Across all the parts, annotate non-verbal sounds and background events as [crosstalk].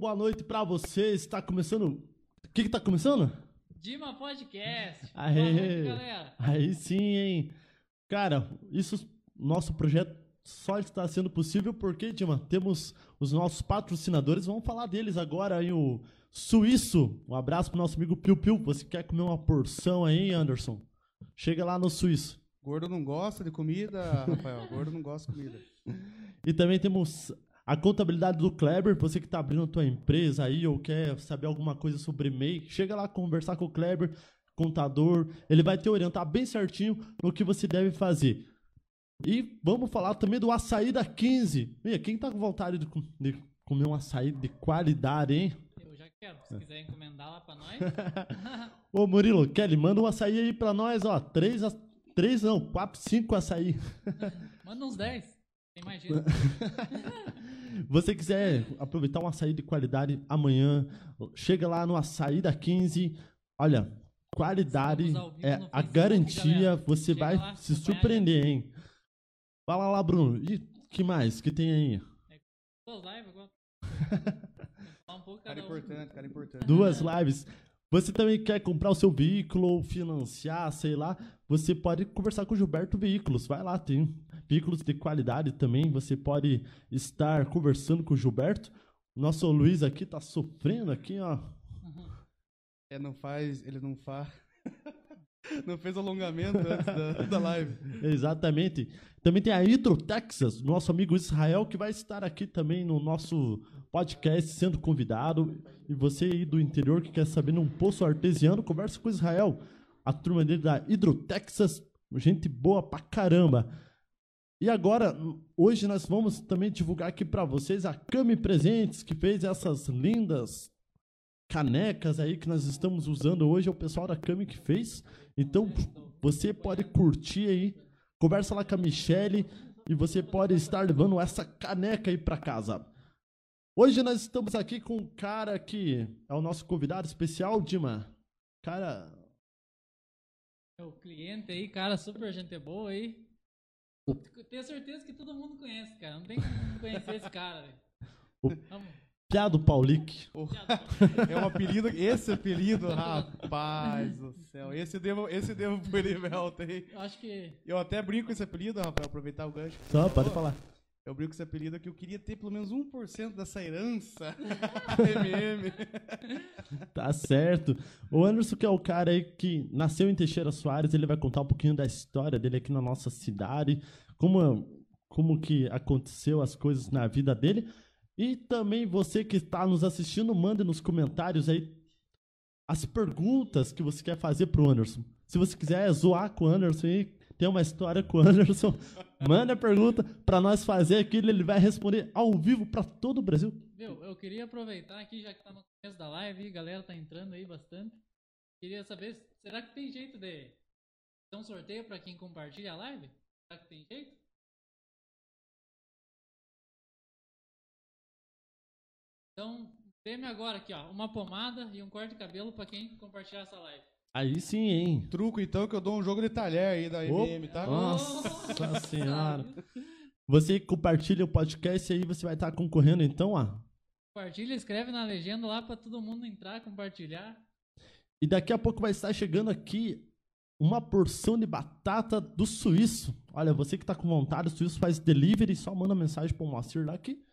boa noite pra vocês. Tá começando. O que que tá começando? Dima Podcast. Aê. Boa noite, galera. Aí sim, hein? Cara, isso, nosso projeto só está sendo possível porque, Dima, temos os nossos patrocinadores. Vamos falar deles agora aí, o Suíço. Um abraço pro nosso amigo Piu Piu. Você quer comer uma porção aí, Anderson? Chega lá no Suíço. Gordo não gosta de comida, Rafael. Gordo não gosta de comida. [laughs] E também temos a contabilidade do Kleber, você que está abrindo a tua empresa aí ou quer saber alguma coisa sobre MEI, chega lá conversar com o Kleber, contador, ele vai te orientar bem certinho no que você deve fazer. E vamos falar também do açaí da 15. Minha, quem tá com vontade de, de comer um açaí de qualidade, hein? Eu já quero. Se quiser encomendar lá pra nós. [laughs] Ô Murilo, Kelly, manda um açaí aí pra nós, ó. Três, a- três não, quatro, cinco açaí. [laughs] Manda uns 10. Tem mais jeito. [laughs] Você quiser aproveitar um açaí de qualidade amanhã, chega lá no açaí da 15. Olha, qualidade é a garantia, você Chega vai lá, se surpreender, hein? Fala lá, Bruno. E que mais que tem aí? Duas lives agora. [laughs] Um pouco Cara cada importante, cara importante. Duas lives. Você também quer comprar o seu veículo ou financiar, sei lá, você pode conversar com o Gilberto Veículos. Vai lá, tem veículos de qualidade também. Você pode estar conversando com o Gilberto. Nosso Luiz aqui tá sofrendo aqui, ó. É, não faz, ele não faz. [laughs] não fez alongamento antes da, da live. [laughs] Exatamente. Também tem a Hydro Texas, nosso amigo Israel, que vai estar aqui também no nosso podcast sendo convidado. E você aí do interior que quer saber num poço artesiano, conversa com Israel. A turma dele da Hydro Texas, gente boa pra caramba. E agora, hoje nós vamos também divulgar aqui pra vocês a Cami Presentes, que fez essas lindas canecas aí que nós estamos usando hoje. É o pessoal da Cami que fez. Então, você pode curtir aí, conversa lá com a Michelle e você pode estar levando essa caneca aí pra casa. Hoje nós estamos aqui com um cara que é o nosso convidado especial, Dima. Cara, O cliente aí, cara, super gente boa aí. O- Tenho certeza que todo mundo conhece, cara. Não tem como não conhecer esse cara, velho. O- Vamos. Piado Paulic. [laughs] É um apelido, esse apelido, rapaz do céu. Esse devo, esse eu devo pro Erivelto aí. Eu acho que. Eu até brinco com esse apelido, Rafael, aproveitar o gancho. Só, pode falar. Eu brinco com esse apelido que eu queria ter pelo menos 1% dessa herança [laughs] MM. [laughs] Tá certo. O Anderson, que é o cara aí que nasceu em Teixeira Soares, ele vai contar um pouquinho da história dele aqui na nossa cidade, como, como que aconteceu as coisas na vida dele. E também você que está nos assistindo, mande nos comentários aí as perguntas que você quer fazer pro Anderson. Se você quiser zoar com o Anderson aí, tem uma história com o Anderson, manda a pergunta para nós fazer aqui, ele vai responder ao vivo para todo o Brasil. Viu, eu queria aproveitar aqui, já que tá no começo da live, a galera tá entrando aí bastante. Queria saber, será que tem jeito de ter um sorteio pra quem compartilha a live? Será que tem jeito? Então, prêmio agora aqui, ó, uma pomada e um corte de cabelo pra quem compartilhar essa live. Aí sim, hein? Truco, então, que eu dou um jogo de talher aí da MM, tá? Nossa [laughs] senhora. Você que compartilha o podcast aí, você vai estar concorrendo então, ó. Compartilha, escreve na legenda lá pra todo mundo entrar, compartilhar. E daqui a pouco vai estar chegando aqui uma porção de batata do suíço. Olha, você que tá com vontade, o suíço faz delivery, só manda mensagem pro Moacir lá que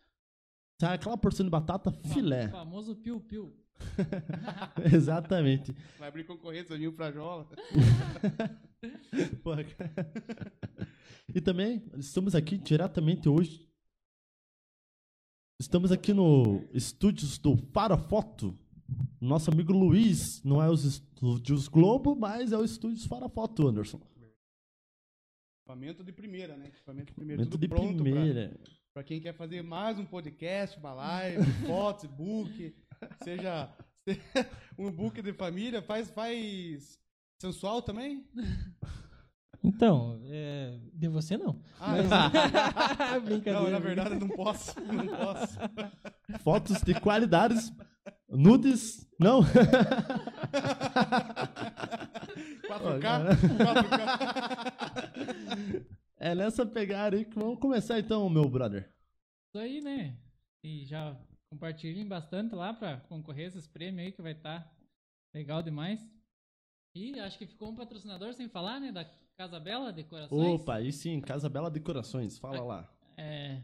sai aquela porção de batata filé. O famoso piu-piu. [laughs] Exatamente. Vai abrir concorrência, Juninho Frajola. [laughs] Porra, cara. e também estamos aqui diretamente hoje. Estamos aqui no estúdios do Farafoto. Nosso amigo Luiz, não é os estúdios Globo, mas é o estúdios Farafoto, Anderson. Equipamento de primeira, né? Equipamento de primeira. Tudo de pronto pra- primeira. Pra quem quer fazer mais um podcast, uma live, [laughs] fotos, book, seja [laughs] um book de família, faz, faz sensual também? Então, é, de você não. Ah, Mas- não. [laughs] Brincadeira. não, na verdade eu não posso, não posso. Fotos de qualidades. Nudes. Não. 4K, 4K. É nessa pegada aí que vamos começar então, meu brother. Isso aí, né? E já compartilhem bastante lá pra concorrer a esses prêmios aí que vai estar legal demais. E acho que ficou um patrocinador sem falar, né? Da Casa Bela Decorações. Opa, aí sim, Casa Bela Decorações, fala lá. É,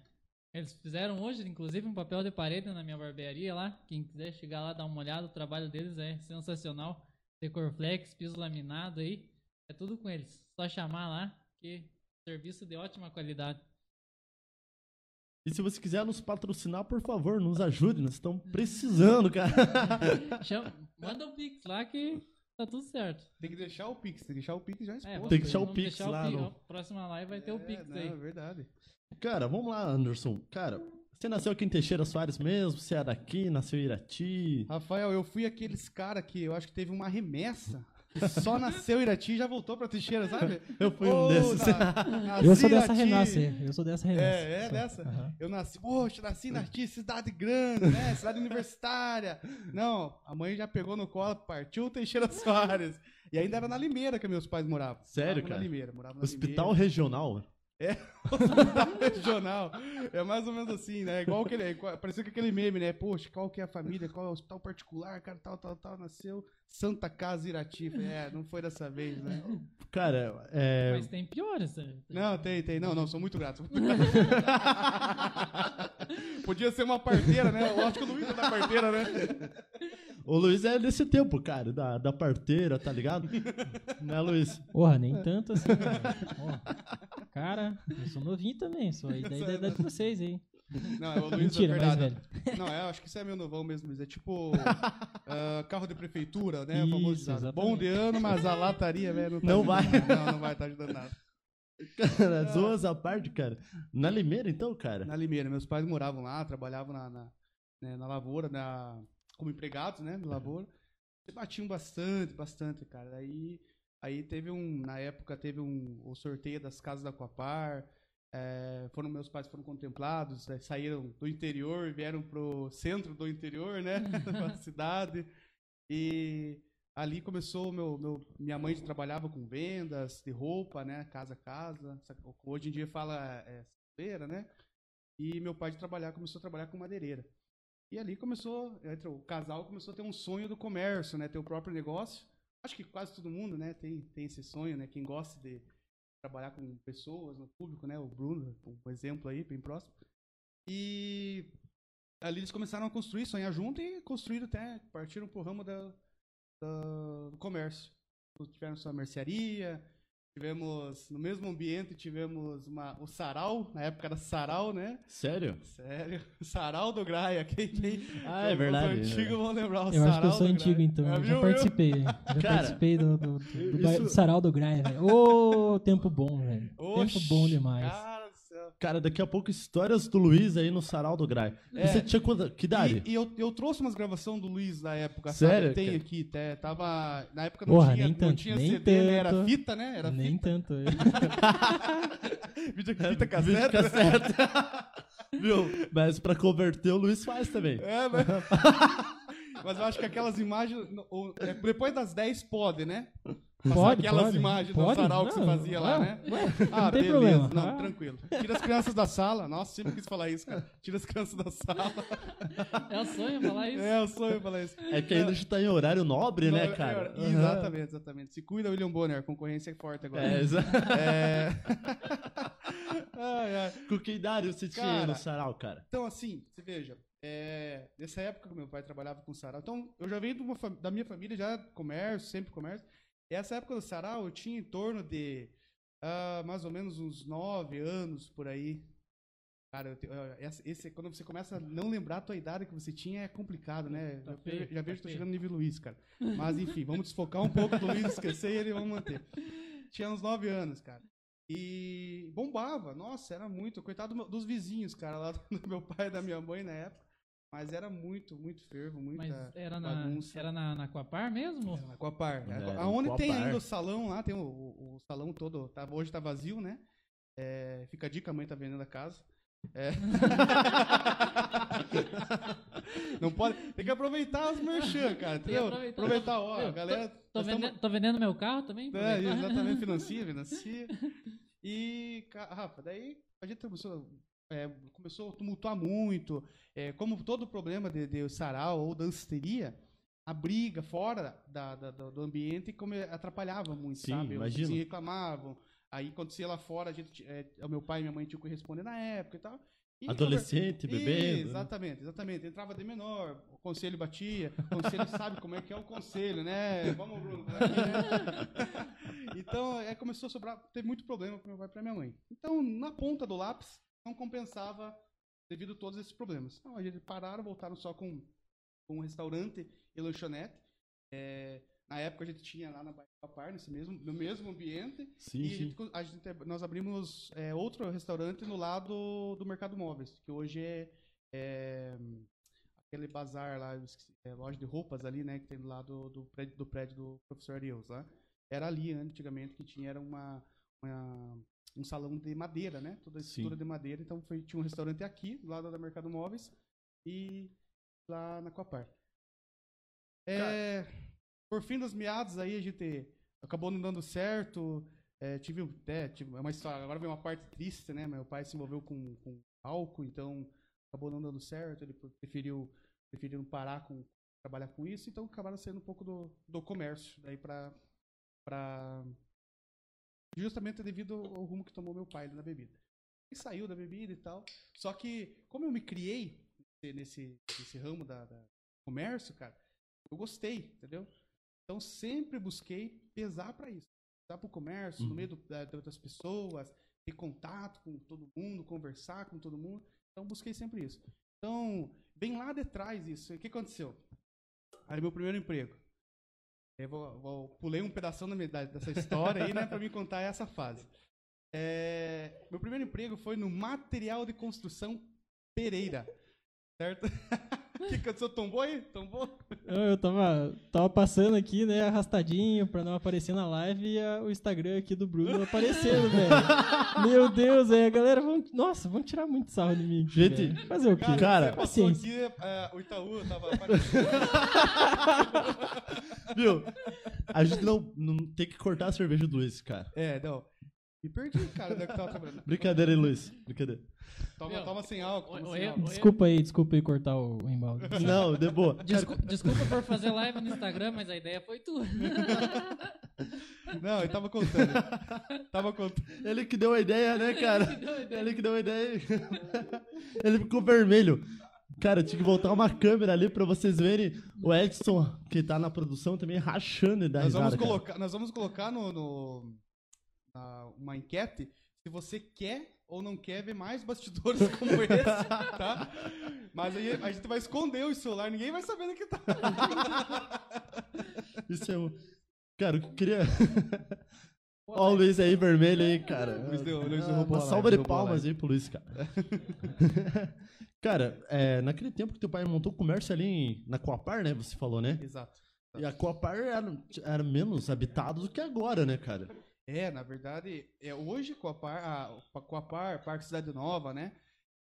eles fizeram hoje, inclusive, um papel de parede na minha barbearia lá. Quem quiser chegar lá dar uma olhada, o trabalho deles é sensacional. Decorflex, piso laminado aí. É tudo com eles. Só chamar lá, que serviço de ótima qualidade. E se você quiser nos patrocinar, por favor, nos ajude, nós estamos precisando, cara. [laughs] Chama- manda o Pix lá que tá tudo certo. Tem que deixar o Pix, tem que deixar o Pix já exposto. Tem que deixar aí. o Pix deixar lá Pix, no- Próxima live vai ter o É, Pix não, aí. É verdade. Cara, vamos lá, Anderson. Cara, você nasceu aqui em Teixeira Soares mesmo? Você é daqui, nasceu em Irati? Rafael, eu fui aqueles cara que eu acho que teve uma remessa. Só nasceu em Irati e já voltou pra Teixeira, sabe? Eu fui um Ô, desses. na- nasci Eu sou dessa renasce, eu sou dessa renasce. É, é Sou. dessa? Aham. Eu nasci, poxa, nasci na Irati, cidade grande, né? Cidade universitária. Não, a mãe já pegou no colo, partiu Teixeira Soares. E ainda era na Limeira que meus pais moravam. Sério, Moravam cara? Na Limeira, moravam na Hospital Limeira. Regional? [laughs] Hospital regional. É mais ou menos assim, né? Igual aquele. igual- Parecia que aquele meme, né? Poxa, qual que é a família? Qual é o hospital particular? Cara, tal, tal, tal. Nasceu Santa Casa Irati. É, não foi dessa vez, né? Cara, é. Mas tem piores. né? Não, tem, tem. Não, não, sou muito grato. sou muito grato. Podia ser uma parteira, né? Eu acho que o Luiz é da parteira, né? O Luiz é desse tempo, cara, da, da parteira, tá ligado? [laughs] né, Luiz? Porra, nem tanto assim. né? Ó, cara, eu sou novinho também, sou aí da idade de vocês aí. Não, é o Luiz Mentira, é verdade. velho. Não, é, acho que isso é meu novão mesmo, Luiz. É tipo [laughs] ah, carro de prefeitura, né? o Isso, famoso. Bom de ano, mas a lataria, velho, não tá Não vai. nada. Não, não vai estar ajudando nada. Cara, zoas à parte, cara. Na Limeira, então, cara? Na Limeira, meus pais moravam lá, trabalhavam na, na, né, na lavoura, na, como empregados, né, na lavoura. E batiam bastante, bastante, cara. Aí, aí teve um, na época teve um, o sorteio das casas da Coapar. é, foram meus pais foram contemplados, né, saíram do interior, vieram pro centro do interior, né, [laughs] da [laughs] cidade. E ali começou meu, meu minha mãe trabalhava com vendas de roupa, né, casa a casa. Hoje em dia fala é, feira, né? E meu pai de trabalhar começou a trabalhar com madeireira. E ali começou, o casal começou a ter um sonho do comércio, né? Ter o próprio negócio. Acho que quase todo mundo, né? Tem, tem esse sonho, né? Quem gosta de trabalhar com pessoas no público, né? O Bruno, um exemplo aí, bem próximo. E ali eles começaram a construir, sonhar junto e construíram até, partiram pro ramo da, da- do comércio. Tiveram sua mercearia, tivemos, no mesmo ambiente, tivemos uma, o sarau, na época era sarau, né? Sério? Sério, [laughs] sarau do Graia, quem, quem, Ah, é verdade. Os antigos vão lembrar o Eu acho que sarau eu sou antigo, Graia. então. É, Eu viu, já viu? participei. Já [laughs] Cara, participei do, do, do, do, isso- do sarau do Graia, velho. Ô, tempo bom, velho. Tempo bom demais. Cara céu. Cara, daqui a pouco histórias do Luiz aí no Sarau do Grai. É. Você tinha quanta, que idade? E, e eu, eu trouxe umas gravações do Luiz na época, Sério, sabe? Tem aqui, até, tava, na época não Porra, tinha, nem não tanto, tinha nem CD, né? Era tanto. fita, né? Era Nem fita, tanto. [laughs] vídeo, fita Vídeo cassete. [laughs] cassete. Viu? Mas pra converter o Luiz faz também. É, mas... [laughs] mas eu acho que aquelas imagens, no- o- é, depois das 10 pode, né? Passar Pode, aquelas pode, imagens do pode. sarau que você Não, fazia lá, ué, né? ué, Ah, não tem beleza. problema. Não, Ah. tranquilo. Tira as crianças da sala. Nossa, sempre quis falar isso, cara. Tira as crianças da sala. É o sonho falar isso. É, eu sonho falar isso. É que ainda a gente tá em horário nobre, né, Não, cara? é, Exatamente, exatamente. Se cuida, William Bonner. A concorrência é forte agora. É, exa- É. [laughs] Ai, ai. Com que idade você tinha Cara, no Sarau, cara? Então, assim, você veja, é, nessa época que meu pai trabalhava com sarau, então eu já venho uma da minha família já comércio, sempre comércio. E essa época do sarau eu tinha em torno de ah, mais ou menos uns nove anos por aí. Cara, eu te- essa- esse, quando você começa a não lembrar a tua idade que você tinha é complicado, né? Tá Eu- feio, eu já tá vejo que tô chegando no nível Luiz, cara. Mas enfim, vamos desfocar um pouco do Luiz, esquecer ele e vamos manter. Tinha uns nove anos, cara. E bombava, nossa, era muito. Coitado dos vizinhos, cara, lá do meu pai e da minha mãe na época. Mas era muito, muito fervo, muita. Mas era na, bagunça. era na, na Coapar mesmo? Era na Coapar. É, Aonde tem ainda o salão lá, tem o, o- o salão todo. Tá, hoje tá vazio, né? É, fica a dica, a mãe tá vendendo a casa. É. [laughs] Não pode. Tem que aproveitar os merchan, cara. Entendeu? aproveitar. Aproveitar, ó, Eu, a galera. Tô, nós tamo- vende- tô vendendo meu carro também? é, exatamente, [laughs] financia, financia. E, Rafa, daí a gente começou. É, começou a tumultuar muito. É, como todo problema de, de sarau ou danceteria, a briga fora da, da- do ambiente come, atrapalhava muito, Sim, sabe? Imagino. vizinhos reclamavam. Aí acontecia lá fora, a gente, é, o meu pai e minha mãe tinham que responder na época e tal. E Adolescente, conver- bebendo. né? Exatamente, exatamente. Entrava de menor, o conselho batia, o conselho sabe como é que é o conselho, né? Vamos, Bruno. aqui, né? [laughs] Então, é, começou a sobrar, teve muito problema para meu pai e para minha mãe. Então, na ponta do lápis, não compensava devido a todos esses problemas. Então, gente pararam, voltaram só com, com um restaurante e lanchonete. É, na época, a gente tinha lá na Baía do Papar, nesse mesmo, no mesmo ambiente. Sim, E a sim. gente a gente- nós abrimos é, outro restaurante no lado do Mercado Móveis, que hoje é, é, aquele bazar lá, esqueci, é, loja de roupas ali, né, que tem do lado do prédio do, prédio do professor Ariels, lá. Era ali antigamente que tinha era uma, uma- um salão de madeira, né? Toda a Sim. estrutura de madeira, então foi, tinha um restaurante aqui, do lado da Mercado Móveis e lá na Coapar. É, por fim dos meados aí a gente acabou não dando certo. É, tive, um- é, tive uma história. Agora vem uma parte triste, né? Meu pai se envolveu com, com álcool, então acabou não dando certo. Ele preferiu, preferiu parar com trabalhar com isso, então acabaram saindo um pouco do, do comércio daí para para justamente devido ao rumo que tomou meu pai na bebida. E saiu da bebida e tal. Só que como eu me criei nesse nesse ramo da, da comércio, cara, eu gostei, entendeu? Então sempre busquei pesar para isso, pesar para o comércio, no Uhum. meio do, da, das pessoas, ter contato com todo mundo, conversar com todo mundo. Então busquei sempre isso. Então bem lá de trás isso. O que aconteceu? Aí meu primeiro emprego. Eu vou, vou- pulei um pedaço da dessa história aí, né, para me contar essa fase. É, meu primeiro emprego foi no material de construção Pereira, certo? [laughs] O que aconteceu? Tombou aí? Tombou? Eu, eu tava, tava passando aqui, né, arrastadinho pra não aparecer na live e a- o Instagram aqui do Bruno aparecendo, velho. [laughs] Meu Deus, aí a galera vão. Nossa, vão tirar muito sarro de mim. Gente, velho. fazer o quê? Cara, você passou paciência. aqui, é, o Itaú tava aparecendo. [laughs] Viu? A gente não, não tem que cortar a cerveja do Luiz, cara. É, não. Me perdi, cara, onde é que tava trabalhando. Brincadeira, hein, Luiz? Brincadeira. Toma, Meu, toma sem álcool. o- toma o sem álcool. Desculpa aí, desculpa aí cortar o, embalde. [laughs] Não, de boa. Desculpa, desculpa por fazer live no Instagram, mas a ideia foi tua. [laughs] Não, ele tava contando. tava contando. Ele que deu a ideia, né, cara? que deu a ideia. Ele que deu a ideia. [laughs] Ele ficou vermelho. Cara, tinha que voltar uma câmera ali pra vocês verem o Edson, que tá na produção também, rachando da Nós vamos cara. colocar, nós vamos colocar no, no- na- uma enquete se você quer ou não quer ver mais bastidores [laughs] como esse, tá? Mas aí a gente vai esconder o celular, ninguém vai saber do que tá. Isso é um... Cara, eu queria... Ó o Luiz aí, vermelho aí, cara. Luiz deu- Luiz Ah, Uma salva de palmas aí pro Luiz, cara. [laughs] cara, é, naquele tempo que teu pai montou o comércio ali em- na Coapar, né? Você falou, né? Exato. E a Coapar era, era menos habitado do que agora, né, cara? É, na verdade, é, hoje Coapar, a, Parque Cidade Nova, né?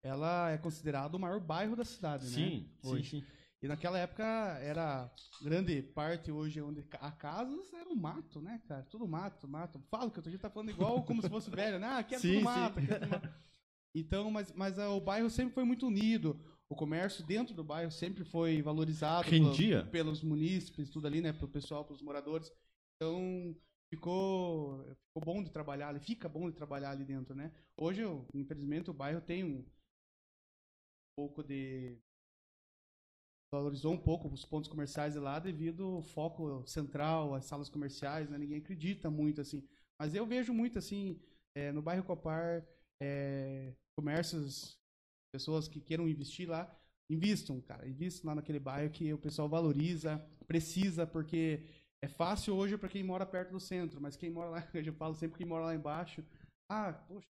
Ela é considerado o maior bairro da cidade, né? sim, Hoje. sim. E naquela época era grande parte hoje onde a casas era um mato, né, cara? Tudo mato, mato. Falo que outro dia tá falando igual como se fosse velho, né? Ah, aqui é Sim, tudo sim. mato, aqui é tudo mato. Então, mas, mas ah, o bairro sempre foi muito unido. O comércio dentro do bairro sempre foi valorizado pelo- pelos munícipes, tudo ali, né? Pelo pessoal, pelos moradores. Então, ficou, ficou bom de trabalhar ali, fica bom de trabalhar ali dentro, né? Hoje, eu- infelizmente, o bairro tem um pouco de valorizou um pouco os pontos comerciais de lá devido ao foco central, as salas comerciais, né? Ninguém acredita muito assim. Mas eu vejo muito assim é, no bairro Copar, é, comércios, pessoas que queiram investir lá, invistam, cara, invistam lá naquele bairro que o pessoal valoriza, precisa, porque é fácil hoje para quem mora perto do centro, mas quem mora lá, [laughs] eu falo sempre que mora lá embaixo, ah, poxa,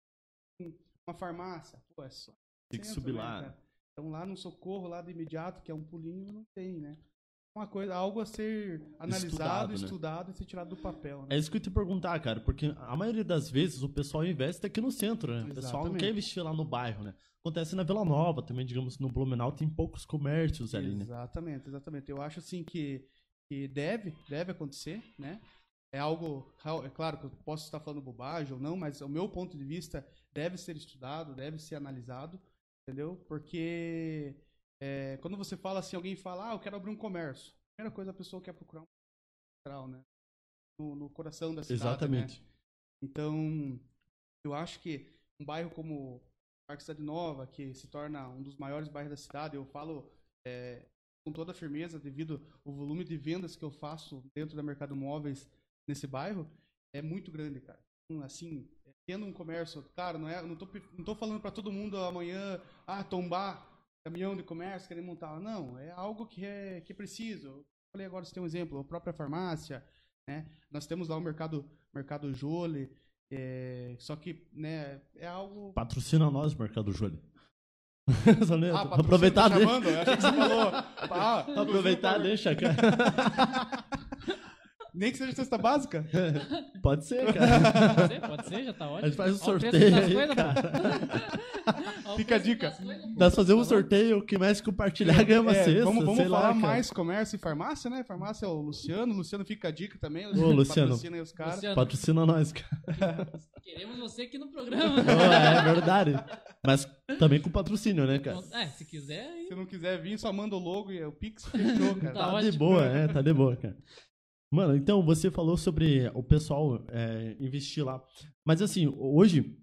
uma farmácia, pô, é só Tem que subir né, lá. cara? Então lá no socorro, lá de imediato, que é um pulinho, não tem, né? Uma coisa, algo a ser analisado, Estudado, né? estudado, e ser tirado do papel, É né? isso que eu ia te perguntar, cara, porque a maioria das vezes o pessoal investe aqui no centro, né? O pessoal não Exatamente. quer investir lá no bairro, né? Acontece na Vila Nova também, digamos, no Blumenau tem poucos comércios ali, né? Exatamente, exatamente. Eu acho assim que, que deve, deve acontecer, né? É algo, é claro que eu posso estar falando bobagem ou não, mas o meu ponto de vista deve ser estudado, deve ser analisado, Entendeu? Porque é, quando você fala assim, alguém fala, ah, eu quero abrir um comércio. A primeira coisa a pessoa quer procurar um central, né? No, no coração da cidade. Exatamente. Né? Então, eu acho que um bairro como Parque Cidade Nova, que se torna um dos maiores bairros da cidade, eu falo é, com toda firmeza devido ao volume de vendas que eu faço dentro da Mercado Móveis nesse bairro, é muito grande, cara. Então, assim, tendo um comércio, cara, não é, não tô, não tô falando para todo mundo amanhã, ah, tombar caminhão de comércio, querer montar. Não, é algo que é, que é preciso. Eu falei agora, você tem um exemplo, a própria farmácia, né? Nós temos lá o mercado, mercado Jole, é, só que, né, é algo... Patrocina nós, Mercado [laughs] Ah, aproveitar tá deixa. chamando? Achei que você falou. [laughs] Ah, Aproveitar deixa, cara. Nem que seja cesta básica. [laughs] Pode ser, cara. Pode ser, pode ser, já tá A ótimo. gente faz um Ó sorteio das aí, coisas, cara. [laughs] Fica a dica. das. Nós fazemos um sorteio, quem mais compartilhar ganha uma É, cesta, vamos vamos sei lá, falar cara. mais comércio e farmácia, né? Farmácia é o Luciano. Luciano fica a dica também. Ô, [laughs] Luciano. Patrocina aí os caras. Luciano, Patrocina nós, cara. [laughs] queremos você aqui no programa. Ô, é verdade. Mas também com patrocínio, né, cara? É, se quiser, aí. Se não quiser vir, só manda o logo e o Pix fechou, cara. Tá Tá de boa, é, tá de boa, cara. Mano, então você falou sobre o pessoal é, investir lá. Mas assim, hoje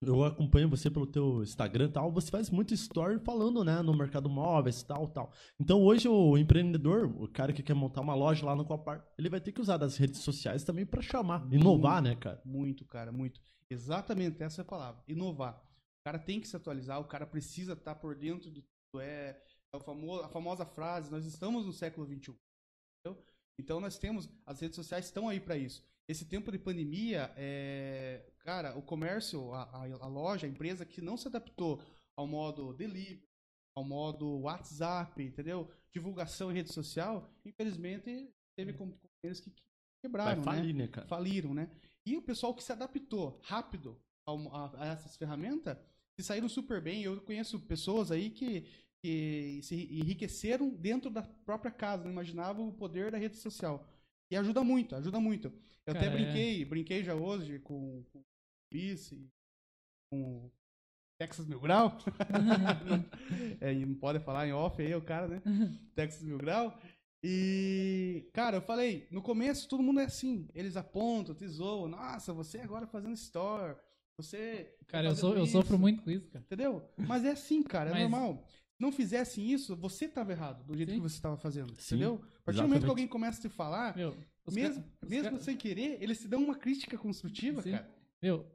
eu acompanho você pelo teu Instagram e tal, você faz muito story falando, né, no mercado móveis tal, tal. Então hoje o empreendedor, o cara que quer montar uma loja lá no Copar, ele vai ter que usar das redes sociais também pra chamar, inovar, né, cara? Muito, cara, muito. Exatamente essa é a palavra. Inovar. O cara tem que se atualizar, o cara precisa estar por dentro de tudo. É, é famoso, a famosa frase, nós estamos no século XXI. Entendeu? Então nós temos, as redes sociais estão aí para isso. Esse tempo de pandemia, é, cara, o comércio, a, a, a loja, a empresa que não se adaptou ao modo delivery, ao modo WhatsApp, entendeu? Divulgação em rede social, infelizmente teve companheiros que Vai quebraram, né? falir, né, cara? faliram, né? E o pessoal que se adaptou rápido ao- a, a essas ferramentas se saíram super bem. Eu conheço pessoas aí que, que se enriqueceram dentro da própria casa, não imaginavam o poder da rede social. E ajuda muito, ajuda muito. Eu até Cara, é. brinquei, brinquei já hoje com, com o e com o Texas Mil Grau. [laughs] [laughs] é, não pode falar em off aí, o cara, né? [laughs] Texas Mil Grau. E, cara, eu falei, no começo todo mundo é assim. Eles apontam, te zoam. Nossa, você agora fazendo store. Você. tá Cara, eu, fazendo sou, eu isso", sofro muito com isso, cara. Entendeu? Mas é assim, cara, é Mas- normal. Não fizessem isso, você estava errado do jeito Sim. que você estava fazendo. Sim, entendeu? A partir do momento que alguém começa a te falar, Meu, mesmo, mesmo ca- sem querer, eles te dão uma crítica construtiva, Sim. cara. Meu,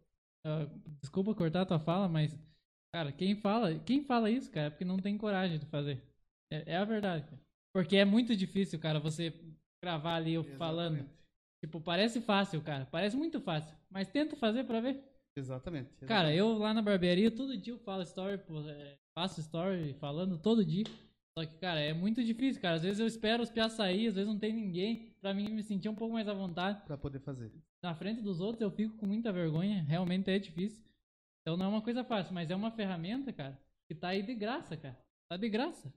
ah, desculpa cortar a tua fala, mas, cara, quem fala, quem fala isso, cara, é porque não tem coragem de fazer. É, é a verdade, cara. Porque é muito difícil, cara, você gravar ali eu falando. Exatamente. Tipo, parece fácil, cara. Parece muito fácil. Mas tenta fazer pra ver. Exatamente. Cara, exatamente. eu lá na barbearia, todo dia eu falo story, pô, é, faço story falando todo dia. Só que, cara, é muito difícil, cara. Às vezes eu espero os piás sair, às vezes não tem ninguém. Pra mim me sentir um pouco mais à vontade. Pra poder fazer. Na frente dos outros eu fico com muita vergonha. Realmente é difícil. Então não é uma coisa fácil, mas é uma ferramenta, cara, que tá aí de graça, cara. Tá de graça.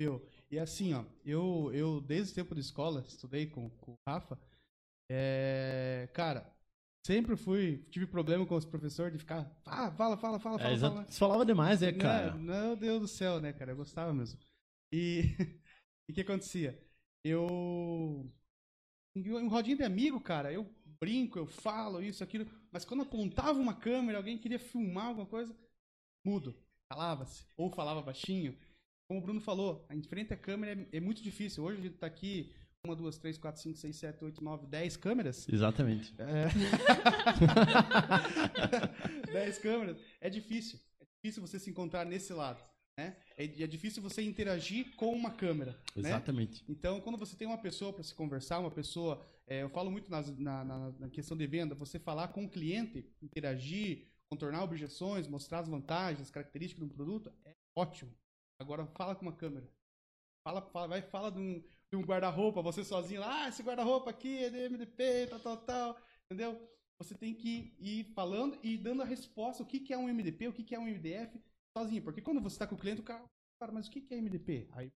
Viu? E assim, ó, eu, eu desde o tempo de escola, estudei com, com o Rafa, é, cara, sempre fui, tive problema com os professores de ficar, ah, fala, fala, fala, É, fala, exato. fala. Você falava demais, é, cara. Meu Deus do céu, né, cara, eu gostava mesmo. E [laughs] e o que acontecia? Eu, em rodinha de amigo, cara, eu brinco, eu falo isso, aquilo, mas quando apontava uma câmera, alguém queria filmar alguma coisa, mudo, calava-se, ou falava baixinho. Como o Bruno falou, em frente à câmera é, é muito difícil. Hoje a gente tá aqui, uma, duas, três, quatro, cinco, seis, sete, oito, nove, dez câmeras. Exatamente. É. [laughs] 10 câmeras. É difícil. É difícil você se encontrar nesse lado. Né? É, é difícil você interagir com uma câmera. Né? Exatamente. Então, quando você tem uma pessoa para se conversar, uma pessoa. é, eu falo muito nas- na, na- na questão de venda, você falar com o cliente, interagir, contornar objeções, mostrar as vantagens, as características do produto, é ótimo. Agora, fala com uma câmera. Fala, fala, vai, fala de um, de um guarda-roupa, você sozinho lá, ah, esse guarda-roupa aqui é de MDP, tal, tal, tal. Entendeu? Você tem que ir falando e dando a resposta, o que, que é um MDP, o que, que é um MDF, sozinho. Porque quando você está com o cliente, o cara, cara, mas o que, que é MDP? Aí,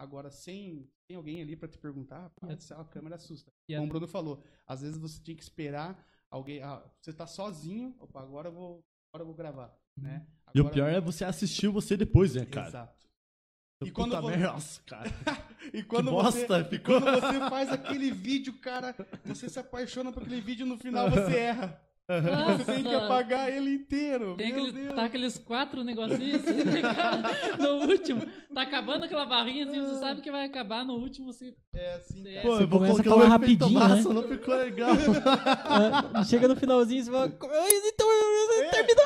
agora, sem, sem alguém ali para te perguntar, a câmera assusta. Como o Bruno falou, às vezes você tinha que esperar alguém, ah, você tá sozinho, opa, agora eu vou, agora eu vou gravar. né? E o Agora- pior é você assistir você depois, né, cara? Exato. E quando Puta vo- merda, nossa, cara. [laughs] E quando que você, bosta, ficou. quando você faz aquele vídeo, cara, você se apaixona por aquele vídeo no final você erra. Você tem que Nossa. apagar ele inteiro. Tem Meu aquele, Deus. tá aqueles quatro negocinhos assim, né? No último. Tá acabando aquela barrinha assim, você sabe que vai acabar no último. Se... É assim, cara. Pô, Você eu vou começa a colocar falar um efeito rapidinho, massa, né? não ficou legal. Ah, [laughs] Chega no finalzinho e você fala. "Ai, Então eu- terminou.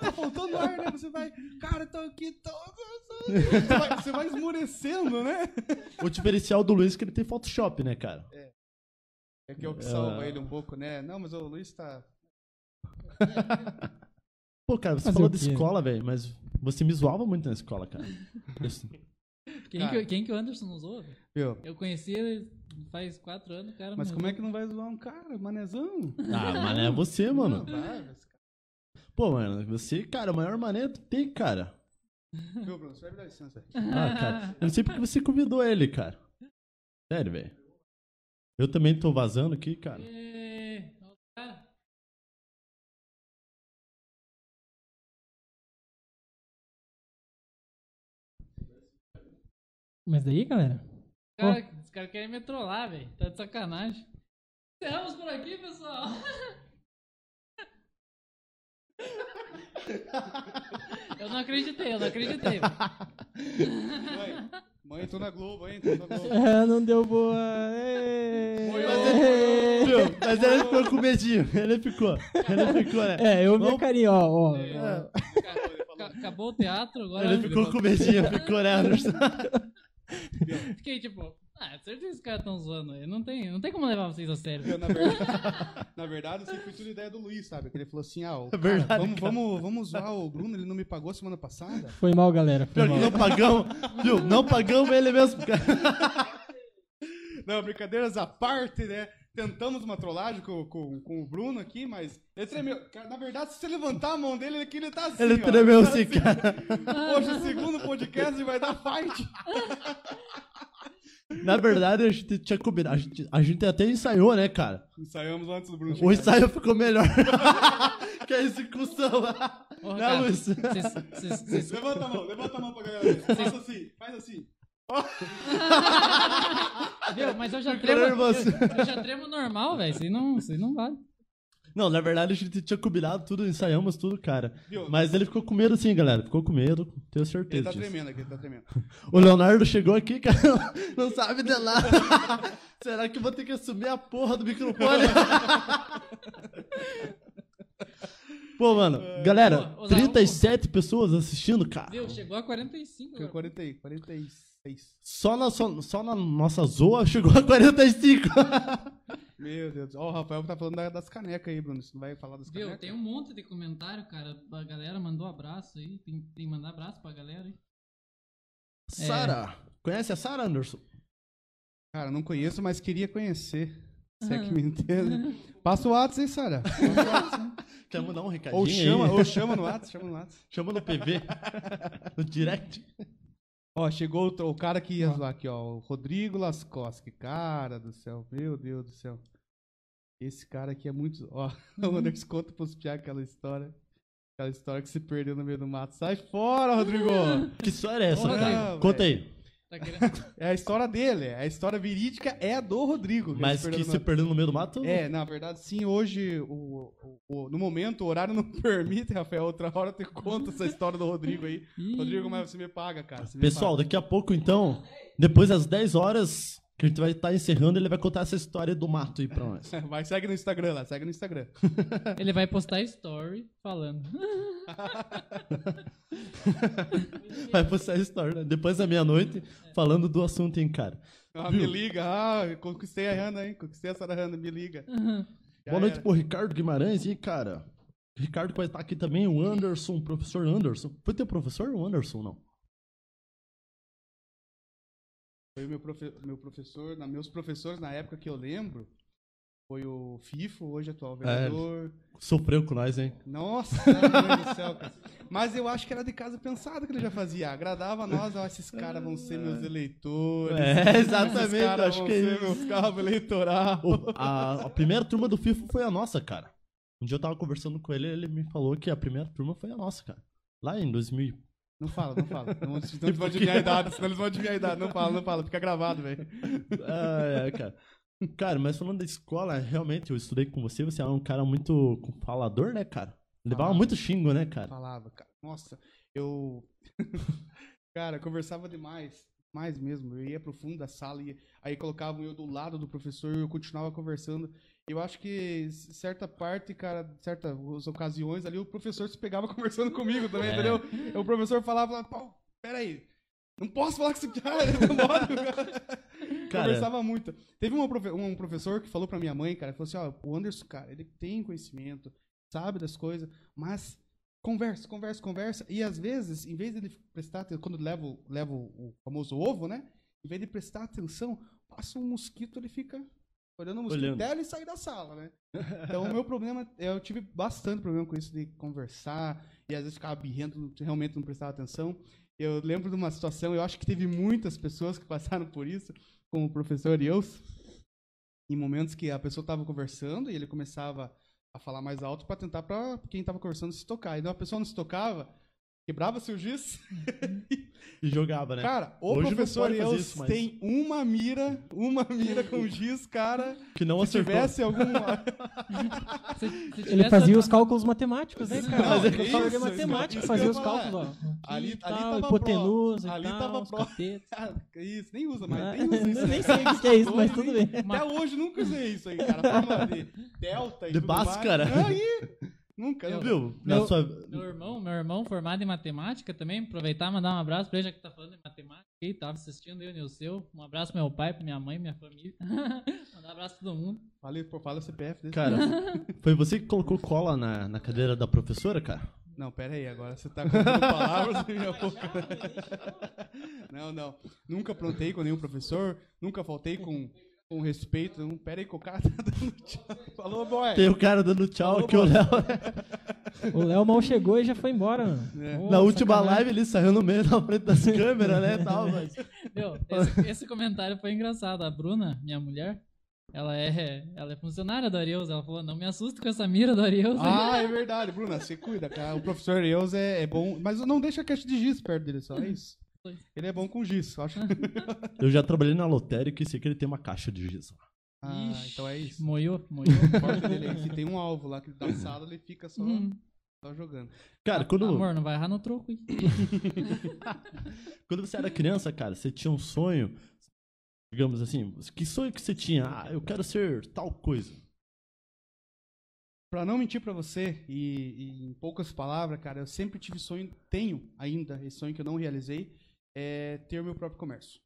Tá faltando ar, né? Você vai, cara, tô aqui, tô... Você vai, você vai esmurecendo, né? o diferencial do Luiz é que ele tem Photoshop, né, cara? É que eu que salva ele um pouco, né? Não, mas o Luiz tá... [laughs] Pô, cara, você Fazer falou o de quê? escola, velho, mas você me zoava muito na escola, cara. [laughs] Quem, Cara. que, quem que o Anderson usou? velho? Viu? Eu conheci ele faz quatro anos, cara. Mas como é que não vai zoar um cara, manezão? Ah, mané, é você, mano. Não, vai, mas- Pô, mano, você, cara, o maior mané que tem, cara. Viu, Bruno? Você vai me dar licença. Ah, cara, eu não sei porque você convidou ele, cara. Sério, velho. Eu também tô vazando aqui, cara. É, cara, Mas daí, galera? cara, Os caras querem me trollar, velho. Tá de sacanagem. Encerramos por aqui, pessoal. [laughs] Eu não acreditei, eu não acreditei. Mãe, mãe, tô na Globo, hein? Tô na Globo. Ah, [laughs] não deu boa. Ê, Foi, Mas ele, viu? Mas ele ficou com medinho. Ele ficou. Ele ficou, né? É, eu vi a Vamos- carinha, ó. ó. É, Ca- Acabou o teatro, agora ele ficou com medinho, [laughs] ficou, né, Anderson? fiquei tipo, ah, certeza que os caras tão zoando aí. Não tem, não tem como levar vocês a sério. Eu, na, verdade, [laughs] na verdade, foi tudo ideia do Luiz, sabe? Que ele falou assim, ah, o É cara, verdade, vamos, cara. vamos, vamos zoar o Bruno, ele não me pagou semana passada. Foi mal, galera. Foi Pior que mal. não pagamos, viu? Não pagamos ele mesmo, cara. [laughs] Não, brincadeiras à parte, né? Tentamos uma trollagem com, com, com o Bruno aqui, mas ele tremeu. Cara, na verdade, se você levantar a mão dele, ele, aqui, ele tá assim, Ele ó. tremeu Tá assim, cara. Poxa, o segundo podcast vai dar fight. [laughs] Na verdade, a gente tinha combinado. A gente, a gente até ensaiou, né, cara? Ensaiamos antes do Bruno O ensaio ficou melhor. [laughs] que a execução. Ô, Né, cara, Luiz? vocês- vocês- vocês- Levanta a mão, levanta a mão pra galera ver. Faz assim, faz assim. Viu? Mas eu já Ficou tremo. nervoso. Eu, eu já tremo normal, velho. Isso aí não, isso aí não vale. Não, na verdade, a gente tinha combinado tudo, ensaiamos tudo, cara. Viu? Mas ele ficou com medo sim, galera. Ficou com medo, tenho Ele certeza tá disso. tremendo aqui, ele tá tremendo. [laughs] O Leonardo chegou aqui, cara, [laughs] não sabe de nada. [laughs] Será que eu vou ter que assumir a porra do microfone? Pô, mano, galera, Pô, usar um- 37 pessoas assistindo, cara. Viu? Chegou a 45. Foi agora. 40, e- 46. Só na, só, só na nossa zoa chegou a 45. Meu Deus. Ó, o Rafael tá falando da- das canecas aí, Bruno. Você não vai falar das Viu? canecas? Tem um monte de comentário, cara. A galera mandou abraço aí. Tem, tem que mandar abraço pra galera aí. Sara, conhece a Sara Anderson? Cara, não conheço, mas queria conhecer. Se é que me entende. [laughs] Passa o WhatsApp, hein, Sara? Passa o WhatsApp, [laughs] hein? Quer mandar um recadinho Ou chama, aí? ou chama no WhatsApp, chama no WhatsApp. Chama no PV, [laughs] no direct. Ó, chegou o, o cara que ia zoar aqui, ó. O Rodrigo Lascoski. Cara do céu, meu Deus do céu. Esse cara aqui é muito. [laughs] Ó, o Anderson conta pros piá aquela história. Aquela história que se perdeu no meio do mato. Sai fora, Rodrigo! [laughs] Que história é essa, cara? Rodrigo. Conta aí. Tá querendo... [laughs] É a história dele, é a história verídica é a do Rodrigo. ele Mas se que no se mato. perdeu no meio do mato? É, na verdade, sim, hoje, o, o- o- no momento, o horário não [laughs] permite, Rafael. Outra hora eu te conto essa história do Rodrigo aí. Rodrigo, mas você me paga, cara. Pessoal, paga. daqui a pouco, então, depois das 10 horas que a gente vai estar encerrando, ele vai contar essa história do mato aí pra nós. [laughs] Vai, segue no Instagram lá, segue no Instagram. [laughs] Ele vai postar story falando. [laughs] Vai postar a história, né? Depois da meia-noite, falando do assunto, hein, cara. Ah, Viu? me liga, ah, conquistei a Hanna, hein? Conquistei a Sara Hanna, me liga. Já Boa noite era. pro Ricardo Guimarães e, cara. Ricardo vai estar aqui também, o Anderson, o professor Anderson. Foi teu professor ou Anderson, não? Foi o meu, profe- meu professor, na, meus professores na época que eu lembro, foi o FIFO, hoje atual vereador. Sofreu com nós, hein? Nossa, meu Deus do céu, cara. Mas eu acho que era de casa pensado que ele já fazia. Agradava a nós, ó, esses caras vão ser meus eleitores. É, exatamente, acho que é ser isso. meus cabos eleitorais. O- a, a primeira turma do FIFA foi a nossa, cara. Um dia eu tava conversando com ele ele me falou que a primeira turma foi a nossa, cara. Lá em 2000. Não fala, não fala. Não, senão [laughs] eles vão adivinhar a idade, senão eles vão adivinhar a idade. Não fala, não fala, fica gravado, velho. Ah, é, cara. Cara, mas falando da escola, realmente, eu estudei com você, você é um cara muito falador, né, cara? Levava Falava. muito xingo, né, cara? Falava, cara. Nossa, eu. [laughs] cara, conversava demais. Mais mesmo. Eu ia pro fundo da sala e aí colocavam eu do lado do professor e eu continuava conversando. Eu acho que certa parte, cara, certas ocasiões ali, o professor se pegava [laughs] conversando comigo também, É. entendeu? O professor falava, pô, peraí. Não posso falar com esse cara, ele não pode, cara. [laughs] Cara, Conversava muito. Teve uma um professor que falou pra minha mãe, cara, falou assim, ó, o Anderson, cara, ele tem conhecimento, sabe das coisas, mas conversa, conversa, conversa. E às vezes, em vez dele prestar atenção, quando leva, o- leva o o famoso ovo, né? Em vez de prestar atenção, passa um mosquito, ele fica olhando o mosquito Olhando. dela e sai da sala, né? Então, o meu problema, eu tive bastante problema com isso de conversar e às vezes ficava birrendo, realmente não prestava atenção. Eu lembro de uma situação, eu acho que teve muitas pessoas que passaram por isso, com o professor Ius, em momentos que a pessoa estava conversando e ele começava a falar mais alto para tentar para quem estava conversando se tocar. E então a pessoa não se tocava, quebrava-se o giz. e jogava, né? Cara, o Hoje professor isso, mas- tem uma mira, uma mira com giz, cara. que não Se acertou. tivesse algum. [laughs] Se, se Ele tivesse fazia outra- os cálculos matemáticos, né, cara? Não, Ele isso, isso, matemática, isso fazia os cálculos, ó. Ali- Aqui ali tal, tava hipotenusa pro- ali tal, tava pro-. [laughs] Ah, isso, nem usa mais, Ah, nem usa [laughs] isso. nem sei o que é isso, mas tudo bem. Até hoje nunca usei isso aí, cara. Fórmula de delta e De tudo mais. Bhaskara. Aí, nunca. Eu-. Viu? Meu- sua... Meu irmão, meu irmão formado em matemática também, aproveitar e mandar um abraço pra ele, já que tá falando em matemática e tava assistindo eu e o seu. Um abraço pro meu pai, pra minha mãe, minha família. [laughs] mandar um abraço pra todo mundo. Fala, pô, fala o CPF desse. Cara, [laughs] foi você que colocou cola na, na cadeira da professora, cara? Não, pera aí, agora você tá contando [laughs] palavras na minha boca. Não, não. Nunca aprontei com nenhum professor, nunca faltei com, com respeito. Não, pera aí que o cara [laughs] tá dando tchau. Falou, boy. Tem o cara dando tchau Falou, aqui, o boy. Léo. [laughs] O Léo mal chegou e já foi embora, mano. É. Na última sacanagem. live ele saiu no meio da frente das [laughs] câmeras, né? Tal, mas... Meu, esse, esse comentário foi engraçado. A Bruna, minha mulher, ela é, ela é funcionária do Arius. Ela falou: não me assusta com essa mira do Arius. Ah, é verdade, Bruna, você cuida, cara. O professor Eus é, é bom, mas não deixa a caixa de giz perto dele, só é isso. Ele é bom com giz, eu acho. [laughs] Eu já trabalhei na lotérica e sei que ele tem uma caixa de giz. Ah, Ixi, então é isso. Moiou, moiou. É tem um alvo lá que da sala ele fica só, Hum. só jogando. Cara, quando, Amor, não vai errar no troco. hein? [laughs] quando você era criança, cara, você tinha um sonho, digamos assim, que sonho que você tinha? Ah, eu quero ser tal coisa. Pra não mentir pra você, e, e em poucas palavras, cara, eu sempre tive sonho, tenho ainda esse sonho que eu não realizei, é ter o meu próprio comércio.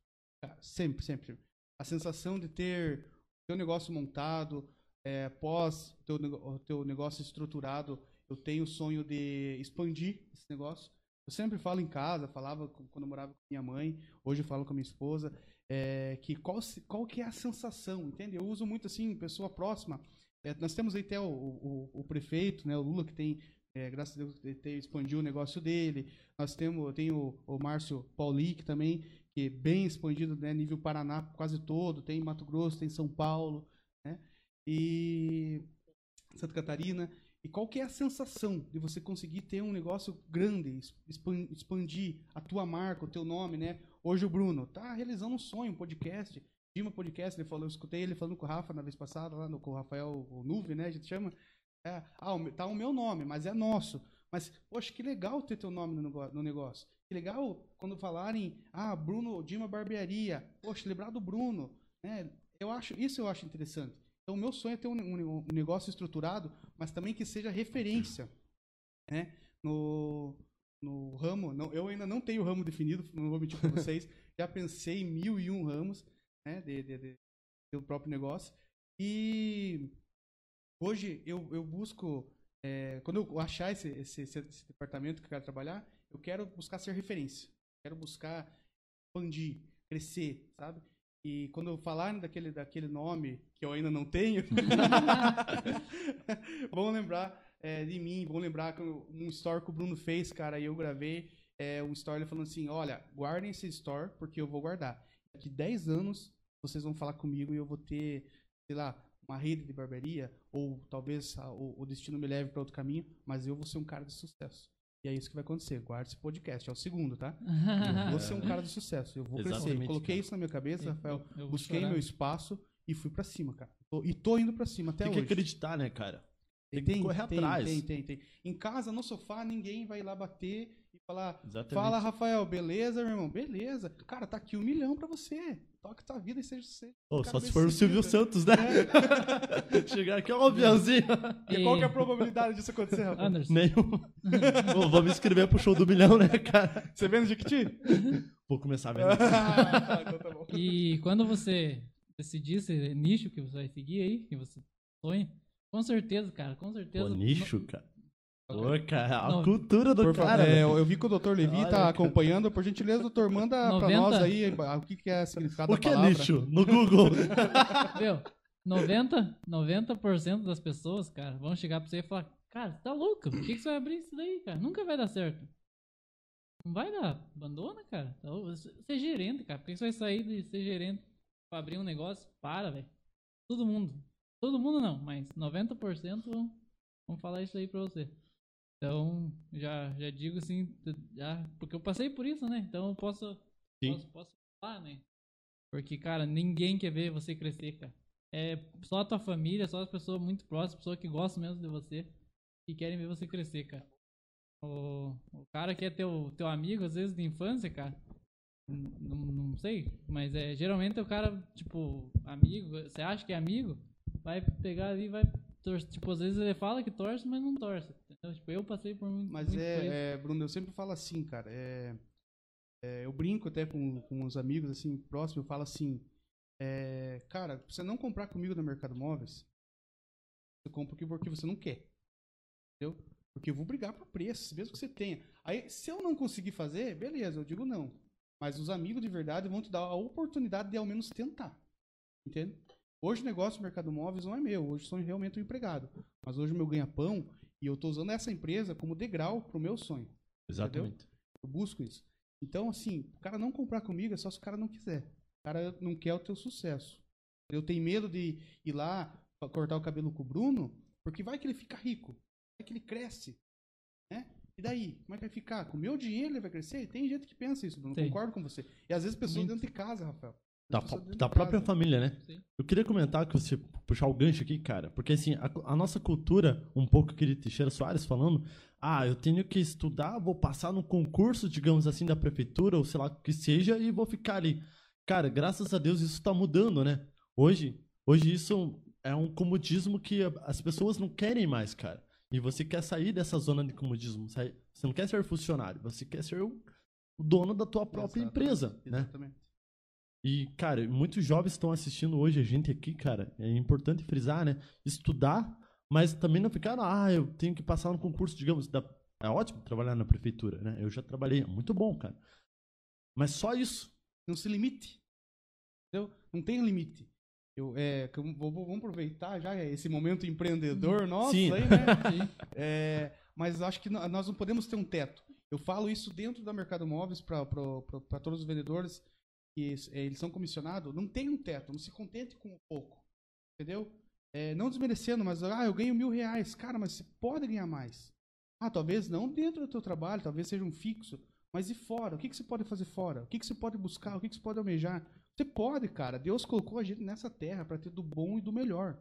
Sempre, sempre. A sensação de ter teu negócio montado, é, pós teu, teu negócio estruturado, eu tenho o sonho de expandir esse negócio. Eu sempre falo em casa, falava quando eu morava com minha mãe, hoje eu falo com a minha esposa, é, que qual, qual que é a sensação, entende? Eu uso muito assim, pessoa próxima. É, nós temos aí até o, o, o prefeito, né, o Lula, que tem, é, graças a Deus, ele tem, expandiu o negócio dele. Nós temos, tem o, o Márcio Paulic também, que é bem expandido, né, nível Paraná quase todo. Tem Mato Grosso, tem São Paulo, né, e Santa Catarina. E qual que é a sensação de você conseguir ter um negócio grande, expandir a tua marca, o teu nome, né? Hoje o Bruno tá realizando um sonho, um podcast, Dima Podcast, ele falou, eu escutei ele falando com o Rafa na vez passada, lá no, com o Rafael o Nuve, né? A gente chama. É, ah, o tá o meu nome, mas é nosso. Mas, poxa, que legal ter teu nome no negócio. Que legal quando falarem, ah, Bruno Dima Barbearia. Poxa, lembrar do Bruno. Né? Eu acho, isso eu acho interessante. Então, o meu sonho é ter um, um- um negócio estruturado, mas também que seja referência. Né? No, no ramo, não, eu ainda não tenho ramo definido, não vou mentir para vocês. [laughs] já pensei em mil e um ramos né, de, de, de- do próprio negócio. E hoje eu, eu busco, é, quando eu achar esse, esse, esse- departamento que eu quero trabalhar, eu quero buscar ser referência. Quero buscar expandir, crescer, sabe? E quando eu falar daquele, daquele nome que eu ainda não tenho, [laughs] vão lembrar é, de mim, vão lembrar um story que o Bruno fez, cara, e eu gravei é, um story falando assim, olha, guardem esse store porque eu vou guardar. Daqui 10 anos vocês vão falar comigo e eu vou ter, sei lá, uma rede de barbearia, ou talvez a- o, o destino me leve para outro caminho, mas eu vou ser um cara de sucesso. E é isso que vai acontecer. Guarde esse podcast, é o segundo, tá? Eu vou ser um cara de sucesso, eu vou crescer. Exatamente, Coloquei cara. isso na minha cabeça, Rafael. Eu vou Busquei chorar. meu espaço e fui pra cima, cara. Tô- e tô indo pra cima até Tem que hoje. acreditar, né, cara? Tem que correr tem, atrás. Tem, tem, tem. Em casa, no sofá, ninguém vai lá bater e falar. Exatamente. Fala, Rafael, beleza, meu irmão? Beleza. Cara, tá aqui um milhão pra você. Toque tua vida e seja você. Cara só se for o Silvio. Santos, né? [laughs] Chegar aqui é um aviãozinho. E qual que é a probabilidade disso acontecer, Rafael? Anderson, Nenhum. Ô, vamos inscrever pro show do milhão, né, cara? Você vendo Jequiti? Vou começar a ver. então tá bom. E quando você decidir esse nicho que você vai seguir aí, que você sonha, com certeza, cara, com certeza. Pô, nicho, cara. Pô, cara, a Não. cultura do Por cara. é, eu vi que o Dr. Levi Olha, tá cara. acompanhando. Por gentileza, doutor, manda pra 90. nós aí o que, que é o significado O da que é palavra. nicho? No Google. [laughs] Meu, 90%, 90 das pessoas, cara, vão chegar pra você e falar, cara, você tá louco? Por que, que você vai abrir isso daí, cara? Nunca vai dar certo. Não vai dar. Abandona, cara. Então, Você é gerente, cara. Por que que você vai sair de ser gerente pra abrir um negócio? Para, velho. Todo mundo. Todo mundo não, mas 90% vão, vão falar isso aí pra você. Então, já, já digo assim, já, porque eu passei por isso, né? Então eu posso, Sim. posso, posso falar, né? Porque, cara, ninguém quer ver você crescer, cara. É só a tua família, só as pessoas muito próximas, pessoas que gostam mesmo de você, que querem ver você crescer, cara. O, o cara que é teu, teu amigo, às vezes, de infância, cara, não, não sei, mas é geralmente o cara, tipo, amigo, você acha que é amigo, vai pegar ali e vai torcer. Tipo, às vezes ele fala que torce, mas não torce. Entendeu? Tipo, eu passei por muito, Mas muito é, é, Bruno, eu sempre falo assim, cara. é, é, eu brinco até com, com os amigos assim próximos. Eu falo assim, é, cara, você não comprar comigo no Mercado Móveis, você compra porque você não quer, entendeu? Porque eu vou brigar por preço, mesmo que você tenha. Aí, se eu não conseguir fazer, beleza, eu digo não. Mas os amigos de verdade vão te dar a oportunidade de ao menos tentar, entende? Hoje o negócio do Mercado Móveis não é meu, hoje sou realmente um empregado. Mas hoje o meu ganha-pão e eu tô usando essa empresa como degrau pro meu sonho. Exatamente. Eu busco isso. Então, assim, o cara não comprar comigo é só se o cara não quiser. O cara não quer o teu sucesso. Eu tenho medo de ir lá cortar o cabelo com o Bruno, porque vai que ele fica rico. Vai que ele cresce. Né? E daí? Como é que vai ficar? Com o meu dinheiro ele vai crescer? Tem gente que pensa isso, Bruno. Concordo com você. E às vezes pessoas Muito. dentro de casa, Rafael. Da, da própria casa. família, né? Sim. Eu queria comentar que você puxar o gancho aqui, cara, porque assim, a, a nossa cultura, um pouco aquele Teixeira Soares falando, ah, eu tenho que estudar, vou passar no concurso, digamos assim, da prefeitura, ou sei lá o que seja, e vou ficar ali. Cara, graças a Deus isso tá mudando, né? Hoje, hoje isso é um comodismo que as pessoas não querem mais, cara. E você quer sair dessa zona de comodismo. sair- Você não quer ser funcionário, você quer ser o, o dono da tua própria Exatamente, empresa, né? E, cara, muitos jovens estão assistindo hoje a gente aqui, cara. É importante frisar, né? Estudar, mas também não ficar, ah, eu tenho que passar no concurso, digamos. Da... É ótimo trabalhar na prefeitura, né? Eu já trabalhei, é muito bom, cara. Mas só isso. Não se limite. Entendeu? Não tem limite. Eu, é, vamos aproveitar já esse momento empreendedor nosso Sim. aí, né? [laughs] É, mas acho que nós não podemos ter um teto. Eu falo isso dentro da Mercado Móveis para todos os vendedores que é, eles são comissionados. Não tem um teto, não se contente com pouco. Entendeu? É, não desmerecendo, mas ah, eu ganho mil reais. Cara, mas você pode ganhar mais. Ah, talvez não dentro do teu trabalho, talvez seja um fixo. Mas e fora? O que, que você pode fazer fora? O que, que você pode buscar? O que, que você pode almejar? Você pode, cara. Deus colocou a gente nessa terra para ter do bom e do melhor.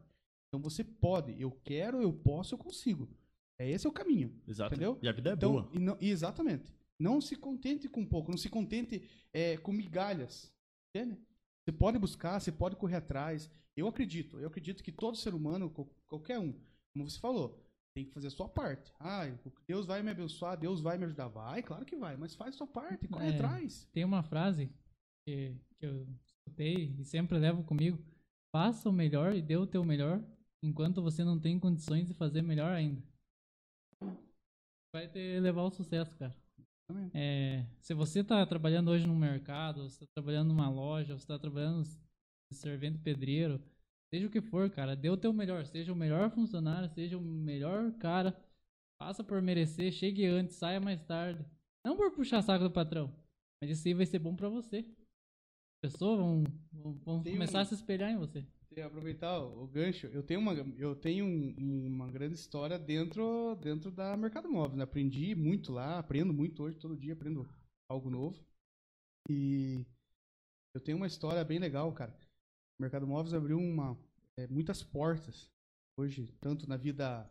Então você pode. Eu quero, eu posso, eu consigo. É esse é o caminho. Exato. Entendeu? E a vida é Então, boa. não- e exatamente. Não se contente com pouco, não se contente é, com migalhas. Entende? Você pode buscar, você pode correr atrás. Eu acredito, eu acredito que todo ser humano, qual- qualquer um, como você falou, tem que fazer a sua parte. Ah, Deus vai me abençoar, Deus vai me ajudar. Vai, claro que vai, mas faz a sua parte, corre É. atrás. Tem uma frase que, que eu escutei e sempre levo comigo. Faça o melhor e dê o teu melhor enquanto você não tem condições de fazer melhor ainda. Vai te levar ao sucesso, cara. É, se você está trabalhando hoje no mercado, você está trabalhando numa loja, você está trabalhando de servente pedreiro, seja o que for, cara, dê o teu melhor. Seja o melhor funcionário, seja o melhor cara. Faça por merecer, chegue antes, saia mais tarde. Não por puxar saco do patrão, mas isso aí vai ser bom pra você. As pessoas vão, vão, vão começar um- a se espelhar em você. Aproveitar o gancho, eu tenho uma, eu tenho um- uma grande história dentro, dentro da Mercado Móvel. Né? Aprendi muito lá, aprendo muito hoje, todo dia aprendo algo novo. E eu tenho uma história bem legal, cara. O Mercado Móveis abriu uma, é, muitas portas hoje, tanto na vida,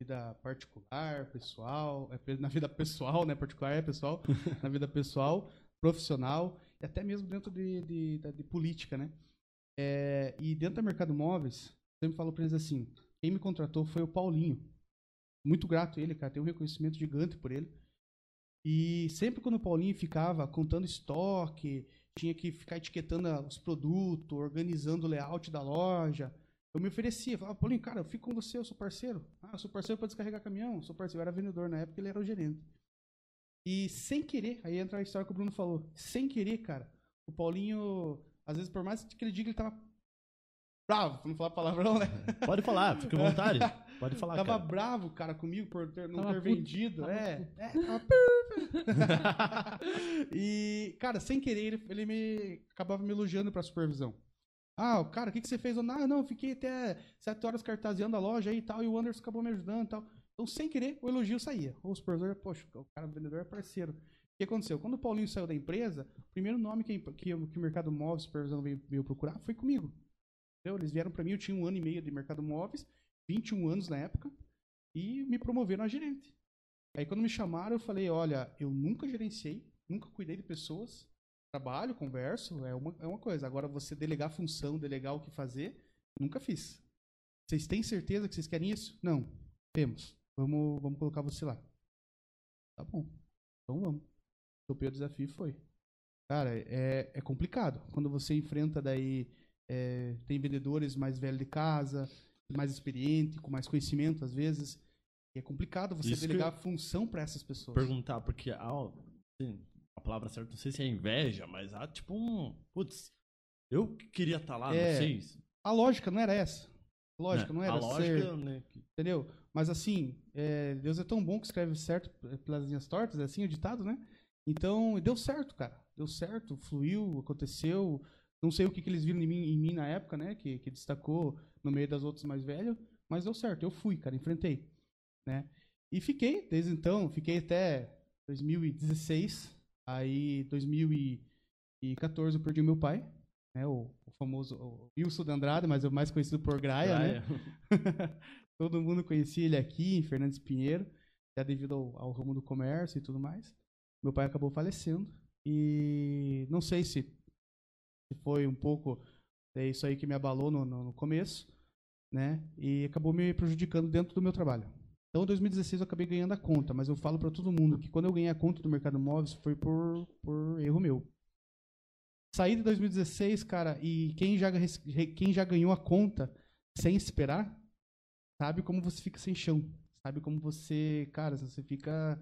vida particular, pessoal, é, na vida pessoal, né? Particular é pessoal, [laughs] na vida pessoal, profissional e até mesmo dentro de, de, da- de política, né? É, e dentro da Mercado Móveis, sempre falo pra eles assim: quem me contratou foi o Paulinho. Muito grato a ele, cara. Tenho um reconhecimento gigante por ele. E sempre quando o Paulinho ficava contando estoque, tinha que ficar etiquetando a- os produtos, organizando o layout da loja, eu me oferecia. Falava, Paulinho, cara, eu fico com você, eu sou parceiro. Ah, eu sou parceiro para descarregar caminhão, eu sou parceiro. Eu era vendedor na época, ele era o gerente. E sem querer, aí entra a história que o Bruno falou. Sem querer, cara, o Paulinho, às vezes, por mais que ele diga que ele tava bravo, pra não falar palavrão, né? [laughs] Pode falar, fica à vontade. Pode falar, tava cara. bravo, cara, comigo por ter, não Tava ter puto, vendido. tava É, puto. é, tava [laughs] e, cara, sem querer, ele, ele me acabava me elogiando pra supervisão. Ah, cara, o que, que você fez? Eu, não, não, fiquei até sete horas cartaseando a loja aí e tal, e o Anderson acabou me ajudando e tal. Então, sem querer, o elogio saía. O supervisor, poxa, o cara o vendedor é parceiro. O que aconteceu? Quando o Paulinho saiu da empresa, o primeiro nome que, que, que o Mercado Móveis Supervisão veio, veio procurar foi comigo. Entendeu? Eles vieram pra mim, eu tinha um ano e meio de Mercado Móveis, 21 anos na época, e me promoveram a gerente. Aí quando me chamaram, eu falei, olha, eu nunca gerenciei, nunca cuidei de pessoas, trabalho, converso, é uma, é uma coisa. Agora você delegar função, delegar o que fazer, nunca fiz. Vocês têm certeza que vocês querem isso? Não. Temos. Vamos, vamos colocar você lá. Tá bom. Então vamos. Topei o desafio e foi. Cara, é, é complicado. Quando você enfrenta daí, é, tem vendedores mais velhos de casa, mais experiente, com mais conhecimento às vezes. E é complicado você Isso delegar função para essas pessoas. Perguntar, porque há, assim, a palavra certa, não sei se é inveja, mas há tipo um. Putz, eu que queria estar lá, É. não sei. se- A lógica não era essa. A lógica né? não era A lógica, ser, né? entendeu? Mas assim, é, Deus é tão bom que escreve certo pelas linhas tortas, é assim o ditado, né? Então, deu certo, cara. Deu certo, fluiu, aconteceu. Não sei o que, que eles viram em mim, em mim na época, né? Que, que destacou no meio das outras mais velhas, mas deu certo. Eu fui, cara, enfrentei, né? E fiquei, desde então, fiquei até 2016. Aí, 2014, eu perdi o meu pai, né? O, o famoso o Wilson de Andrade, mas é o mais conhecido por Graia, né? [laughs] Todo mundo conhecia ele aqui, em Fernandes Pinheiro, já devido ao, ao ramo do comércio e tudo mais. Meu pai acabou falecendo e não sei se, foi um pouco é isso aí que me abalou no, no, no começo, né? E acabou me prejudicando dentro do meu trabalho. Então, em 2016 eu acabei ganhando a conta, mas eu falo para todo mundo que quando eu ganhei a conta do mercado móveis foi por, por erro meu. Saí de 2016, cara, e quem já, quem já ganhou a conta sem esperar, sabe como você fica sem chão. Sabe como você, cara, você fica.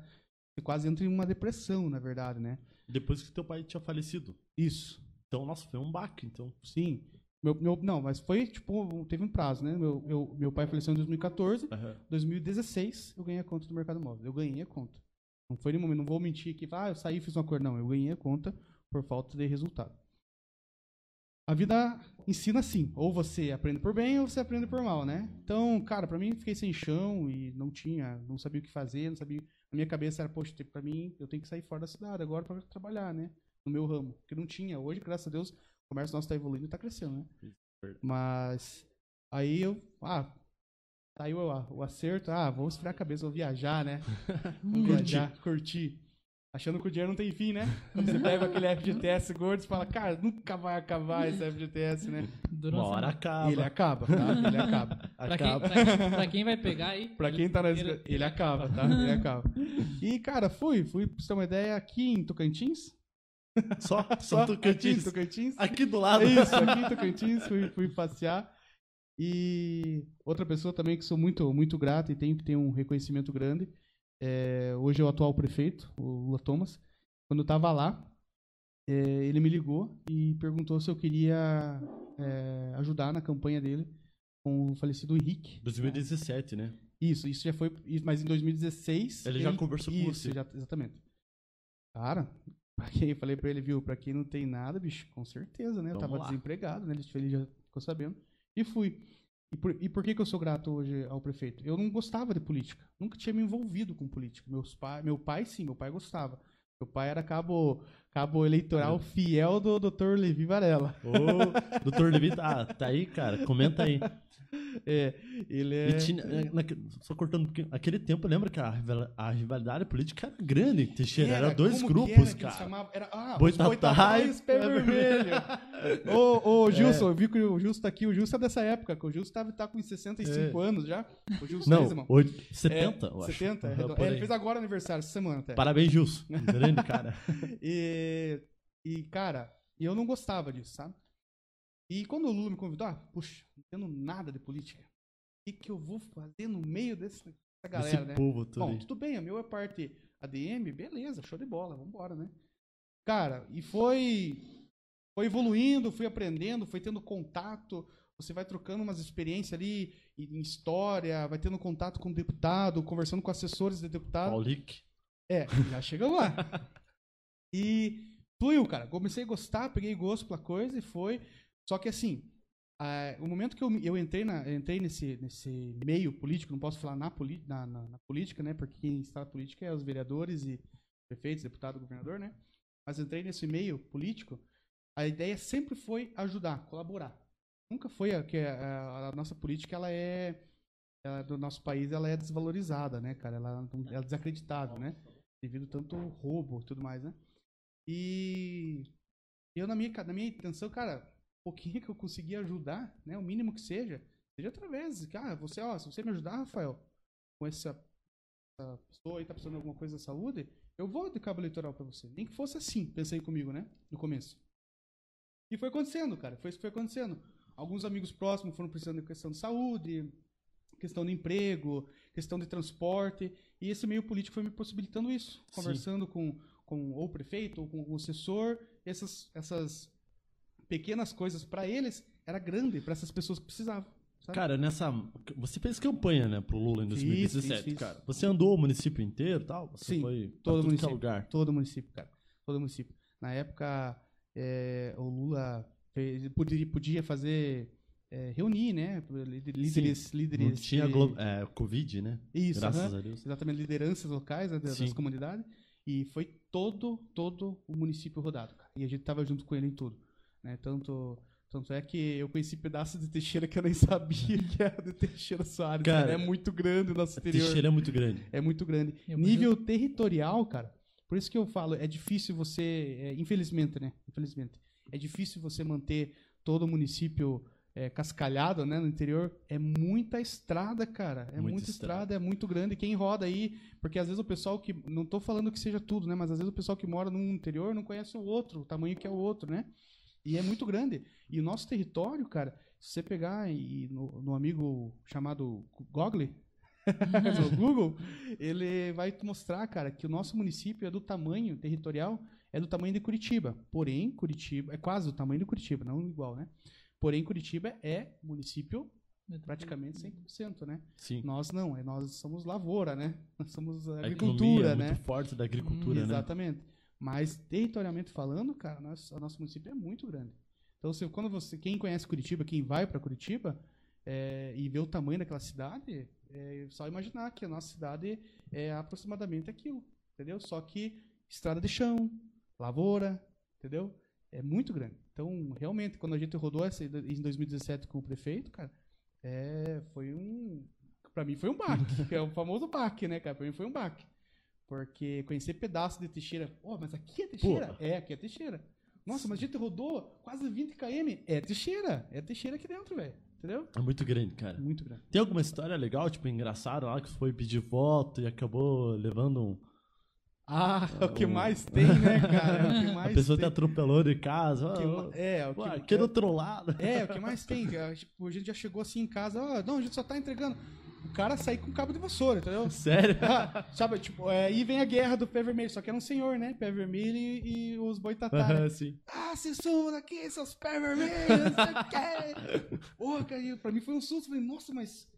Você quase entra em uma depressão, na verdade, né? Depois que teu pai tinha falecido. Isso. Então, nossa, foi um baque, então. Sim. Meu, meu, não, mas foi tipo, teve um prazo, né? Meu, meu, meu pai faleceu em 2014, 2016 eu ganhei a conta do mercado móvel. Eu ganhei a conta. Não foi nenhum momento, não vou mentir aqui, ah, eu saí e fiz uma coisa. Não, eu ganhei a conta por falta de resultado. A vida ensina assim, ou você aprende por bem ou você aprende por mal, né? Então, cara, pra mim fiquei sem chão e não tinha, não sabia o que fazer, não sabia. Na minha cabeça era, poxa, pra mim eu tenho que sair fora da cidade agora pra trabalhar, né? No meu ramo, porque não tinha. Hoje, graças a Deus, o comércio nosso tá evoluindo e tá crescendo, né? Mas aí eu, ah, saiu o, o acerto, ah, vou esfriar a cabeça, vou viajar, né? [laughs] Vou viajar, curtir. Achando que o dinheiro não tem fim, né? Quando você pega aquele FGTS gordo, você fala, cara, nunca vai acabar esse FGTS, né? Durou Uma hora acaba. Ele acaba, tá? Ele acaba. Pra quem, acaba. pra, quem, pra quem vai pegar aí. Pra quem tá na ele- escola, ele acaba, tá? Ele acaba. E, cara, fui, fui, pra você ter uma ideia, aqui em Tocantins. Só, [laughs] só aqui em Tocantins. Tocantins. Aqui do lado. É isso, aqui em Tocantins, fui, fui passear. E outra pessoa também que sou muito, muito grato e tem ter um reconhecimento grande. É, hoje é o atual prefeito, o Lula Thomas. Quando eu estava lá, é, ele me ligou e perguntou se eu queria é, ajudar na campanha dele com o falecido Henrique. 2017, né? Isso, isso já foi. Mas em 2016. Ele já conversou com isso, você. já- exatamente. Cara, pra quem eu falei pra ele, viu? Pra quem não tem nada, bicho, com certeza, né? Eu Vamos tava lá. desempregado, né? Ele, ele já ficou sabendo. E fui. E por, e por que, que eu sou grato hoje ao prefeito? Eu não gostava de política. Nunca tinha me envolvido com política. Meus pai, meu pai, sim, meu pai gostava. Meu pai era cabo, cabo eleitoral fiel do Dr. Levi Varela. Ô, doutor Levi, tá, tá aí, cara? Comenta aí. [laughs] É, ele é. Tinha, é, naque- só cortando um pouquinho, aquele tempo, lembra que a, a rivalidade política era grande, Teixeira, era, dois como que grupos, era cara. Era, ah, Boitatá e Pé Pé [laughs] Vermelho. ô, ô, Gilson, eu vi que o Gilson tá aqui. O Gilson é dessa época, que o Gilson tá, tá com 65 anos já. O Gilson Não, oito- É, 70, eu acho. 70, é, por É, ele fez agora aniversário essa semana até. Parabéns, Gilson. Grande, cara. [laughs] E, e, cara, eu não gostava disso, sabe? E quando o Lula me convidou, ah, puxa, não entendo nada de política. O que, que eu vou fazer no meio desse, dessa galera, Esse né? povo todo Bom, aí. tudo bem, a meu é parte ADM, beleza, show de bola, vambora, né? Cara, e foi, foi evoluindo, fui aprendendo, foi tendo contato, você vai trocando umas experiências ali em história, vai tendo contato com o deputado, conversando com assessores de deputado. Paulic. É, já chegamos lá. [laughs] E fluiu, cara. Comecei a gostar, peguei gosto pela coisa e foi. Só que assim, ah, o momento que eu, eu entrei, na, entrei nesse, nesse meio político, não posso falar na, na, na- na política, né? Porque quem está na política é os vereadores e prefeitos, deputado, governador, né? Mas entrei nesse meio político, a ideia sempre foi ajudar, colaborar. Nunca foi a, que a, a nossa política, ela é, ela, do nosso país, ela é desvalorizada, né, cara? Ela, não- ela é desacreditada, né? Devido tanto roubo e tudo mais, né? E eu, na minha, na minha intenção, cara, pouquinho que eu consegui ajudar, né? O mínimo que seja, seja através. de, Ah, você, ó, se você me ajudar, Rafael, com essa, essa pessoa aí tá precisando de alguma coisa da saúde, eu vou de cabo eleitoral pra você. Nem que fosse assim, pensei comigo, né? No começo. E foi acontecendo, cara. Foi isso que foi acontecendo. Alguns amigos próximos foram precisando de questão de saúde, questão de emprego, questão de transporte. E esse meio político foi me possibilitando isso. Sim. Conversando com, com ou o prefeito ou com o assessor. Essas, essas pequenas coisas para eles era grande para essas pessoas que precisavam. sabe? Cara, nessa. Você fez campanha, né, pro Lula em Fiz, 2017, fiz, fiz. cara. Você andou o município inteiro tal? Você Sim, foi todo é município. lugar. Todo município, cara. Todo município. Na época, é, o Lula fez- podia, podia fazer. é, reunir, né? líder- Líderes. líderes Não tinha de- é, Covid, né? Isso, Graças a Deus. exatamente lideranças locais né, das, Sim. das comunidades e foi todo todo o município rodado cara. e a gente tava junto com ele em tudo né tanto tanto é que eu conheci pedaços de Teixeira que eu nem [laughs] sabia que era de Teixeira Soares Cara, cara, é muito grande o nosso interior Teixeira é muito grande. é muito grande Eu nível territorial cara por isso que eu falo é difícil você é, infelizmente né infelizmente é difícil você manter todo o município é, cascalhado, né, no interior, é muita estrada, cara. É Muita muita, estrada. estrada, é muito grande. Quem roda aí, porque às vezes o pessoal que. Não tô falando que seja tudo, né? Mas às vezes o pessoal que mora num interior não conhece o outro, o tamanho que é o outro, né? E é muito grande. E o nosso território, cara, se você pegar e no, no amigo chamado Google, [laughs] no Google, ele vai te mostrar, cara, que o nosso município é do tamanho territorial, é do tamanho de Curitiba. Porém, Curitiba é quase do tamanho de Curitiba, não igual, né? Porém, Curitiba é município praticamente 100%, né? Sim. Nós não, é, nós somos lavoura, né? Nós somos A agricultura, é né? muito forte da agricultura, né? Exatamente. Mas territorialmente falando, cara, nós, o nosso município é muito grande. Então, se, quando você, quem conhece Curitiba, quem vai para Curitiba é, e vê o tamanho daquela cidade, é só imaginar que a nossa cidade é aproximadamente aquilo, entendeu? Só que estrada de chão, lavoura, entendeu? É muito grande. Então, realmente, quando a gente rodou essa em 2017 com o prefeito, cara, é, foi um, Pra mim foi um baque, [laughs] é o famoso baque, né, cara? Pra mim foi um baque. Porque conhecer pedaço de Teixeira. Ó, mas aqui é Teixeira? É, aqui é Teixeira. Nossa, mas a gente rodou quase 20 km. É Teixeira. É Teixeira aqui dentro, velho. Entendeu? É muito grande, cara. Muito grande. Tem alguma história legal, tipo, engraçada lá, que foi pedir voto e acabou levando um. Ah, é [laughs] o que mais tem, né, cara? É o que [laughs] a mais pessoa te tem. atropelou de casa. Que é, o que, aqui do outro lado. É, o que mais tem? [laughs] Tipo, a gente já chegou assim em casa, ó, não, a gente só tá entregando. O cara sair com cabo de vassoura, entendeu? [laughs] Sério? Ah, sabe, tipo, é, aí vem a guerra do pé vermelho, só que era um senhor, né? Pé vermelho e, e os boitatá. Aham, sim. Ah, se suma daqui, seus pés vermelhos, não sei o quê. [laughs] Porra, cara, pra mim foi um susto. Falei, nossa, mas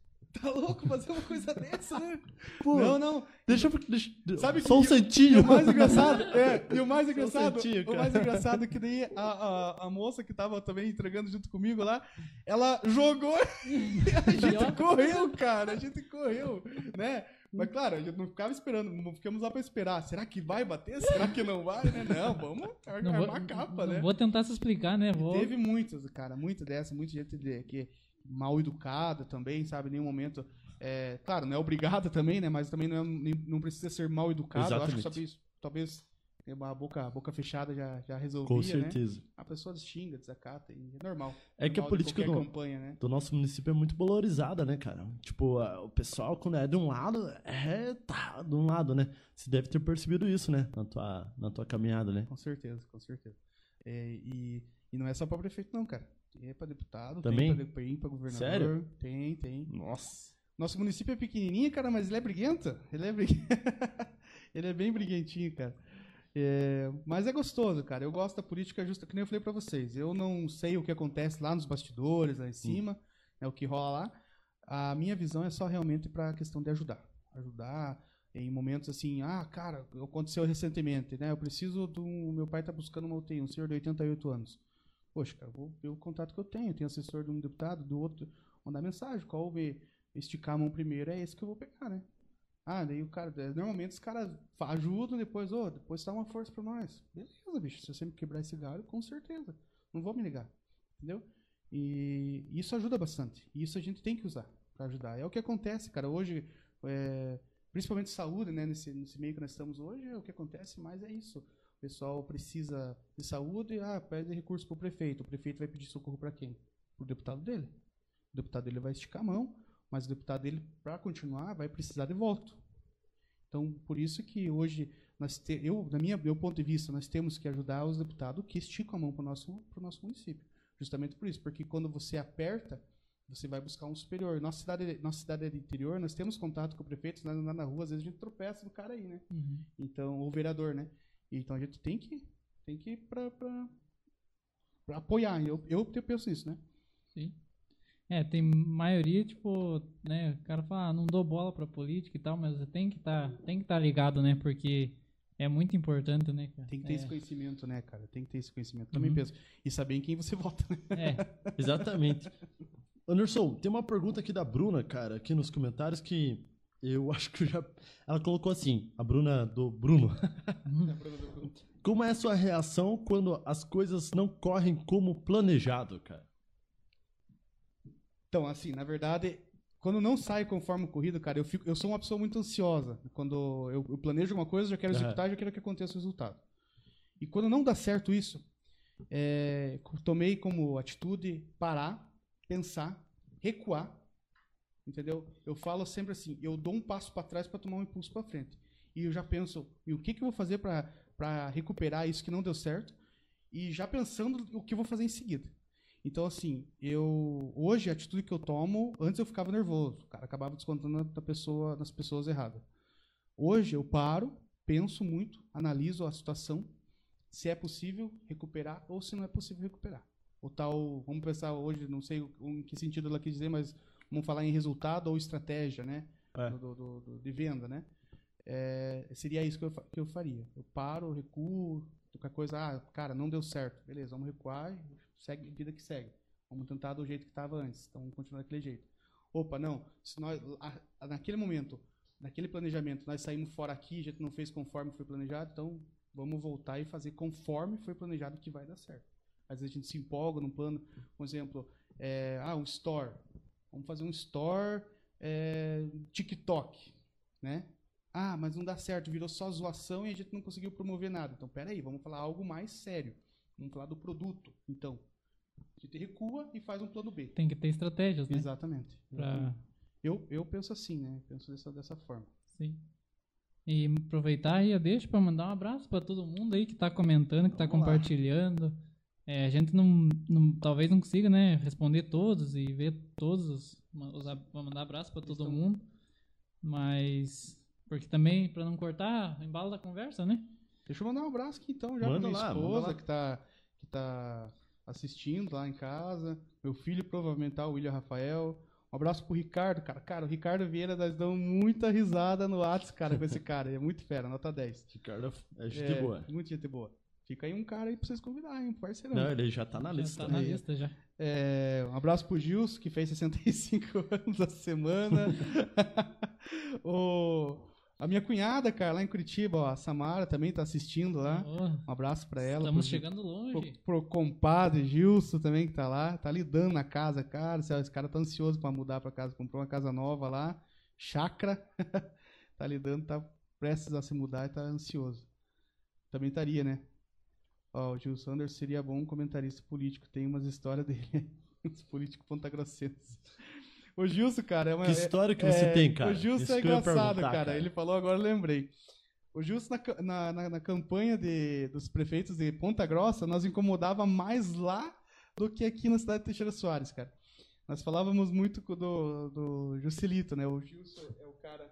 Tá louco fazer uma coisa [laughs] dessa, né? Pô, Não, não. Deixa, eu- deixa Sabe só um que- E o mais engraçado, [laughs] é, e o mais engraçado, o mais engraçado é que daí a, a, a moça que tava também entregando junto comigo lá, ela jogou [laughs] e a gente correu, cara, a gente correu, né? Mas claro, a gente não ficava esperando, não ficamos lá pra esperar. Será que vai bater? Será que não vai, né? Não, vamos ar- Não vou, armar a capa, né? vou tentar se explicar, né? Vou... Teve muitas, cara, muita dessa, muita gente de- que mal educada também, sabe? Em nenhum momento. É, claro, não é obrigada [laughs] também, né? Mas também não, é- nem- não precisa ser mal educado. Eu acho que talvez, talvez é, uma boca, boca fechada já, já resolvia, Com né? certeza. A pessoa xinga, desacata, e é normal. É que a Normal política do- campanha, né? do nosso município é muito valorizada, né, cara? Tipo, o pessoal, quando é de um lado, é tá de um lado, né? Você deve ter percebido isso, né? Na tua, na tua caminhada, né? Com certeza, com certeza. É, e, e não é só pra prefeito, não, cara. Tem pra deputado, Também? tem pra, tem pra governador. Sério? Tem, tem. Nossa. Nosso município é pequenininho, cara, mas ele é briguento. Ele é, brig... [laughs] ele é bem briguentinho, cara. É, Mas é gostoso, cara. Eu gosto da política justa, que nem eu falei pra vocês. Eu não sei o que acontece lá nos bastidores, lá em cima, né, o que rola lá. A minha visão é só realmente pra questão de ajudar. Ajudar em momentos assim, ah, cara, aconteceu recentemente, né? Eu preciso do. Meu pai tá buscando uma UTI, um senhor de 88 anos. Poxa, cara, vou ver o contato que eu tenho. Tenho assessor de um deputado, do outro, mandar mensagem. Qual me esticar a mão primeiro é esse que eu vou pegar, né? Ah, daí o cara. Normalmente os caras ajudam depois, ô, depois dá uma força pra nós. Beleza, bicho. Se eu sempre quebrar esse galho, com certeza. Não vou me ligar. Entendeu? E isso ajuda bastante. E isso a gente tem que usar pra ajudar. É o que acontece, cara. Hoje, é, principalmente saúde, né? Nesse, nesse meio que nós estamos hoje, é o que acontece mais é isso. O pessoal precisa de saúde, ah, pede recurso pro prefeito. O prefeito vai pedir socorro para quem? Pro deputado dele. O deputado dele vai esticar a mão, mas o deputado dele, para continuar, vai precisar de voto. Então, por isso que hoje, nós te, eu, na minha meu ponto de vista, nós temos que ajudar os deputados que esticam a mão para o nosso, pro nosso município. Justamente por isso, porque quando você aperta, você vai buscar um superior. Nossa cidade, nossa cidade é de interior, nós temos contato com o prefeito, nós andar na rua, às vezes a gente tropeça no cara aí, né? Uhum. Então, o vereador, né? Então a gente tem que tem que ir pra apoiar. Eu, eu, eu penso nisso, né? Sim. É, tem maioria, tipo, né, o cara fala, ah, não dou bola pra política e tal, mas você tem que tá, tem que estar ligado, né, porque é muito importante, né, cara? Tem que ter é, esse conhecimento, né, cara? Tem que ter esse conhecimento. Também Uhum. penso. E saber em quem você [laughs] vota, né? É, Exatamente. Anderson, tem uma pergunta aqui da Bruna, cara, aqui nos comentários que eu acho que eu já. Ela colocou assim, a Bruna do Bruno. [laughs] Como é a sua reação quando as coisas não correm como planejado, cara? Então, assim, na verdade, quando não sai conforme o corrido, cara, eu, fico, eu sou uma pessoa muito ansiosa. Quando eu, eu planejo uma coisa, já quero executar, já quero que aconteça o resultado. E quando não dá certo isso, é, tomei como atitude parar, pensar, recuar, entendeu? Eu falo sempre assim, eu dou um passo para trás para tomar um impulso para frente. E eu já penso, e o que, que eu vou fazer para recuperar isso que não deu certo? E já pensando o que eu vou fazer em seguida. Então, assim, eu. Hoje, a atitude que eu tomo, antes eu ficava nervoso. Cara acabava descontando da pessoa, nas pessoas erradas. Hoje eu paro, penso muito, analiso a situação, se é possível recuperar ou se não é possível recuperar. O tal, vamos pensar hoje, não sei em que sentido ela quis dizer, mas vamos falar em resultado ou estratégia, né? É. Do, do- do- de venda, né? É, seria isso que eu, que eu faria. Eu paro, recuo, qualquer coisa, ah, cara, não deu certo. Beleza, vamos recuar e segue vida que segue. Vamos tentar do jeito que estava antes. Então vamos continuar daquele jeito. Opa, não. Se nós, naquele momento, naquele planejamento, nós saímos fora aqui, a gente não fez conforme foi planejado, então vamos voltar e fazer conforme foi planejado que vai dar certo. Às vezes a gente se empolga num plano, por exemplo, é, ah, um store. Vamos fazer um store é, TikTok, né? Ah, mas não dá certo, virou só zoação e a gente não conseguiu promover nada. Então, peraí, vamos falar algo mais sério. Vamos falar do produto. Então, a gente recua e faz um plano B. tem que ter estratégias, né, Exatamente. pra, Eu, eu penso assim, né? Penso dessa, dessa forma. sim. E aproveitar aí, eu deixo pra mandar um abraço pra todo mundo aí que tá comentando, que tá Vamos lá. É, a gente não, não- talvez não consiga, né, responder todos e ver todos os, os vou mandar abraço pra todo mundo, mas porque também pra não cortar o embalo da conversa, né? Deixa eu mandar um abraço aqui então, já pra minha lá, esposa lá. que tá, que tá assistindo lá em casa. Meu filho provavelmente tá, o William Rafael. Um abraço pro Ricardo, cara. Cara, o Ricardo Vieira, nós damos muita risada no WhatsApp, cara, com esse cara. Ele é muito fera, nota 10. Ricardo é gente é, boa. Muito gente boa. Fica aí um cara aí pra vocês convidarem, um parceirão. Não, ele já tá na Já lista. tá na aí. lista já. É, um abraço pro Gilson, que fez 65 [laughs] anos essa semana. [laughs] o, a minha cunhada, cara, lá em Curitiba, ó, a Samara também tá assistindo lá. Oh, Um abraço pra ela. estamos pro- chegando Pro, longe. pro compadre Gilson também que tá lá, tá lidando na casa, cara. Esse, cara tá ansioso pra mudar pra casa, comprou uma casa nova lá, chácara. [laughs] tá lidando, tá prestes a se mudar e tá ansioso. Também estaria, né? Ó, o Gilson Sanders seria bom comentarista político, tem umas histórias dele, uns [laughs] políticos pontagrossenses. O Gilson, cara, é uma. Que é- história que você tem, cara? O Gilson Isso é engraçado, perguntar, cara. Ele falou agora, eu lembrei. O Gilson, na, na, na, campanha de, dos prefeitos de Ponta Grossa, nós incomodava mais lá do que aqui na cidade de Teixeira Soares, cara. Nós falávamos muito do, do Juscelito, né? O Gilson é o cara.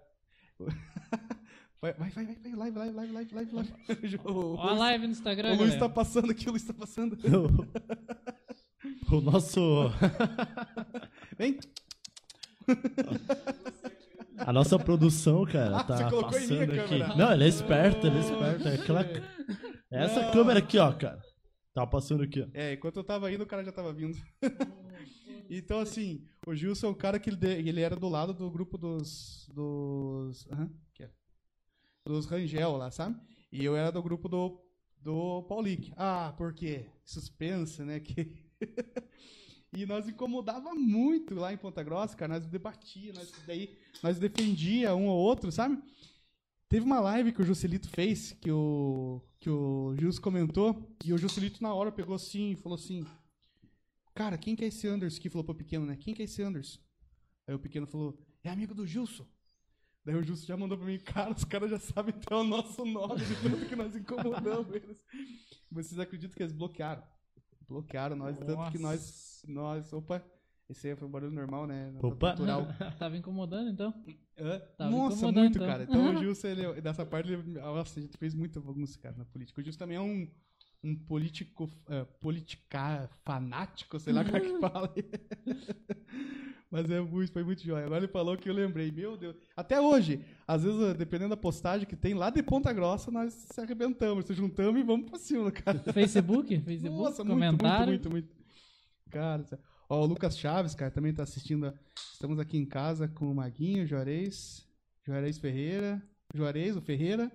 [laughs] Vai, vai, vai, vai, vai, live, live, live, live, live, live. [laughs] O, Ó a live no Instagram, o Luiz galera. tá passando aqui, o Luiz tá passando. [laughs] O nosso. Vem, A nossa produção, cara, Ah, tá você colocou em minha passando aqui. câmera. Não, ele é esperto, ele é esperto. É aquela... é essa Não. câmera aqui, ó, cara. Tá passando aqui, ó. É, enquanto eu tava indo, o cara já tava vindo. [laughs] então, assim, o Gilson é o cara que ele, ele era do lado do grupo dos. dos. é? Dos Rangel lá, sabe? E eu era do grupo do. do Paulic. Ah, por quê? Suspense, né? [laughs] Que... [laughs] e nós incomodava muito lá em Ponta Grossa, cara. Nós debatia, nós, daí, nós defendia um ou outro, sabe? Teve uma live que o Juscelito fez, que o, que o Gilson comentou, e o Juscelito na hora pegou assim e falou assim: Cara, quem que é esse Anderson? Que falou pro pequeno, né? Quem que é esse Anderson? Aí o pequeno falou: É amigo do Gilson. Daí o Gilson já mandou pra mim: Cara, os caras já sabem até o nosso nome, de tanto que nós incomodamos [laughs] eles. Vocês acreditam que eles bloquearam? Bloquearam nós, tanto que nós. nós opa, esse aí foi um barulho normal, né? Opa. [laughs] Tava incomodando, então. Hã? Tava Nossa, incomodando, muito, então. cara. Então o [laughs] Gilson, ele, dessa parte, ele, nossa, a gente fez muita bagunça, cara, na política. O Gilson também é um, um político, uh, politica fanático, sei lá como é que fala. Mas é muito, foi muito jóia. Agora ele falou que eu lembrei, meu Deus. Até hoje, às vezes, dependendo da postagem que tem lá de Ponta Grossa, nós se arrebentamos, se juntamos e vamos pra cima, cara. Facebook, [laughs] Facebook, Nossa, comentário. muito, muito, muito. Cara, ó, o Lucas Chaves, cara, também tá assistindo. a- Estamos aqui em casa com o Maguinho, Juarez, Juarez Ferreira, Juarez, o Ferreira,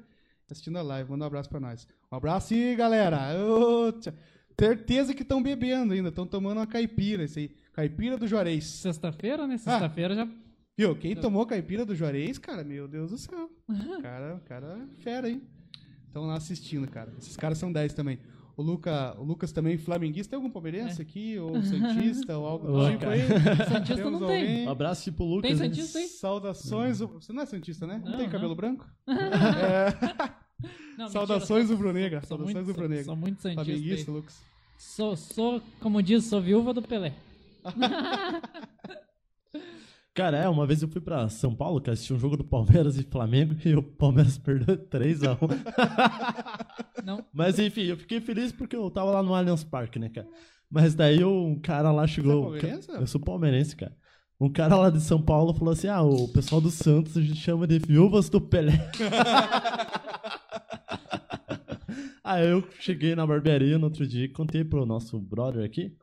assistindo a live. Manda um abraço pra nós. Um abraço aí, galera. Ô. Certeza que estão bebendo ainda, estão tomando uma caipira, isso aí. Caipira do Juarez. Sexta-feira, né? Sexta-feira já. Viu, quem tomou caipira do Juarez, cara, meu Deus do céu. [laughs] Cara, o cara é fera, hein? Estão lá assistindo, cara. Esses caras são 10 também. O, Luca, o Lucas também, flamenguista. Tem algum palmeirense aqui? Ou Santista? ou algo do tipo aí? [laughs] Santista Temos não tem. alguém? Um abraço pro Lucas. Tem? Santista aí? Saudações. Você não é Santista, né? Não, Não, tem não. cabelo branco? [laughs] É, Não, Saudações sou- sou Saudações muito- rubro-negra. Sou muito santista. Flamenguista, aí. Lucas. Sou, sou, como diz, sou viúva do Pelé. [laughs] Cara, é, uma vez eu fui pra São Paulo, cara, assisti um jogo do Palmeiras e Flamengo [laughs] e o Palmeiras perdeu 3x1. Não, [laughs] Mas enfim, eu fiquei feliz porque eu tava lá no Allianz Parque, né, cara? Mas daí um cara lá chegou. Você é palmeirense? eu sou palmeirense, cara. Um cara lá de São Paulo falou assim: ah, o pessoal do Santos a gente chama de viúvas do Pelé. Aí eu cheguei na barbearia no outro dia e contei pro nosso brother aqui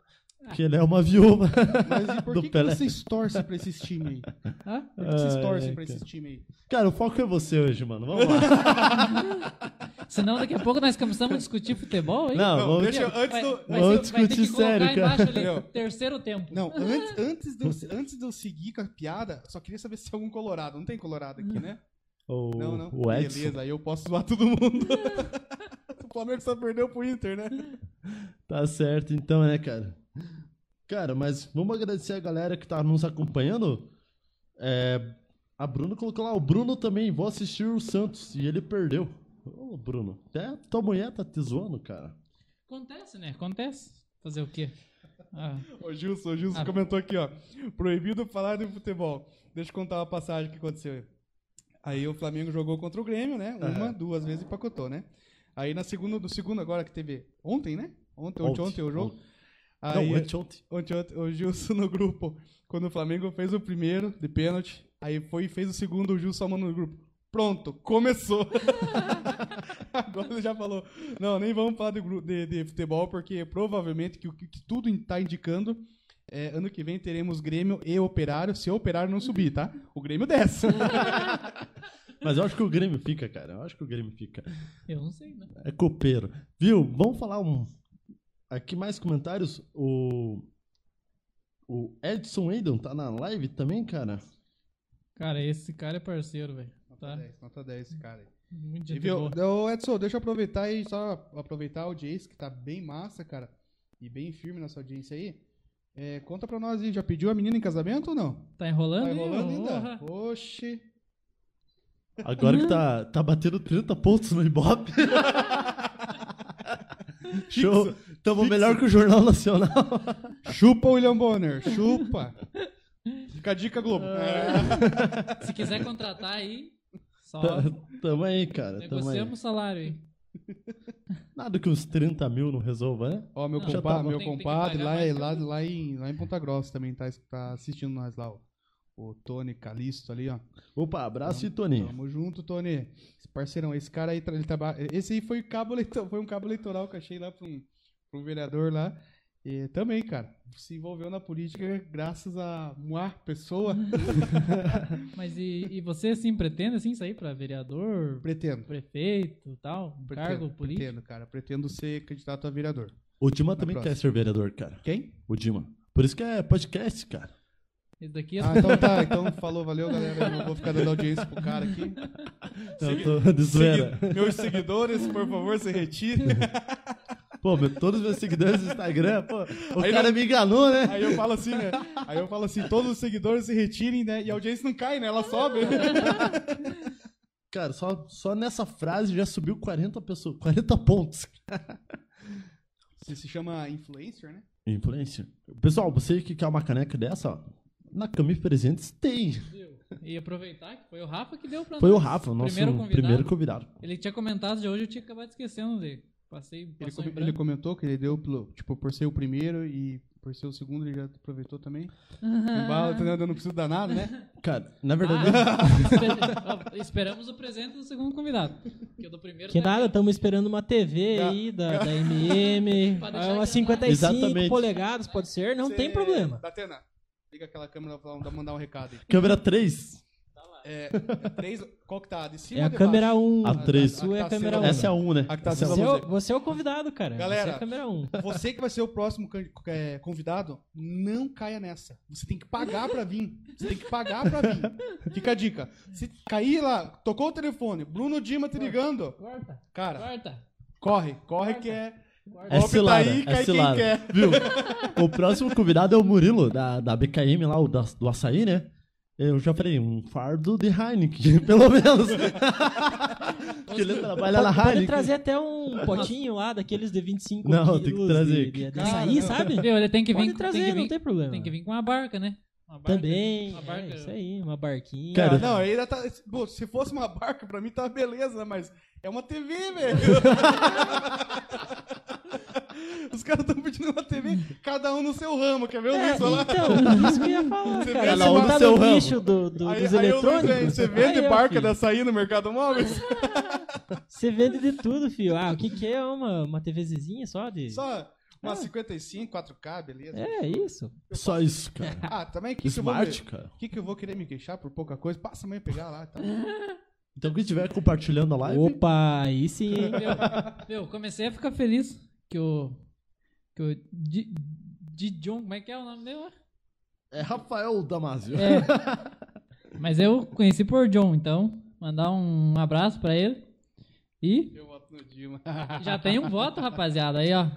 que ele é uma viúva. Mas e por Do que, que vocês torcem pra esses times aí? Hã? Por que vocês torcem ai, pra cara. esses times aí? Cara, o foco é você hoje, mano. Vamos lá. [laughs] senão daqui a pouco nós começamos a discutir futebol, hein? Não, vamos. deixa eu- antes vai, do- vai, Vamos ser- vai ter discutir que colocar sério, cara. embaixo ali, terceiro tempo. Não, [laughs] antes, antes, de eu, antes de eu seguir com a piada, só queria saber se tem algum colorado. Não tem colorado aqui, né? O, Não, não. o Edson. Beleza, aí eu posso zoar todo mundo. [laughs] o Palmeiras só perdeu pro Inter, né? Tá certo, então, né, cara? Cara, mas vamos agradecer a galera que tá nos acompanhando. É, a Bruno colocou lá, o Bruno também, vou assistir o Santos, e ele perdeu. Ô, Bruno, até tua mulher tá te zoando, cara. Acontece, né? Acontece. Fazer o quê? Ah, O Gilson, o Gilson Ah. comentou aqui, ó. Proibido falar de futebol. Deixa eu contar uma passagem que aconteceu aí. Aí o Flamengo jogou contra o Grêmio, né? Uma, duas vezes empacotou, né? Aí na segunda, do segundo agora que teve ontem, né? Ontem, ontem, ontem, o jogo. Aí, Não, anteontem. ontem, ontem, o Gilson no grupo, quando o Flamengo fez o primeiro de pênalti, aí foi e fez o segundo, o Gilson mandou no grupo. Pronto, começou. [laughs] Agora ele já falou. Não, nem vamos falar de, de- de futebol, porque provavelmente que o que, que tudo está indicando. é, ano que vem teremos Grêmio e Operário, se o Operário não subir, tá? O Grêmio desce. [laughs] Mas eu acho que o Grêmio fica, cara. Eu acho que o Grêmio fica. Eu não sei, né? É copeiro. Viu? Vamos falar um. Aqui mais comentários. O. O Edson Aidon tá na live também, cara? Cara, esse cara é parceiro, velho. Tá? 10, nota 10 esse cara aí. Muito E viu, boa. ô, Edson, deixa eu aproveitar e só aproveitar a audiência que tá bem massa, cara. E bem firme nessa audiência aí. É, conta pra nós aí, já pediu a menina em casamento ou não? Tá enrolando? Tá aí, enrolando ainda? Oxi. Agora que tá, tá batendo 30 pontos no Ibope. [laughs] Show. Tamo melhor que o Jornal Nacional. [laughs] Chupa, William Bonner, chupa. Fica a dica, Globo. É. Se quiser contratar aí, só Tamo aí, cara. Tamo negociamos o salário aí. [laughs] Nada que uns 30 mil não resolva, né? Ó, meu, Não, compa tá- meu tem- tem compadre pagar lá, mais lá, que- lá, em, lá em Ponta Grossa também tá, tá assistindo nós lá, ó. O Tony Calisto ali, ó. Opa, abraço e Toninho. Tamo junto, Tony. Esse parceirão, esse cara aí, ele traba... esse aí foi, cabo eleitor... foi um cabo eleitoral que eu achei lá pra um, um vereador lá. E também, cara, se envolveu na política graças a uma pessoa. [laughs] Mas e, e você, assim, pretende, assim, sair pra vereador, Pretendo. prefeito tal? Um Pretendo, cargo político? pretendo, cara. Pretendo ser candidato a vereador. O Dima também próxima. quer ser vereador, cara. Quem? O Dima. Por isso que é podcast, cara. Esse daqui é Ah, então tá. [laughs] Então falou, valeu, galera. Eu não vou ficar dando audiência pro cara aqui. Eu tô de zoeira. Segui- Meus seguidores, por favor, se retirem. [laughs] Pô, meu- todos os meus seguidores no Instagram, pô, o Aí cara não- me enganou, né? Aí eu falo assim, né? Aí eu falo assim, todos os seguidores se retirem, né? E a audiência não cai, né? Ela sobe. Cara, só, só nessa frase já subiu 40 pessoas, 40 pontos. Você se chama influencer, né? Influência. Pessoal, você que quer uma caneca dessa, ó, na Cami Presentes tem. E aproveitar que foi o Rafa que deu pra Foi o nós. Rafa, o nosso primeiro primeiro convidado. convidado. Ele tinha comentado de hoje, eu tinha acabado esquecendo dele. Passei, Ele, em ele comentou que ele deu, tipo, por ser o primeiro e por ser o segundo, ele já aproveitou também. Embala, entendeu? Eu não preciso dar nada, né? [laughs] Cara, na verdade, Ah, [laughs] esperamos o presente do segundo convidado. Que o do primeiro Que tá nada, estamos esperando uma TV aí da, da MM. Ah, gravado. 55 Exatamente. polegadas, pode ser, não Cê- tem problema. Datena, liga aquela câmera pra mandar um recado aí. câmera 3. É, é três, qual que tá? De cima É a de câmera baixo? 1. A três. sua é a tá câmera sendo- 1. Essa é a 1, né? A que tá é a Você é, um. o, você é o convidado, cara. Galera, você é a câmera 1. Você que vai ser o próximo é, convidado, não caia nessa. Você tem que pagar pra vir. Você tem que pagar pra vir. Fica a dica. Se cair lá, tocou o telefone, Bruno Dima te ligando, Corta, cara, corta. corre, corre que é. É tá cilada, aí, é cai quem cilada. Viu? O próximo convidado é o Murilo, da, da BKM lá, o da- do açaí, né? Eu já falei, um fardo de Heineken, [laughs] pelo menos. [laughs] Porque ele trabalha na Pode, pode Heineken. trazer até um potinho lá, daqueles de 25 Não, quilos tem que trazer. de, de, de Cara, açaí, não. sabe? Viu, ele tem que vir, Pode trazer, tem que vir, não tem problema. tem que vir com uma barca, né? Uma barca, Também, Uma barca. é isso aí, uma barquinha. Cara, Não, ainda tá. pô, se fosse uma barca, pra mim tá beleza, mas é uma TV, velho. [laughs] Os caras tão pedindo uma TV, cada um no seu ramo, quer ver o É, Luiz lá? então, isso que eu ia [laughs] falar, Você cara. vê Você esse tá seu no ramo. nicho do, do- Aí, dos aí o Luiz eletrônicos. você vende Aí, barca filho, de açaí no Mercado Móveis? [laughs] Você vende de tudo, filho. Ah, o que que é uma, uma TVzinha só de... Só uma 55, 4K, beleza? É, isso. Só isso, cara. [laughs] Ah, também que, que eu vou Smart, cara. que, que eu vou querer me queixar por pouca coisa? Passa amanhã pegar lá, tá? Então quem estiver compartilhando a live, Opa, aí sim, hein? Meu, meu, comecei a ficar feliz que o. Que o. Di, Di John, como é que é o nome dele? é Rafael Damasio. É. [laughs] Mas eu conheci por John, então, mandar um abraço pra ele. E Eu voto no Dima. [laughs] já tem um voto, rapaziada. Aí, ó.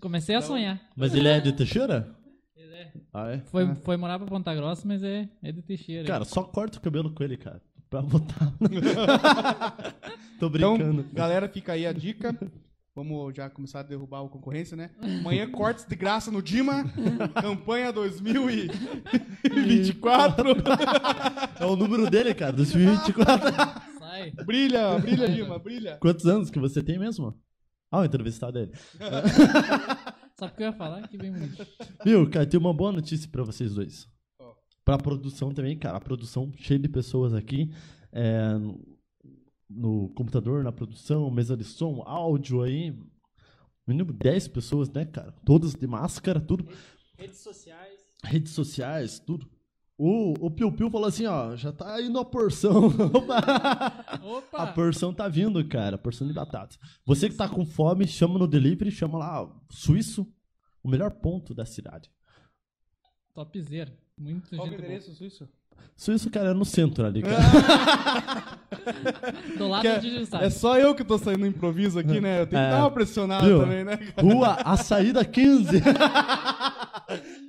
Comecei a sonhar. Mas ele é de Teixeira? Ele é- Ah, é? Foi, foi morar pra Ponta Grossa, mas é, é de Teixeira. Cara, só corta o cabelo com ele, cara. Pra votar. [laughs] Tô Então, brincando. galera, fica aí a dica. Vamos já começar a derrubar a concorrência, né? [laughs] Amanhã cortes de graça no Dima. [laughs] Campanha [laughs] 2024. É o número dele, cara, 2024. Sai. brilha, brilha, Dima, brilha. Quantos anos que você tem mesmo? Ah, o entrevistado dele. Só porque eu ia falar que bem bonito. Viu, cara, tem uma boa notícia pra vocês dois. Pra produção também, cara. A produção cheia de pessoas aqui. é, no computador, na produção, mesa de som, áudio aí. Mínimo 10 pessoas, né, cara? Todas de máscara, tudo. Redes sociais. Redes sociais, tudo. O, o Piu Piu falou assim, ó, já tá indo a porção. [laughs] Opa! A porção tá vindo, cara. A porção de batata. Você que tá com fome, chama no delivery, chama lá, Suíço, o melhor ponto da cidade. Topzera. Muito Qual que é o gente boa. endereço suíço? Suíço, cara, é no centro ali, cara. [laughs] [laughs] Do lado Que é-. É só eu que tô saindo no improviso aqui, né? Eu tenho que É. dar uma pressionada Viu? também, né? cara? Rua A Saída 15.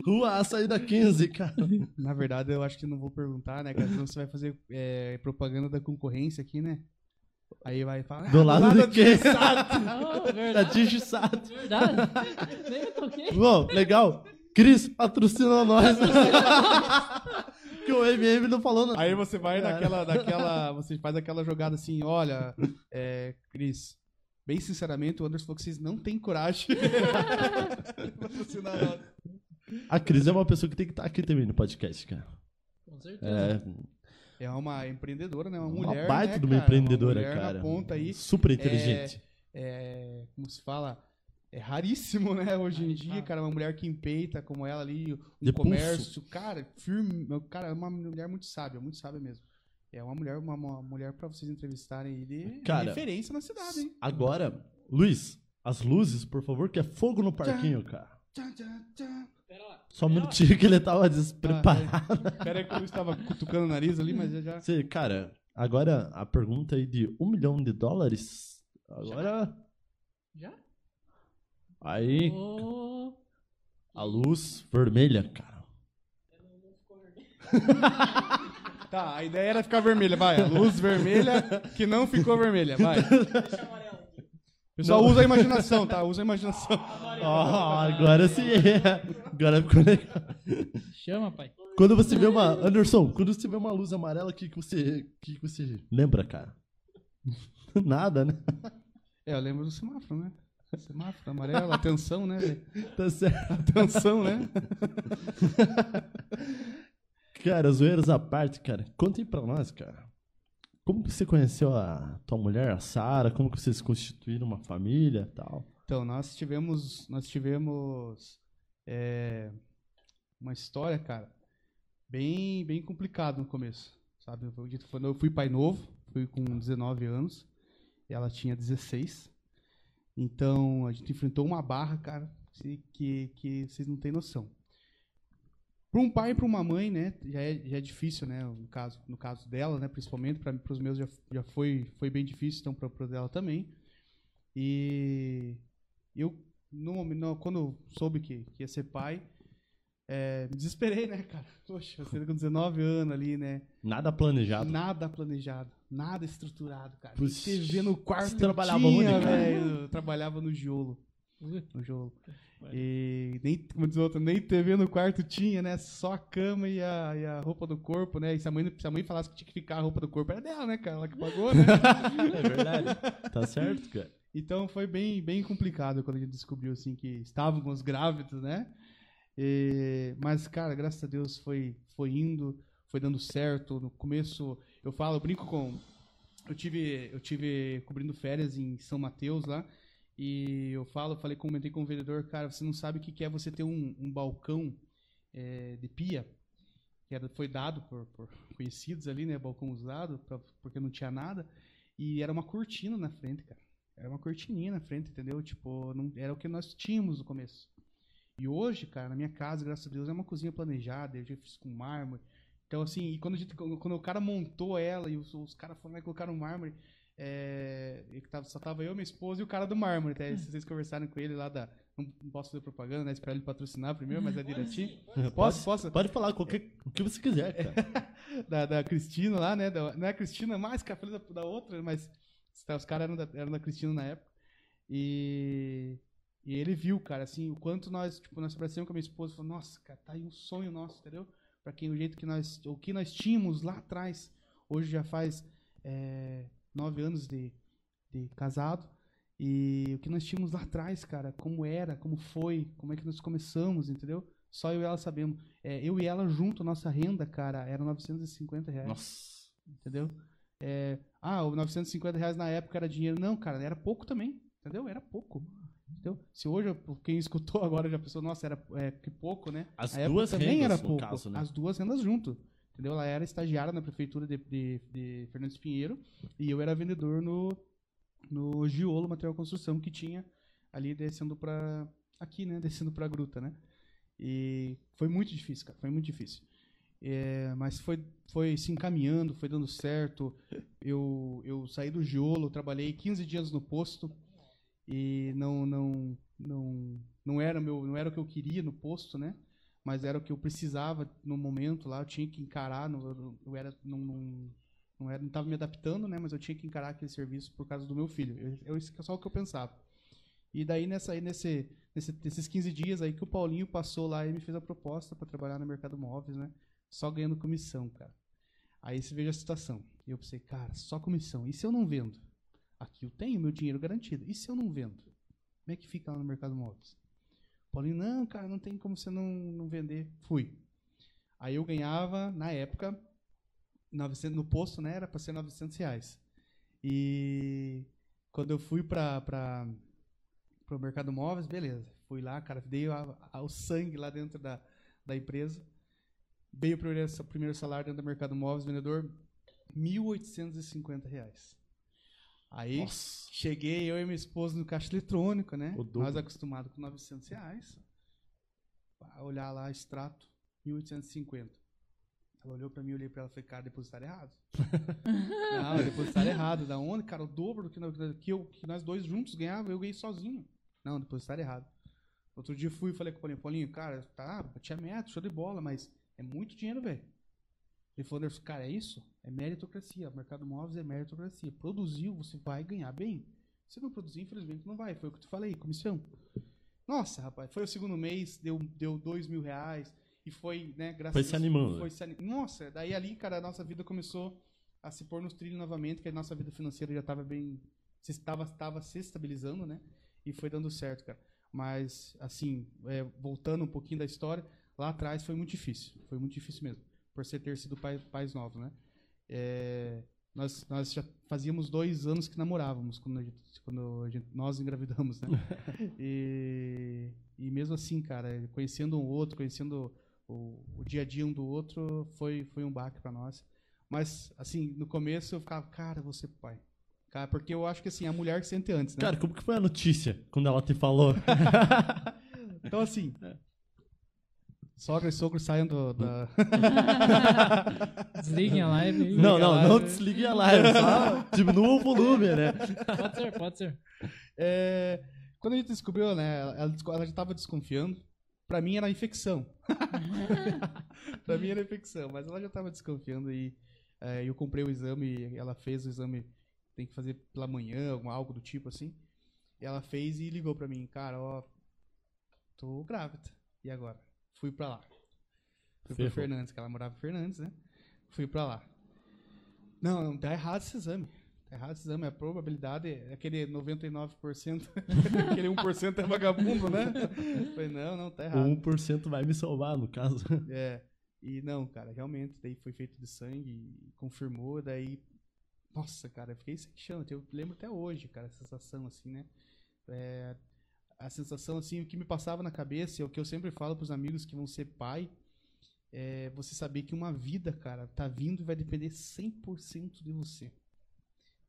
Rua A Saída 15, cara. Na verdade, eu acho que não vou perguntar, né, cara? Senão você vai fazer é, propaganda da concorrência aqui, né? Aí vai falar. Do "Ah, lado de quem? [laughs] Ah, Da verdade. Digisato. Verdade. Nem me toquei. Bom, legal. Cris, patrocina nós. [laughs] que o MM não falou nada. Aí você vai Cara. naquela, [laughs] naquela. Você faz aquela jogada assim, olha, é, Cris, bem sinceramente, o Anderson falou que vocês não têm coragem de patrocinar nós. A Cris é uma pessoa que tem que estar aqui também no podcast, cara. Com certeza. É É uma empreendedora, né? Uma, uma mulher. baita né, de uma cara? empreendedora, uma mulher cara. Na ponta aí. Super inteligente. é, como se fala, é raríssimo, né, hoje em dia, cara, uma mulher que empeita como ela ali, um De comércio, cara, firme, cara, é uma mulher muito sábia, muito sábia mesmo. É uma mulher, uma, uma mulher para vocês entrevistarem aí de Cara, referência na cidade, hein? Agora, Luiz, as luzes, por favor, que é fogo no parquinho, cara. Tchá, tchá, tchá. Pera lá. Só um minutinho que ele tava despreparado. Pera aí que eu estava cutucando o nariz ali, mas já já... Você, cara, agora a pergunta aí de um milhão de dólares. Agora, Já? Aí, Ô, a luz vermelha, cara. [laughs] Tá, a ideia era ficar vermelha, vai, a luz vermelha que não ficou vermelha, vai. Pessoal, usa a imaginação, tá? Usa a imaginação. [laughs] Ó, agora sim. Agora ficou legal. Chama, pai. Quando você vê uma. Anderson, quando você vê uma luz amarela, o que, que você. que, que você lembra, cara? [laughs] Nada, né? É, eu lembro do semáforo, né? Semáforo amarelo, atenção, né? [laughs] Tá certo. Atenção, né? [laughs] Cara, zoeiras à parte, cara. Conta aí pra nós, cara. Como que você conheceu a tua mulher, a Sara? Como que vocês constituíram uma família e tal? Então, nós tivemos, nós tivemos é, uma história, cara, bem, bem complicada no começo, sabe? Eu, dito, quando eu fui pai novo, fui com 19 anos, ela tinha 16. Então, a gente enfrentou uma barra, cara, que, que, vocês não têm noção. Para um pai e para uma mãe, né, já é, já é difícil, né, no caso, no caso dela, né, principalmente, para os meus já, já foi, foi bem difícil, então para dela também. E eu, no, no- quando soube que, que ia ser pai, é, me desesperei, né, cara? [laughs] Poxa, você com 19 anos ali, né? Nada planejado. Nada planejado, nada estruturado, cara. TV no quarto você trabalhava tinha, onde, cara? velho. Eu trabalhava no Jolo. No Jolo. E nem, como diz o outro, nem TV no quarto tinha, né? Só a cama e a, e a roupa do corpo, né? E se a, mãe, se a mãe falasse que tinha que ficar a roupa do corpo, era dela, né, cara? Ela que pagou, né? [laughs] É verdade. Tá certo, cara. Então foi bem, bem complicado quando a gente descobriu assim que estávamos grávidos, né? E- mas, cara, graças a Deus foi, foi indo, foi dando certo. No começo, eu falo, eu brinco com. Eu tive, eu tive cobrindo férias em São Mateus lá. E eu falo, falei, comentei com o vendedor, cara, você não sabe o que é você ter um, um balcão é, de pia, que era, foi dado por, por conhecidos ali, né? Balcão usado, pra- porque não tinha nada. E era uma cortina na frente, cara. Era uma cortininha na frente, entendeu? Tipo, não, era o que nós tínhamos no começo. E hoje, cara, na minha casa, graças a Deus, é uma cozinha planejada, eu já fiz com mármore. Então, assim, e quando, gente, quando o cara montou ela e os, os caras foram lá e colocaram mármore, é, e tava, só tava eu, minha esposa e o cara do mármore. Até se vocês conversaram com ele lá da. Não, posso fazer propaganda, né? Esperar ele patrocinar primeiro, mas é direitinho. Posso, posso? Pode falar qualquer, o que você quiser, cara. [laughs] da, da Cristina lá, né? Da- não é a Cristina mais, que a filha da, da outra, mas tá, os caras eram da, eram da Cristina na época. E, e ele viu, cara, assim, o quanto nós, tipo, nós aparecemos com a minha esposa, falou, nossa, cara, tá aí um sonho nosso, entendeu? Pra quem, o jeito que nós, o que nós tínhamos lá atrás, hoje já faz é, nove anos de, de casado, E o que nós tínhamos lá atrás, cara, como era, como foi, como é que nós começamos, entendeu? Só eu e ela sabemos. É, eu e ela junto, nossa renda, cara, era 950 reais. Nossa. Entendeu? É, ah, o 950 reais na época era dinheiro. Não, cara, era pouco também. Entendeu? Era pouco. Entendeu? Se hoje, quem escutou [laughs] agora já pensou, nossa, era é, que pouco, né? As época duas também rendas, era no pouco. caso, né? As duas rendas junto. Entendeu? Ela era estagiária na prefeitura de, de, de Fernandes Pinheiro e eu era vendedor no, no Giolo Material Construção que tinha ali descendo pra. aqui, né? [laughs] Descendo pra gruta, né? E foi muito difícil, cara. Foi muito difícil. É, mas foi, foi se encaminhando, foi dando certo. Eu, eu saí do Giolo, trabalhei 15 dias no posto e não não não não era meu não era o que eu queria no posto, né? Mas era o que eu precisava no momento lá. Eu tinha que encarar. no- Eu, era não, não não era não estava me adaptando, né? Mas eu tinha que encarar aquele serviço por causa do meu filho. Eu, é só o que eu pensava. E daí nessa nesse, nesse nesses 15 dias aí que o Paulinho passou lá e me fez a proposta para trabalhar no mercado móveis, né? Só ganhando comissão, cara. Aí você veja a situação. E eu pensei, cara, só comissão. E se eu não vendo? Aqui eu tenho meu dinheiro garantido. E se eu não vendo? Como é que fica lá no mercado móveis? Paulinho, não, cara, não tem como você não, não vender. Fui. Aí eu ganhava, na época, 900, no posto, né? Era para ser 900 reais. E quando eu fui para o mercado móveis, beleza. Fui lá, cara, dei o sangue lá dentro da, da empresa. Veio o primeiro, primeiro salário dentro do mercado móveis, vendedor, 1.850 reais. Aí Nossa. cheguei eu e minha esposa no caixa eletrônico, né? Nós acostumados com 900 reais. Olhar lá, extrato, 1.850. Ela olhou pra mim, olhei pra ela e falei, cara, depositaram errado. [laughs] Não, depositaram errado. Da onde, cara? O dobro do que, nós- que, eu, que nós dois juntos ganhava, eu ganhei sozinho. Não, depositaram errado. Outro dia fui e falei com o Paulinho, Paulinho, cara, tá, tinha meta, show de bola, mas é muito dinheiro, velho. Ele falou, Anderson, cara, é isso? É meritocracia. O mercado móveis é meritocracia. Produziu, você vai ganhar bem. Se não produzir, infelizmente não vai. Foi o que eu te falei, comissão. Nossa, rapaz, foi o segundo mês, deu, deu dois mil reais. E foi, né, graças Foi a se Deus, animando, Foi né? se ani- Nossa, daí ali, cara, a nossa vida começou a se pôr nos trilhos novamente, que a nossa vida financeira já estava bem. se Estava, estava se estabilizando, né? E foi dando certo, cara. Mas, assim, é, voltando um pouquinho da história, lá atrás foi muito difícil. Foi muito difícil mesmo. Por ser ter sido pai, pais novos, né? É, nós, nós já fazíamos dois anos que namorávamos quando, a gente- quando a gente- nós engravidamos, né? [laughs] e, e mesmo assim, cara, conhecendo um outro, conhecendo o, o dia a dia um do outro, foi, foi um baque pra nós. Mas, assim, no começo eu ficava, cara, você pai. Cara, porque eu acho que assim, a mulher que sente antes, né? Cara, como que foi a notícia quando ela te falou? [laughs] Então, assim. Sogra e sogro saiam do, da. [laughs] Desliguem a live. não, não, a não live. desligue a live, só diminua o volume, né? Pode ser, pode ser. É, quando a gente descobriu, né? Ela, ela já estava desconfiando. Pra mim era infecção. [laughs] pra mim era infecção, mas ela já estava desconfiando e é, eu comprei o exame, ela fez o exame, tem que fazer pela manhã, algo do tipo assim. E ela fez e ligou pra mim, cara, ó, tô grávida. E agora? Fui pra lá. Fui pra Ferrou. Fernandes, que ela morava em Fernandes, né? Fui pra lá. Não, não, tá errado esse exame. Tá errado esse exame. A probabilidade é aquele 99%. [laughs] aquele 1% é vagabundo, né? Falei, não, não, tá O errado. 1% vai me salvar, no caso. É. E não, cara, realmente, daí foi feito de sangue confirmou, daí. Nossa, cara, eu fiquei sem chão. Eu lembro até hoje, cara, a sensação assim, né? É, a sensação, assim, o que me passava na cabeça, é o que eu sempre falo pros amigos que vão ser pai, é você saber que uma vida, cara, tá vindo e vai depender 100% de você.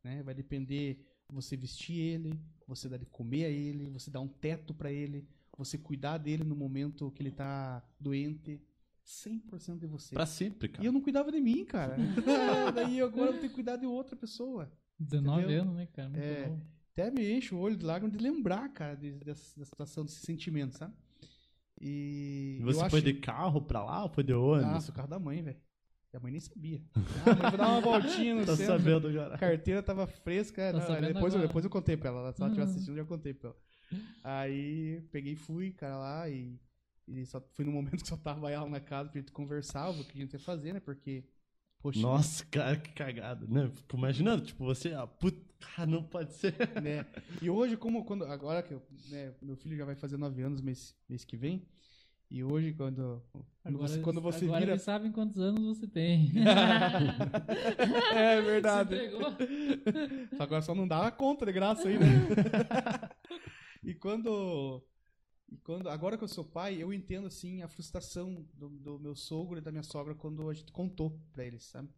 Né? Vai depender você vestir ele, você dar de comer a ele, você dar um teto pra ele, você cuidar dele no momento que ele tá doente. 100% de você. Pra sempre, E cara. eu não cuidava de mim, cara. [laughs] Daí agora eu ter que cuidar de outra pessoa. 19 Entendeu? anos, né, cara? Muito É. novo. Até me enche o olho de lágrimas de lembrar, cara, de- dessa, da situação, desse sentimento, sabe? E. E você eu foi acho- de carro pra lá ou foi de Ah, ônibus? o carro da mãe, velho. E a mãe nem sabia. Ah, mãe, vou dar uma voltinha no [laughs] tá centro. sabendo agora. A carteira tava fresca. Tá não, depois, eu, depois eu contei pra ela. Se ela estiver Uhum. assistindo, eu já contei pra ela. Aí peguei e fui, cara, lá e, e só fui no momento que só tava ela na casa pra gente conversar o que a gente ia fazer, né? Porque Poxa, Nossa, cara, que cagada, né? Fico imaginando, tipo, você, ah, puta, cara, não pode ser. né? E hoje, como quando agora que eu, né, meu filho já vai fazer nove anos mês, mês que vem, e hoje quando Agora, você, quando você agora vira eles sabem quantos anos você tem. [laughs] é Se verdade. entregou. Agora só não dá a conta de graça aí, né? [laughs] e quando e quando agora que eu sou pai, eu entendo assim a frustração do, do meu sogro e da minha sogra quando a gente contou pra eles, sabe?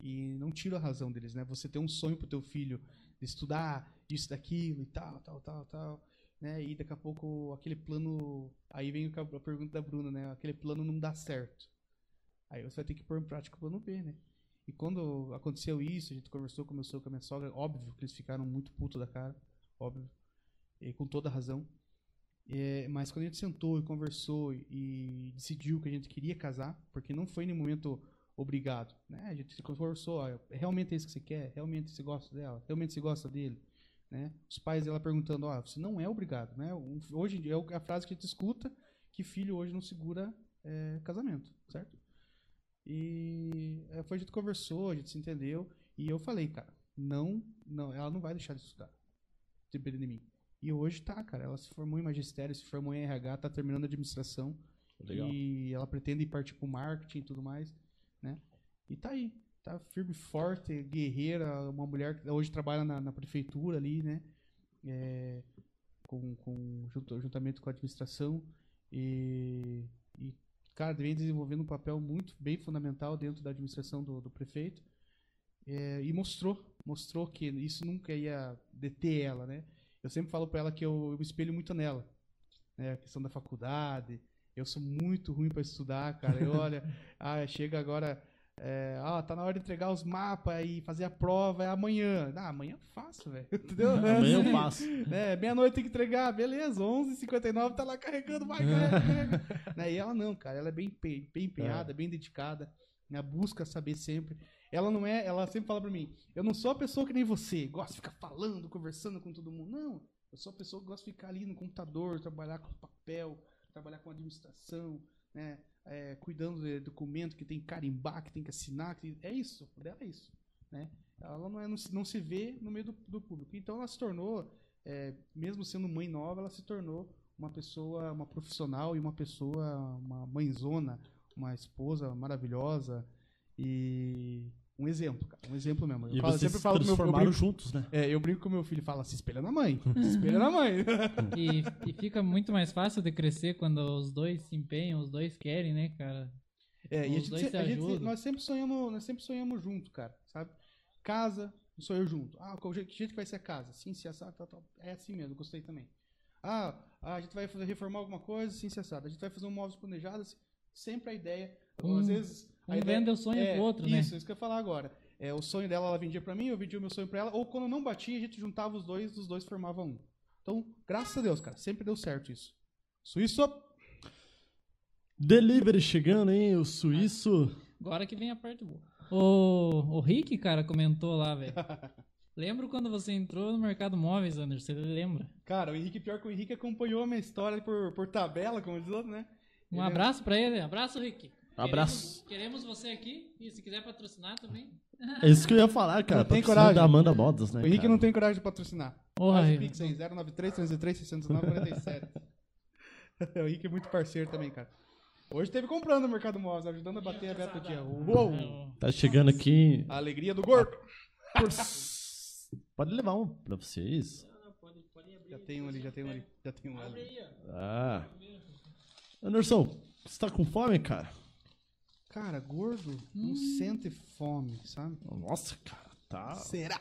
E não tiro a razão deles, né? Você tem um sonho pro teu filho estudar isso, daquilo e tal, tal, tal, tal, né? E daqui a pouco aquele plano, aí vem a pergunta da Bruna, né? Aquele plano não dá certo. Aí você vai ter que pôr em prática o plano B, né? E quando aconteceu isso, a gente conversou com o meu sogro, com a minha sogra, óbvio que eles ficaram muito putos da cara, óbvio, e com toda razão. É, mas quando a gente sentou e conversou e decidiu que a gente queria casar, porque não foi nenhum momento obrigado, né? A gente conversou, ó, realmente é isso que você quer? Realmente você gosta dela? Realmente você gosta dele? Né? Os pais dela perguntando, ó, você não é obrigado, né? Hoje em dia é a frase que a gente escuta que filho hoje não segura é, casamento, certo? E é, foi a gente conversou, a gente se entendeu. E eu falei, cara, não, não, ela não vai deixar de estudar. Dependendo de mim. E hoje tá, cara. Ela se formou em magistério, se formou em RH, tá terminando administração. Legal. E ela pretende partir pro marketing e tudo mais, né? E tá aí. Tá firme, forte, guerreira, uma mulher que hoje trabalha na, na prefeitura ali, né? É, com, com juntamente com a administração. E, e cara, vem desenvolvendo um papel muito bem fundamental dentro da administração do, do prefeito. É, e mostrou, mostrou que isso nunca ia deter ela, né? Eu sempre falo para ela que eu, eu me espelho muito nela, né? A questão da faculdade. Eu sou muito ruim para estudar, cara. Eu olha, [laughs] ah, chega agora, é, ah, tá na hora de entregar os mapas e fazer a prova, é amanhã. Ah, amanhã eu faço, velho. [laughs] Entendeu? Amanhã eu Assim, passo. né? Meia-noite tem que entregar, beleza, 11h59 tá lá carregando, vai, carrega, [laughs] né? E ela não, cara, ela é bem, bem empenhada, bem dedicada, né? busca saber sempre. Ela não é, ela sempre fala pra mim, eu não sou a pessoa que nem você, gosta de ficar falando, conversando com todo mundo. Não, eu sou a pessoa que gosta de ficar ali no computador, trabalhar com papel, trabalhar com administração, né? É, cuidando de documento que tem que carimbar, que tem que assinar, que tem- é isso, o dela é isso, né? Ela não, é, não, se, não se vê no meio do, do público. Então ela se tornou, é, mesmo sendo mãe nova, ela se tornou uma pessoa, uma profissional e uma pessoa, uma mãezona, uma esposa maravilhosa e um exemplo, cara, um exemplo mesmo. Eu E falo- vocês se pro meu eu transformaram brinco, juntos, né? é, eu brinco com meu filho, fala, se espelha na mãe, [laughs] se espelha na mãe. [laughs] E, e fica muito mais fácil de crescer quando os dois se empenham, os dois querem, né, cara? É, e a Os gente, dois se- se a gente- ajudam. nós sempre sonhamos, nós sempre sonhamos junto, cara, sabe? Casa, sonho junto. Ah, qual jeito, que jeito que vai ser a casa? Sim, se assado, tal, tal. É assim mesmo, gostei também. Ah, ah, a gente vai fazer, reformar alguma coisa, sim, se assado. A gente vai fazer um móveis planejado, assim, sempre a ideia, Um- às vezes... a um ideia- vende o sonho pro outro, né? Isso, isso que eu ia falar agora. É, o sonho dela, ela vendia pra mim, eu vendia o meu sonho pra ela, ou quando não batia, a gente juntava os dois, os dois formavam um. Então, graças a Deus, cara, sempre deu certo isso. Suíço, Delivery chegando, hein? O suíço. Agora que vem a parte boa. O, o Rick, cara, comentou lá, velho. [laughs] Lembro quando você entrou no mercado móveis, Anderson? Você lembra? Cara, o Henrique, pior que o Henrique acompanhou a minha história por, por tabela, como diz o outro, né? Um Ele- abraço pra ele. Abraço, Rick. Abraço. Queremos, queremos você aqui. E se quiser patrocinar também. É isso que eu ia falar, cara. Não tem coragem. da Amanda Modas, né? O Henrique cara? não tem coragem de patrocinar. Porra, Faz o Rick. Pix aí, 093 303 609 47. o Henrique é muito parceiro também, cara. Hoje teve comprando no Mercado Móveis, ajudando a bater a meta do dia. Uou! Tá chegando aqui. A alegria do gordo. Pode levar um pra vocês. Já tem um ali, já tem um ali. Já tem um ali. Ah. Anderson, você tá com fome, cara? Cara, gordo não sente fome, sabe? Nossa, cara. Tá. Será?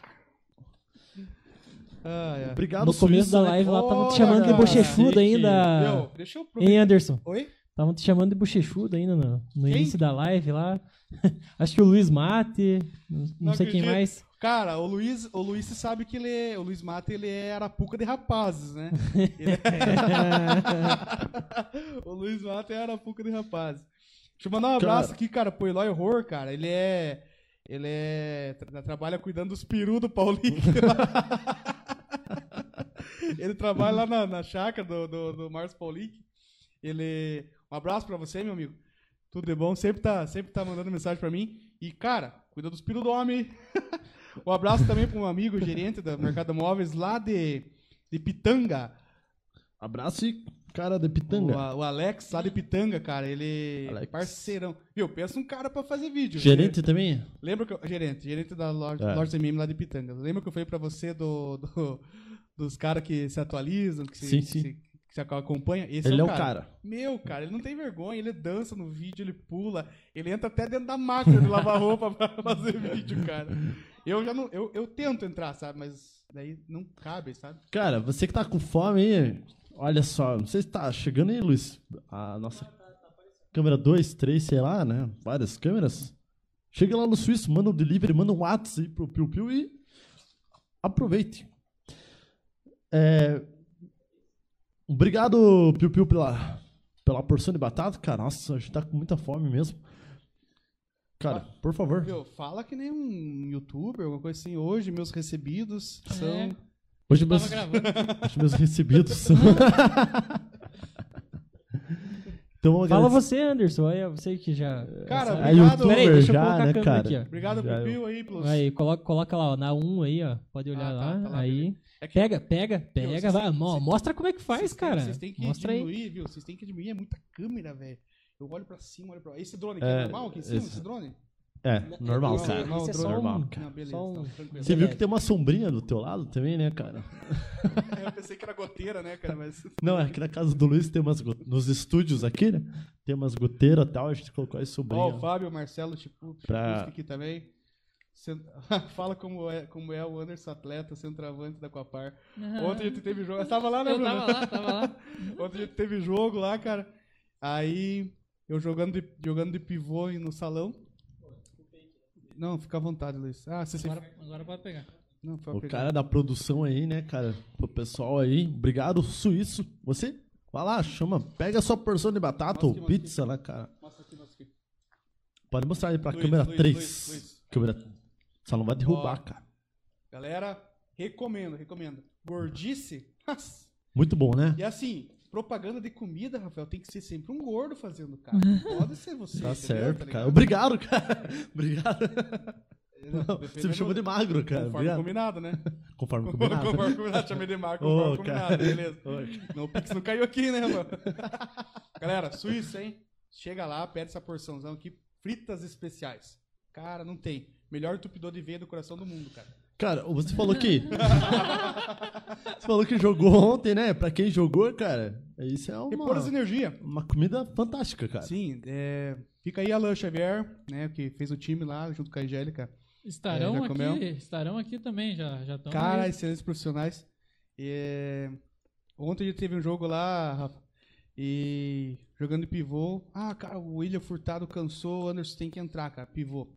Ah, é. Obrigado, No começo Suíço, da né? live lá, estavam te chamando de bochechudo ainda. Meu, deixa eu Hein, aproveitar. Anderson? Oi? Estavam te chamando de bochechudo ainda no, no Quem? início da live lá. [laughs] Acho que o Luiz Mate, não, não Não sei quem acredito. mais. Cara, o Luiz, o Luiz sabe que ele é, o Luiz Mata, ele é arapuca de rapazes, né? [laughs] Ele é- [laughs] o Luiz Mata é arapuca de rapazes. Deixa eu mandar um abraço Cara. aqui, cara, pro Eloy Horror, cara. Ele é ele é tra- trabalha cuidando dos perus do Paulinho. [laughs] ele trabalha lá na, na chácara do, do, do Márcio Paulinho. Ele um abraço pra você, meu amigo. Tudo de bom. Sempre tá, sempre tá mandando mensagem pra mim. E, cara, cuida dos piros do homem. [laughs] um abraço também pra um amigo gerente da Mercado Móveis lá de, de Pitanga. Abraço e cara de O, pitanga. a- o Alex lá de Pitanga, cara. Ele é Alex. parceirão. Viu, pensa um cara pra fazer vídeo. Gerente também? Lembra que eu, gerente, gerente da Lorde, É. MM lá de Pitanga. Lembra que eu falei pra você do, do- dos caras que se atualizam, que se, Sim, sim. que se acompanha? Esse Ele é é o o cara. cara. Meu, cara, ele não tem vergonha, ele dança no vídeo, ele pula, ele entra até dentro da máquina de lavar roupa [laughs] pra fazer vídeo, cara. Eu já não, eu, eu tento entrar, sabe, mas daí não cabe, sabe? Cara, você que tá com fome aí, olha só, não sei se tá chegando aí, Luiz. A nossa câmera 2, 3, sei lá, né? Várias câmeras. Chega lá no Suíço, manda um delivery, manda um WhatsApp aí pro Piu Piu e aproveite. É, Obrigado, Piu Piu, pela, pela porção de batata, cara. Nossa, a gente tá com muita fome mesmo. Cara, por favor. Meu, fala que nem um youtuber, alguma coisa assim. Hoje, meus recebidos são. Hoje Eu meus, [laughs] hoje meus recebidos são. [laughs] então, Fala agradecer- você, Anderson. Olha, você que já. Cara, É obrigado. Peraí, deixa eu já, colocar a né, câmera cara? aqui, ó. Obrigado, Já Pipil, aí, pelos. Aí, coloca, coloca lá, ó, na 1 aí, ó. Pode olhar Ah, tá, lá. tá lá, aí. É que- Pega, pega, pega. vai. vocês- mostra como é que faz, Vocês têm- cara. Vocês têm que Mostra aí. diminuir, viu? Vocês têm que diminuir, é muita câmera, velho. Eu olho pra cima, olho pra lá. Esse drone aqui É, é normal aqui em cima, esse- esse drone? É, normal, cara. normal, é só normal, um, cara. Não, beleza, só um- então. Você viu que tem uma sombrinha do teu lado também, né, cara? Eu pensei que era goteira, né, cara? Mas. [laughs] Não, é aqui na casa do Luiz tem umas. go- Nos estúdios aqui, né? Tem umas goteiras e tal, a gente colocou as Ó, sombrinhas. o Fábio, o Marcelo, tipo, Pra- aqui também. [laughs] Fala como é, como é o Anderson atleta, centroavante da Coapar. Ontem a gente teve jogo. Você tava lá, né, Eu Bruno? tava lá, tava lá. [laughs] Ontem a gente teve jogo lá, cara. Aí eu jogando de, jogando de pivô no salão. Não, fica à vontade, Luiz. Ah, você. Agora, agora pode pegar. Não, foi O cara da produção aí, né, cara? Pro pessoal aí. Obrigado, Suíço. Você? Vai lá, chama. Pega a sua porção de batata Mostra ou aqui, pizza lá, cara. Mostra aqui, mostra aqui. Pode mostrar aí pra Luiz, câmera Luiz, 3. Luiz, Luiz. Câmera. Só não vai derrubar, Ó. cara. Galera, recomendo, recomendo. Gordice. Muito bom, né? E assim, propaganda de comida, Rafael, tem que ser sempre um gordo fazendo, cara. Não Pode ser você. Tá entendeu? certo, Tá cara. Obrigado, cara. [laughs] Obrigado. Não, Você me chama de magro, cara. Conforme Obrigado. combinado, né? Conforme [laughs] combinado. Conforme combinado, chamei de Marco, Ô, conforme cara. combinado, beleza. Ô, Não, o Pix não caiu aqui, né, mano? [laughs] Galera, Suíça, hein? Chega lá, pede essa porçãozão aqui, fritas especiais. Cara, não tem. Melhor entupidor de veia do coração do mundo, cara. Cara, você falou que. [laughs] você falou que jogou ontem, né? Pra quem jogou, cara, isso é uma, Repor as energia. uma comida fantástica, cara. Sim, é, fica aí Alan Xavier, né, que fez o time lá junto com a Angélica. Estarão É, aqui, comeu? estarão aqui também, já já estão. Cara, excelentes profissionais. É, Ontem a gente teve um jogo lá, Rafa, e jogando de pivô. Ah, cara, o William Furtado cansou, o Anderson tem que entrar, cara, pivô.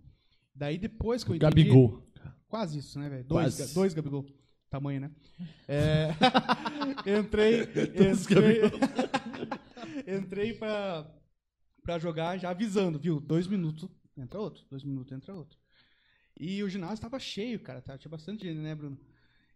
Daí depois que eu entendi... Gabigol. Quase isso, né, velho? Dois, Quase. dois Gabigol. Tamanho, né? É... [laughs] entrei. [laughs] Entrei, [laughs] entrei pra, pra jogar já avisando, viu? Dois minutos entra outro. Dois minutos entra outro. E o ginásio tava cheio, cara. Tá? Tinha bastante gente, né, Bruno?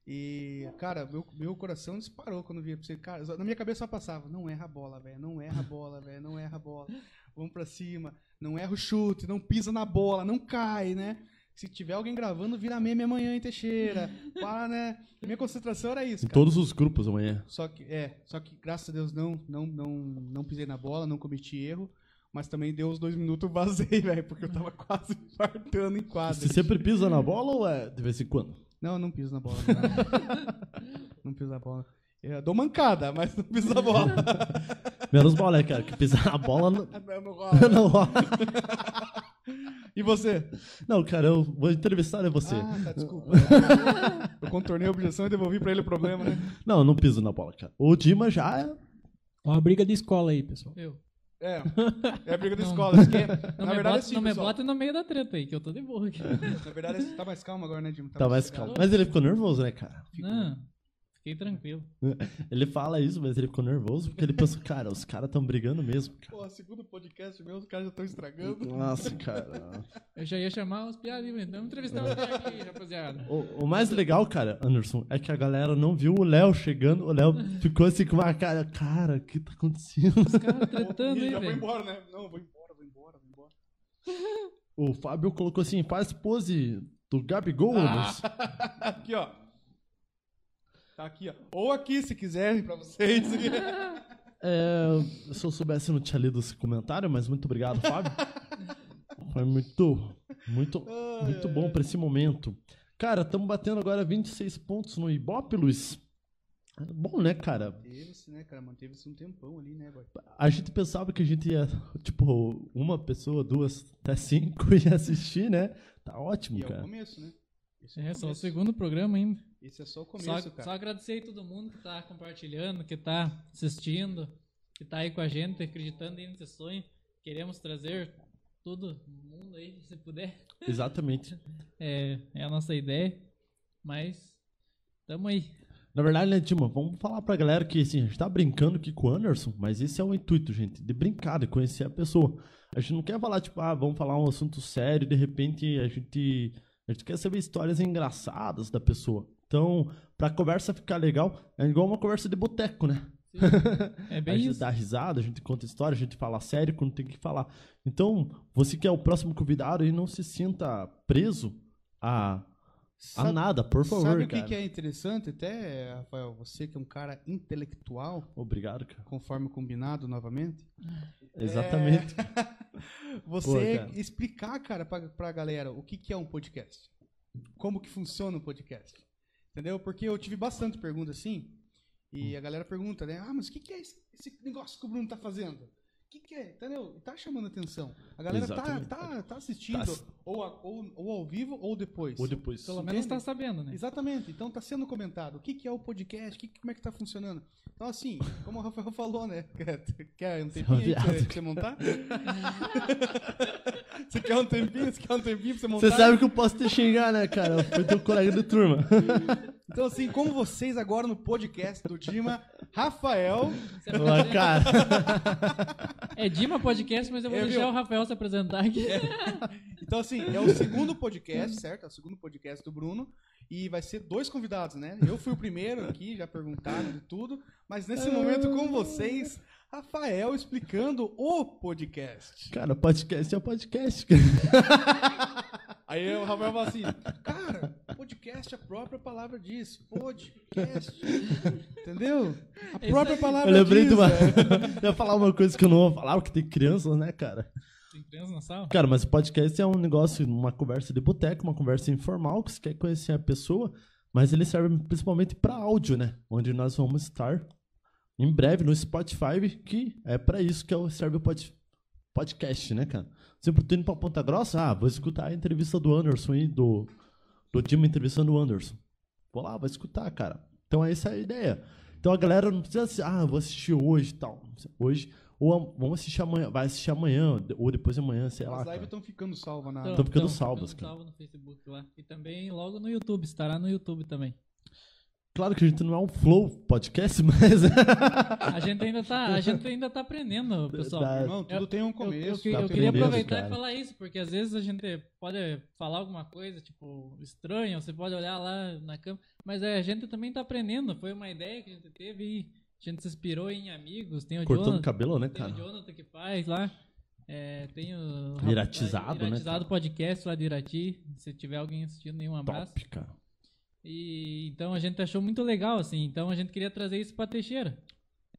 E, cara, meu, meu coração disparou quando via pra você. Cara, na minha cabeça só passava: não erra a bola, velho. Não erra a bola, velho. Não erra a bola. Vamos pra cima. Não erra o chute. Não pisa na bola. Não cai, né? Se tiver alguém gravando, vira meme amanhã em Teixeira. [laughs] Para, né? Minha concentração era isso, Em cara. todos os grupos amanhã. Só que, é, só que graças a Deus não, não, não, não pisei na bola, não cometi erro. Mas também deu os dois minutos, eu vazei, [laughs] velho, porque eu tava quase [laughs] fartando em quadra. Você sempre pisa na bola ou é de vez em quando? Não, não piso na bola. Não, não piso na bola. Eu dou mancada, mas não piso na bola. Menos bola, né, cara? Que pisar na bola não, Não, não rola. não rola. E você? Não, cara, eu vou entrevistar né, você. Ah, tá, desculpa. Eu contornei a objeção e devolvi pra ele o problema, né? Não, eu não piso na bola, cara. O Dima já é. Ó, a briga de escola aí, pessoal. Eu. É, é [laughs] a briga da Não. escola. Isso aqui é- Não, na me, verdade, bota, assim, não me bota no meio da treta aí, que eu tô de boa aqui. Na verdade, você tá mais calmo agora, né, Dimo? Tá mais sossegado. calmo. Mas ele ficou nervoso, né, cara? Não, fiquei tranquilo. [laughs] Ele fala isso, mas ele ficou nervoso porque ele pensou, cara, os caras tão brigando mesmo, cara. Pô, segundo podcast meu, os caras já estão estragando. Nossa, [laughs] cara. Eu já ia chamar os piadas então vamos entrevistar os piadas aqui, rapaziada. O, o mais legal, cara, Anderson, é que a galera não viu o Léo chegando. O Léo ficou assim com uma cara. Cara, o que tá acontecendo? Os caras tretando [laughs] Ih, aí, já vou velho. embora, né? Não, vou embora, vou embora. vou embora. O Fábio colocou assim, faz pose do Gabigol, Ah. Aqui, ó. Tá aqui, ó. Ou aqui, se quiserem, pra vocês. [laughs] É, se eu soubesse, eu não tinha lido esse comentário, mas muito obrigado, Fábio. [laughs] Foi muito, muito, muito bom pra esse momento. Cara, estamos batendo agora 26 pontos no Ibope, Luiz. É Bom, né, cara? Manteve-se, né, cara? Manteve-se um tempão ali, né, boy? A gente pensava que a gente ia, tipo, uma pessoa, duas, até cinco [laughs] ia assistir, né? Tá ótimo, E é o cara. começo, né? Esse É, só o começo. segundo programa ainda. Esse é só o Só, começo, cara. só agradecer aí todo mundo que tá compartilhando, que tá assistindo, que tá aí com a gente, acreditando aí nesse sonho. Queremos trazer todo mundo aí, se puder. Exatamente. [laughs] É, é a nossa ideia. Mas tamo aí. Na verdade, né, Dima, vamos falar pra galera que assim, a gente tá brincando aqui com o Anderson, mas esse é o intuito, gente, de brincar, de conhecer a pessoa. A gente não quer falar, tipo, ah, vamos falar um assunto sério e de repente a gente, a gente quer saber histórias engraçadas da pessoa. Então, pra conversa ficar legal, é igual uma conversa de boteco, né? É [laughs] a bem gente isso. dá risada, a gente conta história, a gente fala sério quando tem que falar. Então, você que é o próximo convidado e não se sinta preso a, a Sabe- nada, por favor, Sabe o que, cara. que é interessante até, Rafael? Você que é um cara intelectual, Obrigado, cara. conforme combinado novamente. Exatamente. [laughs] Você Pô, cara. explicar, cara, pra, pra galera o que, que é um podcast. Como que funciona um podcast. Entendeu? Porque eu tive bastante pergunta assim. E a galera pergunta, né? Ah, mas o que, que é esse, esse negócio que o Bruno tá fazendo? O que, que é? Entendeu? Tá chamando atenção. A galera tá, Exatamente. tá, tá assistindo, Tá. ou, a- ou, ou ao vivo ou depois. Ou depois. Pelo menos Entende? tá sabendo, né? Exatamente. Então tá sendo comentado. O que, que é o podcast? Que, como é que tá funcionando? Então, assim, como o Rafael falou, né? [laughs] Quer, quer um tempinho aí pra você montar? [laughs] você quer um tempinho? Você quer um tempinho pra você montar? Você sabe que eu posso te xingar, né, cara? Foi teu colega de turma. [laughs] Então, assim, como vocês agora no podcast do Dima, Rafael. Se Lá, apresenta- cara. [laughs] É Dima Podcast, mas eu vou É, deixar viu? o Rafael se apresentar aqui. Então, assim, é o segundo podcast, certo? É o segundo podcast do Bruno. E vai ser dois convidados, né? Eu fui o primeiro aqui, já perguntaram de tudo. Mas nesse momento com vocês, Rafael explicando o podcast. Cara, podcast é podcast. cara. [laughs] Aí o Rafael fala assim, cara, podcast, a própria palavra diz, podcast, entendeu? A própria palavra Eu lembrei diz. de uma. velho. [laughs] Eu ia falar uma coisa que eu não vou falar, porque tem crianças, né, cara? Tem criança na sala? Cara, mas podcast é um negócio, uma conversa de boteco, uma conversa informal, que você quer conhecer a pessoa, mas ele serve principalmente pra áudio, né? Onde nós vamos estar em breve no Spotify, que é pra isso que é o- serve o pod- podcast, né, cara? Sempre tô indo pra Ponta Grossa, ah, vou escutar a entrevista do Anderson aí, do, do Dima entrevistando o Anderson. Vou lá, vou escutar, cara. Então essa é a ideia. Então a galera não precisa assim, ah, vou assistir hoje e tal. Hoje, ou am- vamos assistir amanhã, vai assistir amanhã, ou depois de amanhã, sei lá. As lives estão ficando salvas na... Então, Tão ficando então, salvas, ficando cara. salvo no Facebook lá. E também logo no YouTube, estará no YouTube também. Claro que a gente não é um flow podcast, [laughs] mas. A gente ainda tá, a gente ainda tá aprendendo, pessoal. Verdade. Irmão, tudo Eu- tem um Eu, eu, começo. que- tá eu queria aproveitar cara. e falar isso, porque às vezes a gente pode falar alguma coisa, tipo, estranha, você pode olhar lá na câmera, mas é, a gente também tá aprendendo. Foi uma ideia que a gente teve e a gente se inspirou em amigos. Tem o Cortando Jonathan, cabelo, né, tem o cara? Jonathan que faz lá. É, tem o Iratizado, né, Iratizado cara? podcast lá de Irati. Se tiver alguém assistindo, nenhum abraço. Top, cara. E então a gente achou muito legal, assim. Então a gente queria trazer isso pra Teixeira.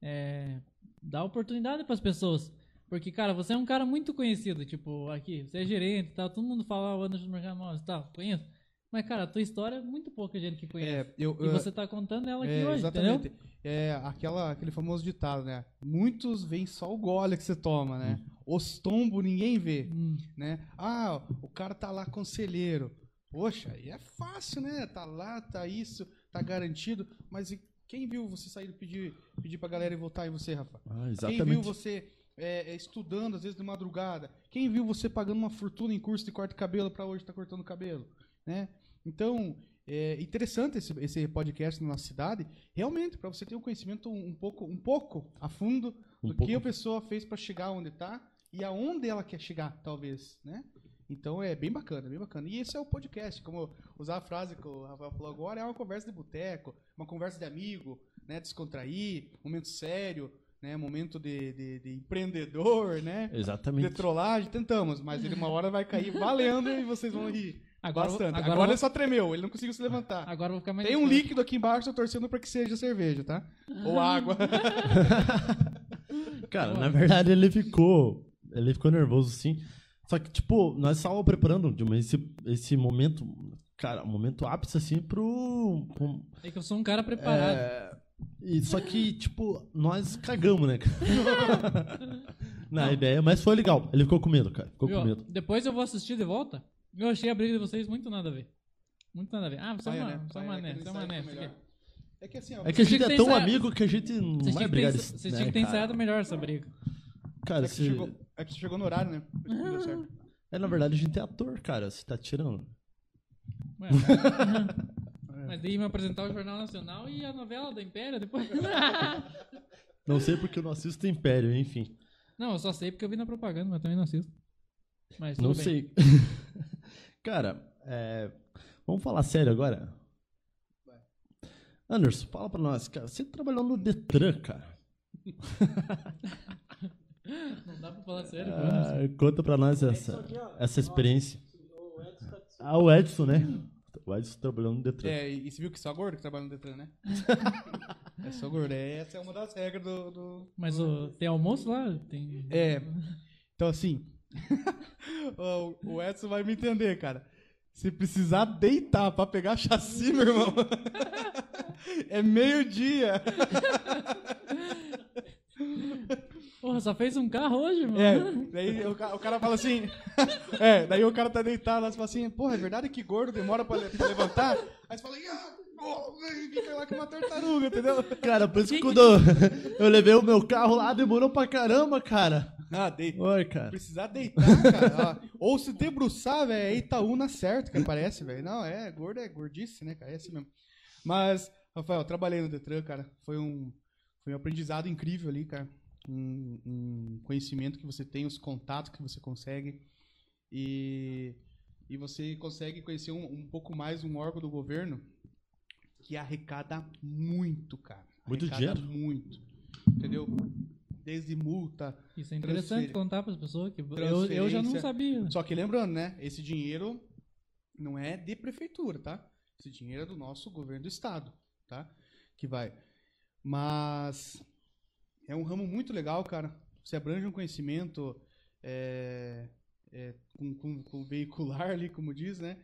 É, dar oportunidade pras pessoas. Porque, cara, você é um cara muito conhecido, tipo, aqui, você é gerente e tal, todo mundo fala o Anderson Mercado Móveis e tal, conheço. Mas, cara, a tua história é muito pouca gente que conhece. É, eu, e eu- você tá contando ela aqui é, hoje, exatamente. entendeu? É aquela, aquele famoso ditado, né? Muitos veem só o gole que você toma, né? Os tombos ninguém vê, Hum, né? Ah, o cara tá lá conselheiro. Poxa, aí é fácil, né? Tá lá, tá isso, tá garantido. Mas e quem viu você sair e pedir, pedir pra galera ir votar em você, Rafa? Ah, Quem viu exatamente. você é, é, estudando, às vezes, de madrugada? Quem viu você pagando uma fortuna em curso de corte de cabelo pra hoje estar cortando cabelo? Né? Então, é interessante esse, esse podcast na nossa cidade, realmente, para você ter um conhecimento um, um pouco, um pouco a fundo Um do pouco. que a pessoa fez para chegar onde está e aonde ela quer chegar, talvez, né? Então é bem bacana, bem bacana. E esse é o podcast, como usar a frase que o Rafael falou agora, é uma conversa de boteco, uma conversa de amigo, né? Descontrair, momento sério, né? Momento de, de, de empreendedor, né? Exatamente. De trollagem, tentamos, mas ele uma hora vai cair valendo e vocês vão rir Agora, bastante. agora, Agora, vou- ele só tremeu, ele não conseguiu se levantar. agora eu vou ficar mais Tem um distante. líquido aqui embaixo, tô torcendo pra que seja cerveja, tá? Ou água. [laughs] Cara, na verdade ele ficou. Ele ficou nervoso, sim. Só que, tipo, nós estávamos preparando de uma- esse, esse momento, cara, um momento ápice, assim, pro. pro- É que eu sou um cara preparado. é, e, só que, tipo, nós cagamos, né, cara? [laughs] Na ideia, mas foi legal. Ele ficou com medo, cara. Ficou Viu? com medo. Depois eu vou assistir de volta. Eu achei a briga de vocês muito nada a ver. Muito nada a ver. Ah, você é Paia, uma, né? você é né? né, você é né. É que assim, ó, É que a gente é tão amigo que a gente não vai brigar vocês né, tinham que ter cara? ensaiado melhor essa briga. Cara, é, você se- chegou, é que você chegou no horário, né? [laughs] É, na verdade, a gente é ator, cara. Você tá tirando. Ué, [laughs] mas daí me apresentar o Jornal Nacional e a novela do Império depois. [laughs] Não sei porque eu não assisto Império, enfim. não, eu só sei porque eu vi na propaganda, mas também não assisto. Mas Não bem. sei. Cara, é, vamos falar sério agora? Anderson, fala pra nós, cara. Você trabalhou no Detran, cara. Não dá pra falar sério. Ah, conta pra nós essa, essa experiência. Ah, o Edson, né? O Edson trabalhou no Detran. É, e você viu que só gordo que trabalha no Detran, né? [laughs] é só gordo. É, Essa é uma das regras do. do- Mas o, tem almoço lá? Tem... É. Então, assim. [laughs] o, o Edson vai me entender, cara. Se precisar deitar pra pegar chassi, meu irmão. [laughs] é meio-dia. Porra, só fez um carro hoje, mano? É, daí o, ca- o cara fala assim. [laughs] é, daí o cara tá deitado lá e fala assim: Porra, é verdade que gordo demora pra, le- pra levantar? Aí você fala: "Ah, oh", e fica lá com uma tartaruga, entendeu? Cara, por isso que quando [laughs] eu levei o meu carro lá, demorou pra caramba, cara. Ah, deita. Oi, cara. Precisar deitar, cara. ó. Ou se debruçar, velho, é Itaúna certo, que parece, velho. Não, é, gordo é gordice, né, cara? É assim mesmo. Mas, Rafael, eu trabalhei no Detran, cara. Foi um, foi um aprendizado incrível ali, cara. Um, um conhecimento que você tem, os contatos que você consegue. E, e você consegue conhecer um, um pouco mais um órgão do governo que arrecada muito, cara. Muito Arrecada dinheiro. Muito. Entendeu? Desde multa, Isso é interessante contar pras pessoas que eu, eu já não sabia. só que lembrando, né? Esse dinheiro não é de prefeitura, tá? Esse dinheiro é do nosso governo do estado, tá? Que vai. Mas é um ramo muito legal, cara. Você abrange um conhecimento é, é, com, com, com veicular ali, como diz, né?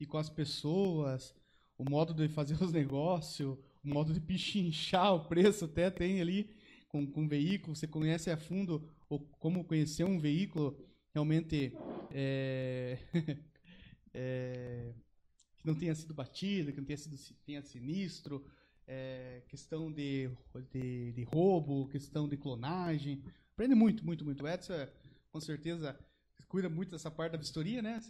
E com as pessoas, o modo de fazer [laughs] os negócios, o modo de pichinchar o preço até tem ali com, com veículo. Você conhece a fundo o, como conhecer um veículo realmente é, [laughs] é, que não tenha sido batido, que não tenha sido si- tenha sinistro, é, questão de, de, de roubo, questão de clonagem. Aprende muito, muito, muito. O Edson, com certeza, cuida muito dessa parte da vistoria, né?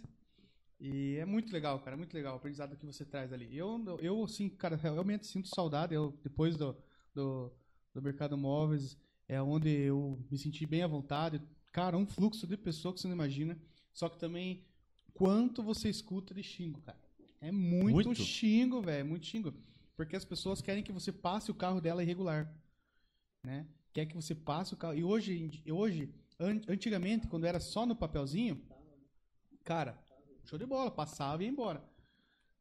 E é muito legal, cara, muito legal o aprendizado que você traz ali. Eu, eu assim, cara, realmente sinto saudade. Eu, depois do, do, do mercado móveis, é onde eu me senti bem à vontade. Cara, um fluxo de pessoa que você não imagina. Só que também, quanto você escuta de xingo, cara. É muito, Muito? xingo, velho, muito xingo. Porque as pessoas querem que você passe o carro dela irregular, né? Quer que você passe o carro. E hoje, hoje an- antigamente, quando era só no papelzinho, cara, show de bola, passava e ia embora,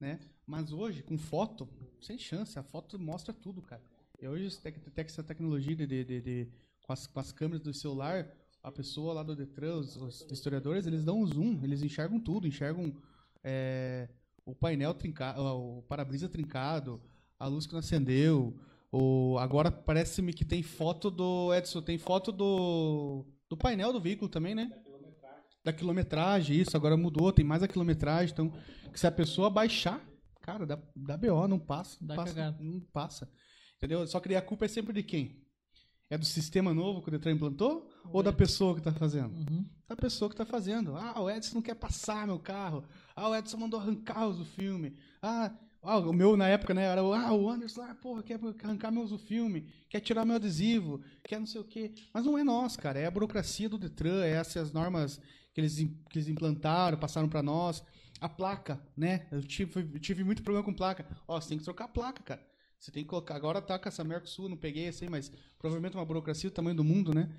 né? Mas hoje, com foto, sem chance, a foto mostra tudo, cara. E hoje, tec- tec- essa tecnologia de, de- de- de- com, as, com as câmeras do celular, a pessoa lá do Detran, os, os historiadores, eles dão um zoom, eles enxergam tudo, enxergam é, o painel trincado, o para-brisa trincado, a luz que não acendeu. O, agora parece-me que tem foto do. Edson, tem foto do. Do painel do veículo também, né? Da quilometragem, isso, agora mudou, tem mais a quilometragem. Então, que se a pessoa baixar, cara, dá, dá BO, não passa. Não Dá passa, não passa. Entendeu? Só que a culpa é sempre de quem? É do sistema novo que o Detran implantou? Ou da pessoa que está fazendo? Uhum. da pessoa que está fazendo. Ah, o Edson não quer passar meu carro. Ah, o Edson mandou arrancar os do filme. Ah, ah, o meu na época, né? Era o- ah, o Anderson, ah, porra, quer arrancar meus do filme, quer tirar meu adesivo, quer não sei o quê. Mas não é nós, cara. É a burocracia do Detran, é essas normas que eles, que eles implantaram, passaram para nós. A placa, né? Eu tive, eu tive muito problema com placa. Ó, você tem que trocar a placa, cara. Você tem que colocar. Agora tá com essa Mercosul, não peguei assim, mas provavelmente é uma burocracia do tamanho do mundo, né?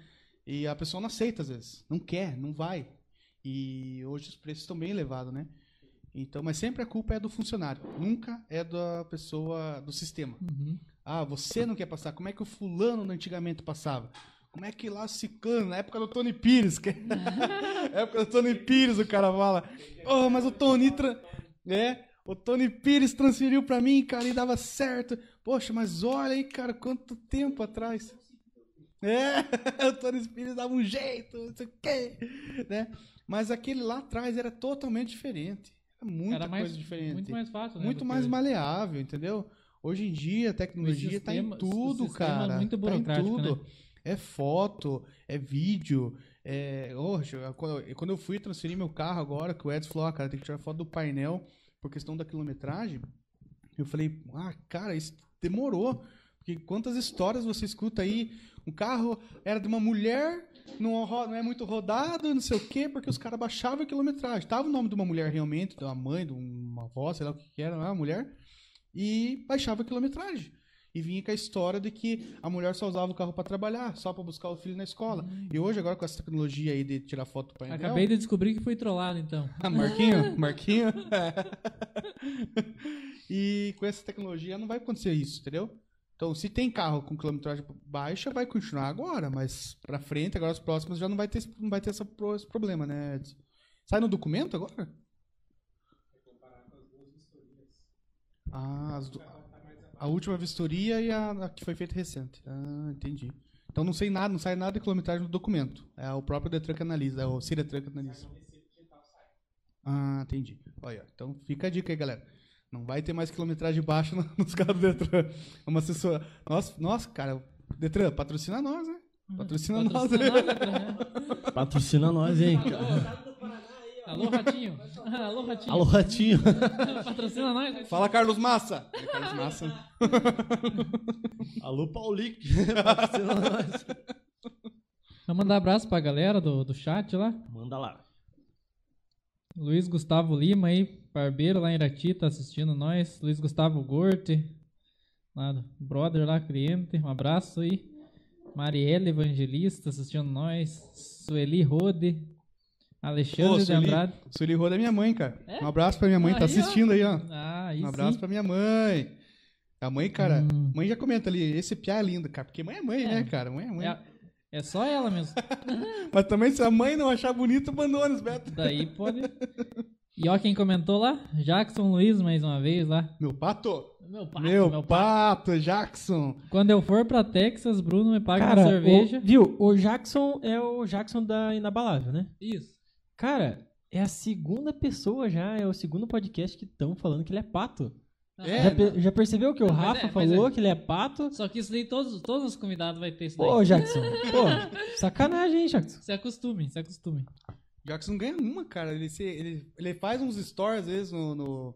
E a pessoa não aceita às vezes. Não quer, não vai. E hoje os preços estão bem elevados, né? Então, mas sempre a culpa é do funcionário. Nunca é da pessoa, do sistema. Uhum. Ah, você não quer passar. Como é que o fulano antigamente passava? Como é que lá o ciclano, na época do Tony Pires, que... [laughs] na época do Tony Pires, o cara fala, oh, mas o Tony, tra... é, o Tony Pires transferiu pra mim, cara, e dava certo. Poxa, mas olha aí, cara, quanto tempo atrás. É, [laughs] o Tony Pires dava um jeito, não sei o quê, né? Mas aquele lá atrás era totalmente diferente. Era muita mais, coisa diferente muito mais fácil, né? muito que mais hoje. maleável, entendeu? Hoje em dia a tecnologia está em tudo, cara. é muito Tá em burocrático, tudo. né? É foto, é vídeo, é. Eu- quando eu fui transferir meu carro agora, que o Edson falou, ah, cara, tem que tirar foto do painel por questão da quilometragem. Eu falei, ah, cara, isso demorou. Porque quantas histórias você escuta aí? Um carro era de uma mulher, não, não é muito rodado, não sei o quê, porque os caras baixavam a quilometragem. Tava o nome de uma mulher realmente, de uma mãe, de uma avó, sei lá o que, que era, uma mulher, e baixava a quilometragem. E vinha com a história de que a mulher só usava o carro para trabalhar, só para buscar o filho na escola. E hoje, agora com essa tecnologia aí de tirar foto do painel... Acabei de descobrir que fui trollado, então. Ah, Marquinho? [laughs] Marquinho? [laughs] e com essa tecnologia não vai acontecer isso, entendeu? Então, se tem carro com quilometragem baixa, vai continuar agora, mas pra frente, agora os próximos já não vai ter, não vai ter essa, esse problema, né, Edson? Sai no documento agora? Ah, as du- a última vistoria e a, a que foi feita recente. Ah, entendi. Então não sei nada, não sai nada de quilometragem no documento. É o próprio Detran que analisa, é o Ciretran que analisa. Ah, entendi. Olha, então fica a dica aí, galera. Não vai ter mais quilometragem baixa no- nos carros do Detran. É uma assessora. Nossa, nossa, cara, Detran, patrocina nós, né? Patrocina nós. Patrocina né? nós, né? Patrocina nós, hein. Alô, Ratinho. Alô, Ratinho. [laughs] Alô, Ratinho. Patrocina nós. Ratinho. Fala, Carlos Massa. É, Carlos Massa. Alô, Paulique. Patrocina nós. Vamos mandar abraço pra galera do, do chat lá. Manda lá. Luiz Gustavo Lima aí, barbeiro lá em Irati, tá assistindo nós. Luiz Gustavo Gorte, lá brother lá, cliente, um abraço aí. Marielle Evangelista assistindo nós. Sueli Rode. Alexandre Ô, de Sueli. Andrade. Sueli Roda é minha mãe, cara. É? Um abraço pra minha mãe, tá Aí, ó. assistindo aí, ó. Ah, aí Um abraço sim. pra minha mãe. A mãe, cara, Hum. mãe já comenta ali, esse piá é lindo, cara. Porque mãe é mãe, É. né, cara? Mãe é mãe. É, é só ela mesmo. [laughs] Mas também, se a mãe não achar bonito, abandona os Beto. Daí pode. E ó, quem comentou lá? Jackson Luiz, mais uma vez lá. Meu pato. Meu pato, meu, meu pato. pato, Jackson. Quando eu for pra Texas, Bruno me paga Cara, uma cerveja. o- viu? O Jackson é o Jackson da Inabalável, né? Isso. Cara, é a segunda pessoa já, é o segundo podcast que estão falando que ele é pato. É, já, já percebeu que o Mas Rafa é, falou é. que ele é pato? Só que isso daí, todos, todos os convidados vai ter isso daí. Pô, Jackson, pô, [laughs] sacanagem, hein, Jackson? Se acostume, se acostume. Jackson ganha uma, cara. Ele, se- ele, ele faz uns stories, às vezes, no, no,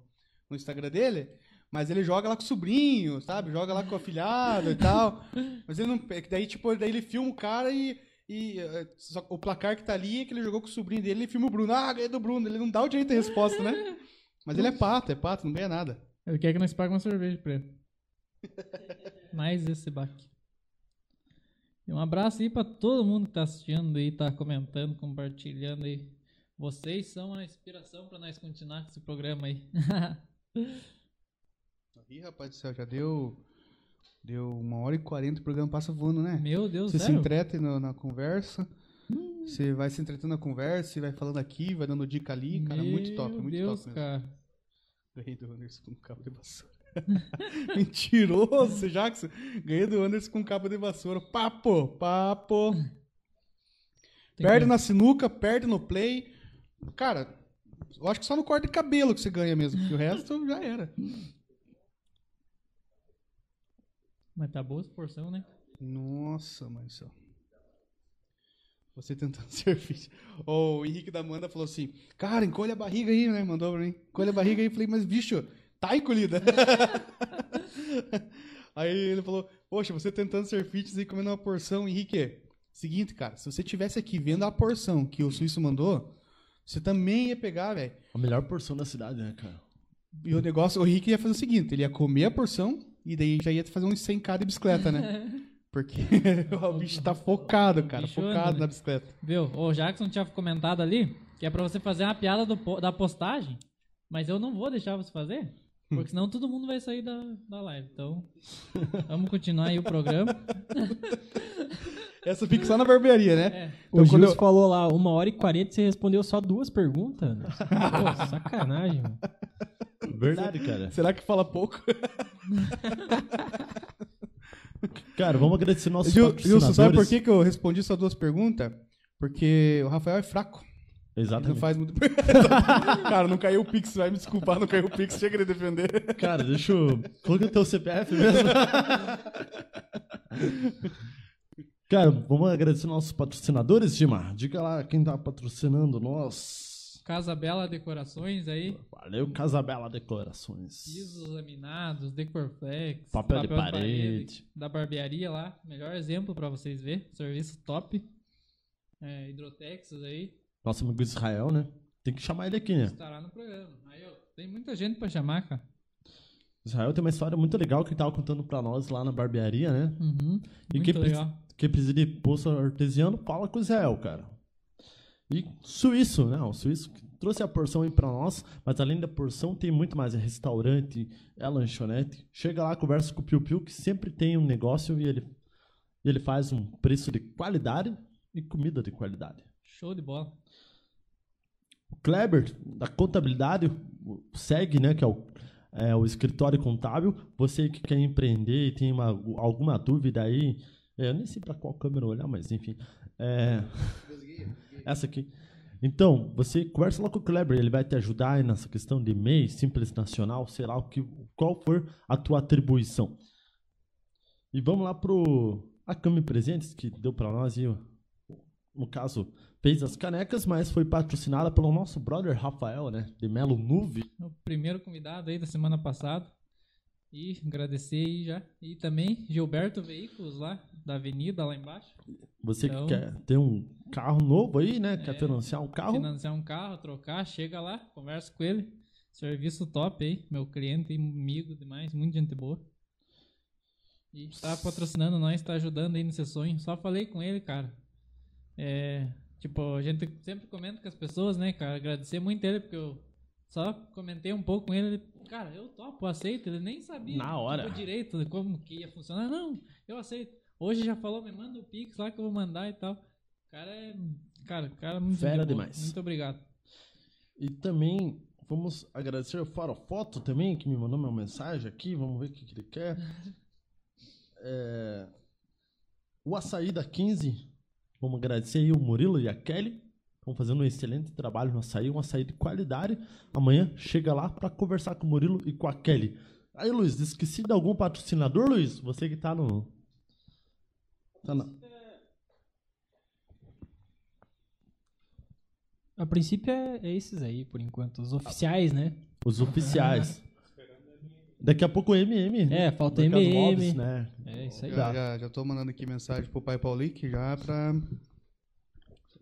no Instagram dele, mas ele joga lá com o sobrinho, sabe? Joga lá com o afilhado e tal. [laughs] Mas ele não. é Daí, tipo, daí ele filma o cara e. e eh, só- o placar que tá ali é que ele jogou com o sobrinho dele, ele filma o Bruno. Ah, ganhei do Bruno. Ele não dá o direito de resposta, né? Mas ele é pato, é pato, não ganha nada. Ele quer que nós paguemos uma cerveja pra ele. Mais esse baque. E um abraço aí pra todo mundo que tá assistindo aí, tá comentando, compartilhando aí. Vocês são a inspiração pra nós continuar com esse programa aí. [laughs] Ih, rapaz do céu, já deu. Deu uma hora e quarenta, o programa passa voando, né? Meu Deus, Você se sério? entrete no- na conversa. Você vai se entretendo na conversa, você vai falando aqui, vai dando dica ali. Cara, muito top, Meu muito Deus, top mesmo. cara. Ganhei do Anderson com cabo de vassoura. [laughs] Mentiroso, Jackson. Ganhei do Anderson com cabo de vassoura. Papo, papo. Tem perde que- na sinuca, perde no play. Cara, eu acho que só no corte de cabelo que você ganha mesmo, porque o resto já era. Mas tá boa essa porção, né? Nossa, céu. Você tentando [laughs] ser fit. Ó, o Henrique da Amanda falou assim: Cara, encolhe a barriga aí, né? Mandou pra mim. Encolhe a barriga aí. Falei, mas bicho, tá encolhida. [laughs] aí ele falou: Poxa, você tentando ser fitness e comendo uma porção. Henrique, seguinte, cara, se você tivesse aqui vendo a porção que o Suíço mandou, você também ia pegar, velho. A melhor porção da cidade, né, cara? E o negócio, o Henrique ia fazer o seguinte: ele ia comer a porção e daí já ia fazer uns 100k de bicicleta, né? [laughs] Porque [laughs] o bicho tá focado, cara, bicho focado anda, né? na bicicleta. Viu? O Jackson tinha comentado ali que é pra você fazer uma piada do da postagem, mas eu não vou deixar você fazer, porque senão todo mundo vai sair da, da live. Então, vamos continuar aí o programa. [laughs] Essa fica só na barbearia, né? É. Então, o quando Gilson eu- falou lá, uma hora e quarenta, você respondeu só duas perguntas. [laughs] Pô, sacanagem, mano. Verdade, cara. Será que fala pouco? [laughs] Cara, vamos agradecer nossos Gil- patrocinadores. Sabe por que, que eu respondi só duas perguntas? Porque o Rafael é fraco. Ele não Exatamente. faz muito. [laughs] cara, não caiu o Pix, vai me desculpar, não caiu o Pix, chega de defender. Cara, deixa eu... Que é o teu CPF mesmo? [laughs] Cara, vamos agradecer nossos patrocinadores, Gima. Diga lá quem tá patrocinando nós. Casa Bela Decorações aí, Valeu, Casabela Decorações. pisos laminados, Decorflex, Papel de parede. da barbearia lá, melhor exemplo pra vocês ver, serviço top. É, Hidrotexas aí, Nosso amigo Israel, né? Tem que chamar ele aqui, né? estará no programa. Aí, ó, tem muita gente pra chamar, cara. Israel tem uma história muito legal que ele tava contando pra nós lá na barbearia, né? Uhum. E Muito quem, legal. quem precisa de poço artesiano, fala com o Israel, cara. E suíço, né? O suíço que trouxe a porção aí pra nós, mas além da porção tem muito mais. É restaurante, é lanchonete. Chega lá, conversa com o Piu Piu, que sempre tem um negócio e ele, e ele faz um preço de qualidade e comida de qualidade. Show de bola. O Kleber, da contabilidade, segue, né? Que é o, é o escritório contábil. Você que quer empreender e tem uma, alguma dúvida aí, é, eu nem sei para qual câmera olhar, mas enfim. É, [laughs] essa aqui. Então, você conversa lá com o Kleber, ele vai te ajudar nessa questão de MEI, Simples Nacional, sei lá o que, qual for a tua atribuição. E vamos lá pro Acame Presentes, que deu para nós ó, no caso, fez as canecas, mas foi patrocinada pelo nosso brother Rafael, né? De Melo Nuve. O primeiro convidado aí da semana passada. E agradecer aí já. E também Gilberto Veículos lá, da avenida lá embaixo. Você Então- que quer ter um carro novo aí, né? Quer É. financiar um carro? Financiar um carro, trocar, chega lá, conversa com ele. Serviço top aí, meu cliente, amigo demais, muita gente boa. E tá patrocinando nós, tá ajudando aí nesse sonho. Só falei com ele, cara. É, tipo, a gente sempre comenta com as pessoas, né, cara? Agradecer muito ele, porque eu só comentei um pouco com ele. ele cara, eu topo, aceito. Ele nem sabia Na hora. tipo, direito como que ia funcionar. Não, eu aceito. Hoje já falou, me manda o Pix lá que eu vou mandar e tal. Cara é. Cara, cara é muito Fera demais. Muito obrigado. E também vamos agradecer o Farofoto também, que me mandou uma mensagem aqui. Vamos ver o que, que ele quer. [laughs] É, O Açaí da 15. Vamos agradecer aí o Murilo e a Kelly. Estão fazendo um excelente trabalho no açaí, um açaí de qualidade. Amanhã chega lá para conversar com o Murilo e com a Kelly. Aí, Luiz, esqueci de algum patrocinador, Luiz? Você que tá no. Tá na... A princípio é, é esses aí, por enquanto. Os oficiais, né? Os oficiais. [laughs] Daqui a pouco o MM. É, falta MM. Móveis, né? É isso aí. Já, já, já tô mandando aqui mensagem pro pai Paulique já pra.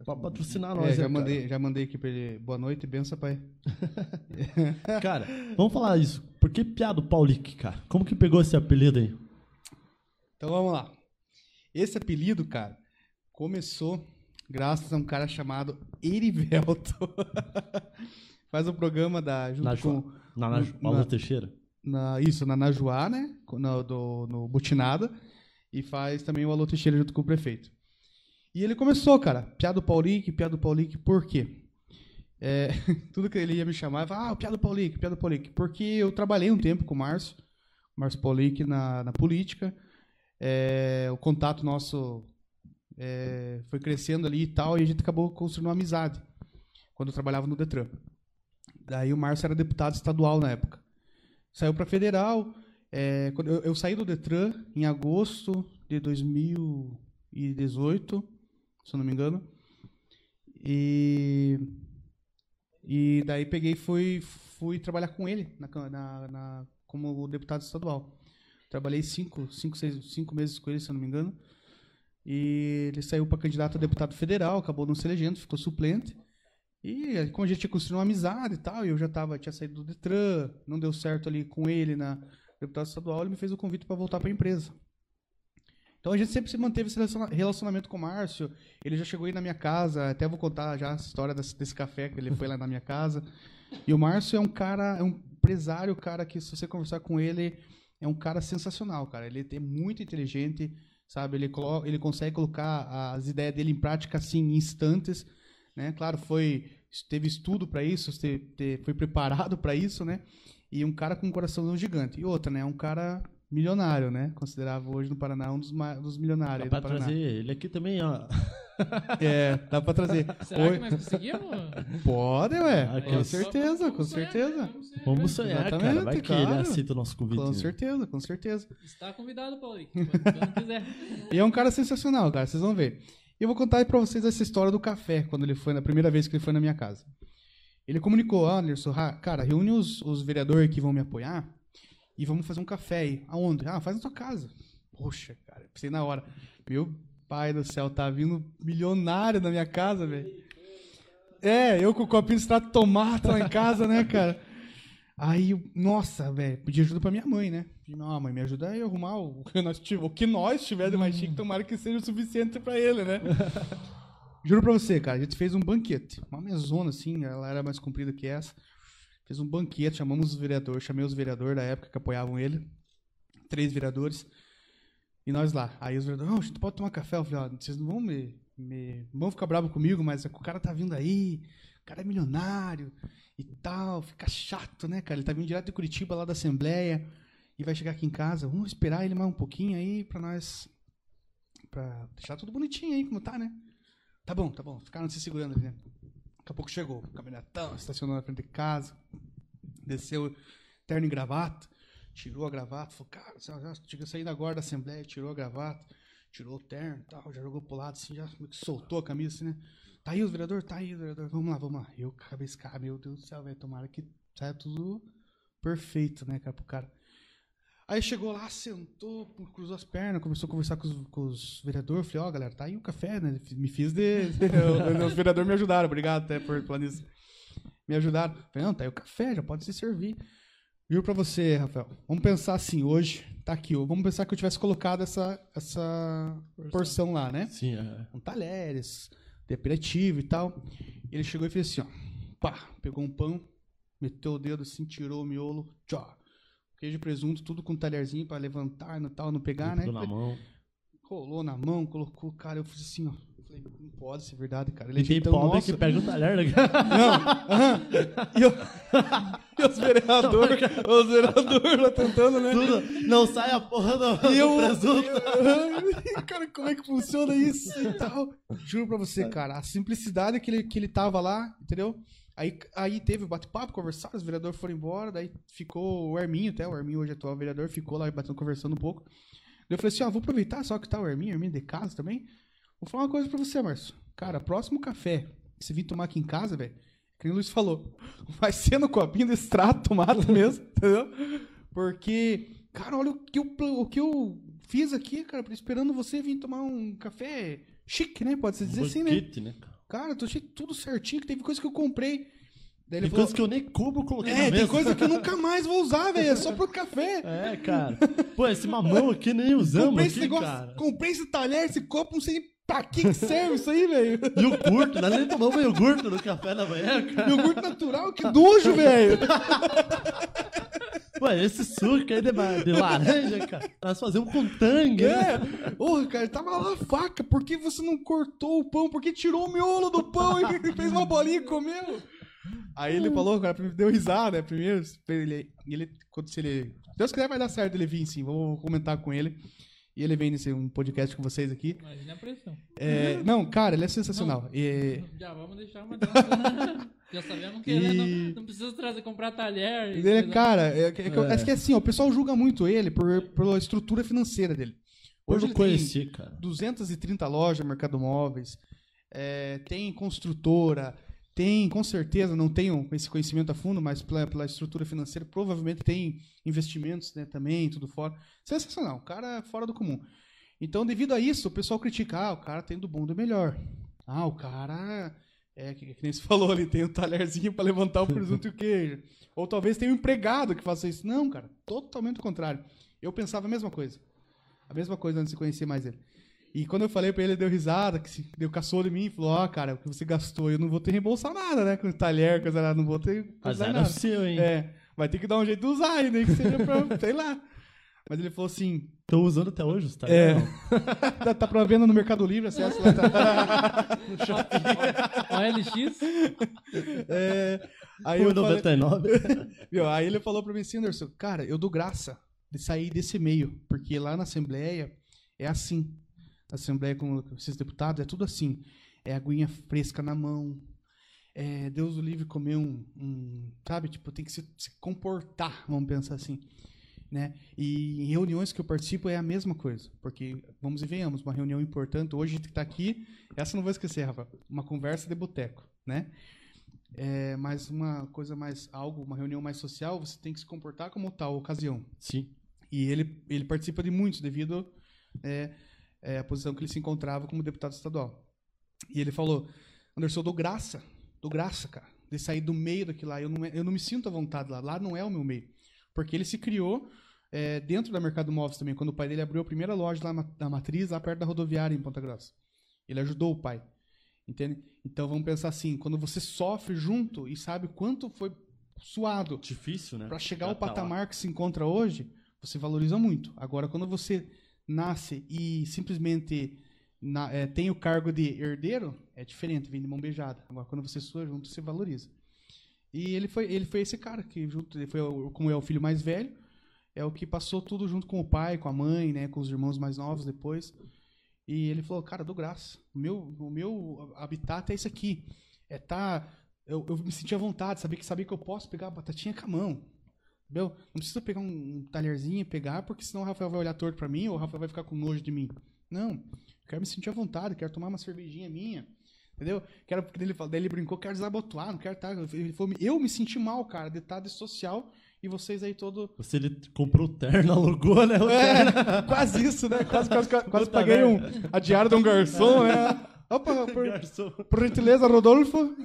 Pra patrocinar É, nós, já, né, mandei, já mandei aqui pra ele. Boa noite, benção, pai. cara. [laughs] Cara, vamos falar isso. Por que piado Paulique, cara? Como que pegou esse apelido aí? Então vamos lá. Esse apelido, cara, começou graças a um cara chamado Erivelto. [laughs] Faz um programa da, junto Na, com. Na, na, na- Paula na- Teixeira. Na, isso, na Najuá, né? No, do, no Butinada. E faz também o Alô Teixeira junto com o prefeito. E ele começou, cara. Piado Paulique, Piado Paulique, por quê? É, [laughs] tudo que ele ia me chamar, falava, ah, Piado Paulique, Piado Paulique. Porque eu trabalhei um tempo com o Márcio, Márcio Paulique, na, na política. É, o contato nosso é, foi crescendo ali e tal, e a gente acabou construindo uma amizade quando eu trabalhava no Detran. Daí o Márcio era deputado estadual na época. Saiu para federal. é, eu, eu saí do Detran em agosto de 2018, se eu não me engano. E, e daí peguei fui, fui trabalhar com ele na, na, na- como deputado estadual. Trabalhei cinco, cinco, seis, cinco meses com ele, se eu não me engano. E ele saiu para candidato a deputado federal, acabou não se elegendo, ficou suplente. E como a gente tinha construído uma amizade e tal, e eu já tava, tinha saído do Detran, não deu certo ali com ele na, deputado estadual, ele me fez o convite para voltar para a empresa. Então a gente sempre se manteve esse relaciona- relacionamento com o Márcio. Ele já chegou aí na minha casa, até vou contar já a história desse, desse café que ele foi lá na minha casa. E o Márcio é um cara, é um empresário, cara que se você conversar com ele, é um cara sensacional, cara. Ele é muito inteligente, sabe? Ele, ele consegue colocar as ideias dele em prática assim em instantes, né? Claro, foi teve estudo para isso, foi preparado para isso, né? E um cara com um coração gigante. E outra, né? Um cara milionário, né? Considerável hoje no Paraná um dos, dos milionários Dá Paraná. trazer ele aqui também, ó. [laughs] É, dá pra trazer. [laughs] Será Oi- que nós conseguimos? Pode, ué. Ah, com certeza, com certeza. Vamos sonhar, cara. Vai Exatamente, que ele claro. aceita o nosso convite. Com né? certeza, com certeza. Está convidado, Paulinho. Quando quiser. E é um cara sensacional, cara. Vocês vão ver. E eu vou contar pra vocês essa história do café, quando ele foi, na primeira vez que ele foi na minha casa. Ele comunicou, "Ah, Anderson, cara, reúne os, os vereadores que vão me apoiar e vamos fazer um café aí. Aonde? Ah, faz na tua casa. Poxa, cara, pensei na hora. Meu pai do céu, tá vindo milionário na minha casa, velho. É, eu com o copinho de extrato tomate lá em casa, né, cara? Aí, nossa, velho, pedi ajuda pra minha mãe, né? Pedi, Não, mãe, me ajuda aí a arrumar o [laughs] que nós o que nós tiver de mais chique, tomara que seja o suficiente pra ele, né? [laughs] Juro pra você, cara, a gente fez um banquete, uma mesona assim, ela era mais comprida que essa. Fez um banquete, chamamos os vereadores, chamei os vereadores da época que apoiavam ele, três vereadores, e nós lá. Aí os vereadores, não, a gente pode tomar café, eu falei, ó, vocês não vão me, me não vão ficar bravos comigo, mas o cara tá vindo aí, cara é milionário e tal, fica chato, né, cara? Ele tá vindo direto de Curitiba, lá da Assembleia, e vai chegar aqui em casa. Vamos esperar ele mais um pouquinho aí pra nós. pra deixar tudo bonitinho aí, como tá, né? Tá bom, tá bom. Ficaram se segurando ali, né? Daqui a pouco chegou. Caminhonetão estacionou na frente de casa, desceu terno e gravata, tirou a gravata, falou, cara, já, saído agora da Assembleia, tirou a gravata, tirou o terno e tal, já jogou pro lado assim, já soltou a camisa assim, né? Tá aí o vereador? Tá aí o vereador. Vamos lá, vamos lá. Eu, cabeça, cara, meu Deus do céu, velho. Tomara que saia tudo perfeito, né, cara, pro cara. Aí chegou lá, sentou, cruzou as pernas, começou a conversar com os, com os vereadores. Falei, ó, galera, tá aí o café, né? Me fiz de. [laughs] os vereadores me ajudaram, obrigado até por falar nisso. Me ajudaram. Falei, não, tá aí o café, já pode se servir. Juro pra você, Rafael. Vamos pensar assim, hoje, tá aqui, vamos pensar que eu tivesse colocado essa, essa porção lá, né? Sim, é. com talheres, de aperitivo e tal. Ele chegou e fez assim, ó. Pá, pegou um pão, meteu o dedo assim, tirou o miolo, tchau. Queijo e presunto, tudo com talherzinho pra levantar e tal, não pegar, né? Tudo na mão. Rolou na mão, colocou, cara, eu fiz assim, ó. Falei, não pode ser verdade, cara. Ele E tem ajeitando pobre nosso- que pega o talher, né? Não, aham. E, eu- [laughs] e [laughs] os vereadores, os vereadores lá tentando, né? Tudo. Não sai a porra do, E eu, do presunto. eu- [laughs] cara, como é que funciona isso e tal? Juro pra você, cara, a simplicidade que ele, que ele tava lá, entendeu? Aí, aí teve o bate-papo, conversaram, os vereadores foram embora, daí ficou o Herminho, até o Herminho hoje é atual vereador, ficou lá batendo, conversando um pouco. Daí eu falei assim, ó, vou aproveitar só que tá o Herminho, Herminho de casa também. Vou falar uma coisa pra você, Márcio. Cara, próximo café que você vir tomar aqui em casa, velho, que o Luiz falou, vai ser no copinho de extrato tomado mesmo, [laughs] entendeu? Porque, cara, olha o que eu, o que eu fiz aqui, cara, esperando você vir tomar um café chique, né? Pode-se dizer assim, né? Banquete, né? cara? Eu achei tudo certinho, que teve coisa que eu comprei. Daí Tem falou, coisa que eu nem eu coloquei é, na tem mesa. coisa que eu nunca [laughs] mais vou usar, velho, é só pro café. É, cara. Pô, esse mamão aqui nem usamos comprei aqui, esse negócio, cara. comprei esse talher, esse copo, não sei pra que que serve isso aí, velho. Iogurte, nós nem tomamos iogurte no café da manhã, cara. Iogurte natural, que nojo, velho. Pô, esse suco aí de, de laranja, cara. Nós fazemos com tangue, né? É. Porra, cara, tava lá a faca. Por que você não cortou o pão? Por que tirou o miolo do pão e [laughs] fez uma bolinha e comeu? Aí ele falou, cara, deu risada, né? Primeiro, ele, ele, quando se ele. Deus quiser, vai dar certo ele vir sim. Vou comentar com ele. E ele vem nesse um podcast com vocês aqui. Imagina a pressão. É, não, cara, ele é sensacional. E- [laughs] Já vamos deixar uma dessa. [laughs] Já sabemos que ele E- não, não precisa trazer, comprar talher. e Ele é, cara, é, é, que- é É. acho que é assim, ó, o pessoal julga muito ele por, pela estrutura financeira dele. Eu Hoje não ele tem conheci, cara. 230 lojas Mercado Móveis, é, tem construtora, tem, com certeza, não tenho esse conhecimento a fundo, mas pela, pela estrutura financeira, provavelmente tem investimentos né, também, tudo fora. Sensacional, o cara é fora do comum. Então, devido a isso, o pessoal critica, ah, o cara tem do bom do melhor. Ah, o cara É, que, que nem você [laughs] falou ali, tem o talherzinho pra levantar o presunto e o queijo. Ou talvez tenha um empregado que faça isso. Não, cara, totalmente o contrário. Eu pensava a mesma coisa. A mesma coisa antes de conhecer mais ele. E quando eu falei pra ele, ele deu risada, que se, deu caçou de mim e falou: Ó, cara, o que você gastou, eu não vou ter reembolsar nada, né? Com talher, coisa lá, não vou ter. Azar é nada. seu, hein? É, vai ter que dar um jeito de usar aí, nem que seja pra, [laughs] sei lá. Mas ele falou assim: Tô usando até hoje, tá? É. [laughs] tá, tá pra venda no Mercado Livre, acesso lá. Tá. [laughs] OLX, É, aí, eu falei, 99. viu, aí ele falou pra mim assim, Anderson, cara, eu dou graça de sair desse meio, porque lá na Assembleia é assim. Assembleia com esses deputados é tudo assim. É aguinha fresca na mão. É Deus o livre comer um, um- sabe, tipo, tem que se, se comportar, vamos pensar assim. Né? E em reuniões que eu participo é a mesma coisa, porque, vamos e venhamos, uma reunião importante, hoje a gente está aqui, essa não vou esquecer, Rafa, uma conversa de boteco, né? É, mas uma coisa mais, algo, uma reunião mais social, você tem que se comportar como tal ocasião. Sim. E ele, ele participa de muitos devido é, é, à posição que ele se encontrava como deputado estadual. E ele falou, Anderson, eu dou graça, dou graça, cara, de sair do meio daquilo lá. Eu não, eu não me sinto à vontade lá, lá não é o meu meio. Porque ele se criou é, dentro da Mercado Móveis também, quando o pai dele abriu a primeira loja lá na, Matriz, lá perto da rodoviária em Ponta Grossa. Ele ajudou o pai. Entende? Então vamos pensar assim, quando você sofre junto e sabe quanto foi suado Difícil, né? para chegar Já ao tá lá. patamar que se encontra hoje, você valoriza muito. Agora, quando você nasce e simplesmente na- é, tem o cargo de herdeiro, é diferente, vem de mão beijada. Agora, quando você sua junto, você valoriza. E ele foi, ele foi esse cara que, junto, ele foi, como é o filho mais velho, é o que passou tudo junto com o pai, com a mãe, né, com os irmãos mais novos depois. E ele falou, cara, do graça. O meu, o meu habitat é isso aqui. É tá. Eu, eu me senti à vontade, saber que, saber que eu posso pegar a batatinha com a mão. Entendeu? Não precisa pegar um, talherzinho e pegar, porque senão o Rafael vai olhar torto pra mim ou o Rafael vai ficar com nojo de mim. Não. Quero me sentir à vontade, quero tomar uma cervejinha minha. Entendeu? Quero, porque ele, daí ele brincou, quero desabotoar, não quero estar. Ele falou, eu me senti mal, cara, de estar de social e vocês aí todo. Você ele comprou o terno, [laughs] alugou, né? É, [laughs] quase isso, né? Quase, quase, quase, quase paguei um, a diária de um garçom, né? [laughs] Opa, por, Garçom. por gentileza, Rodolfo.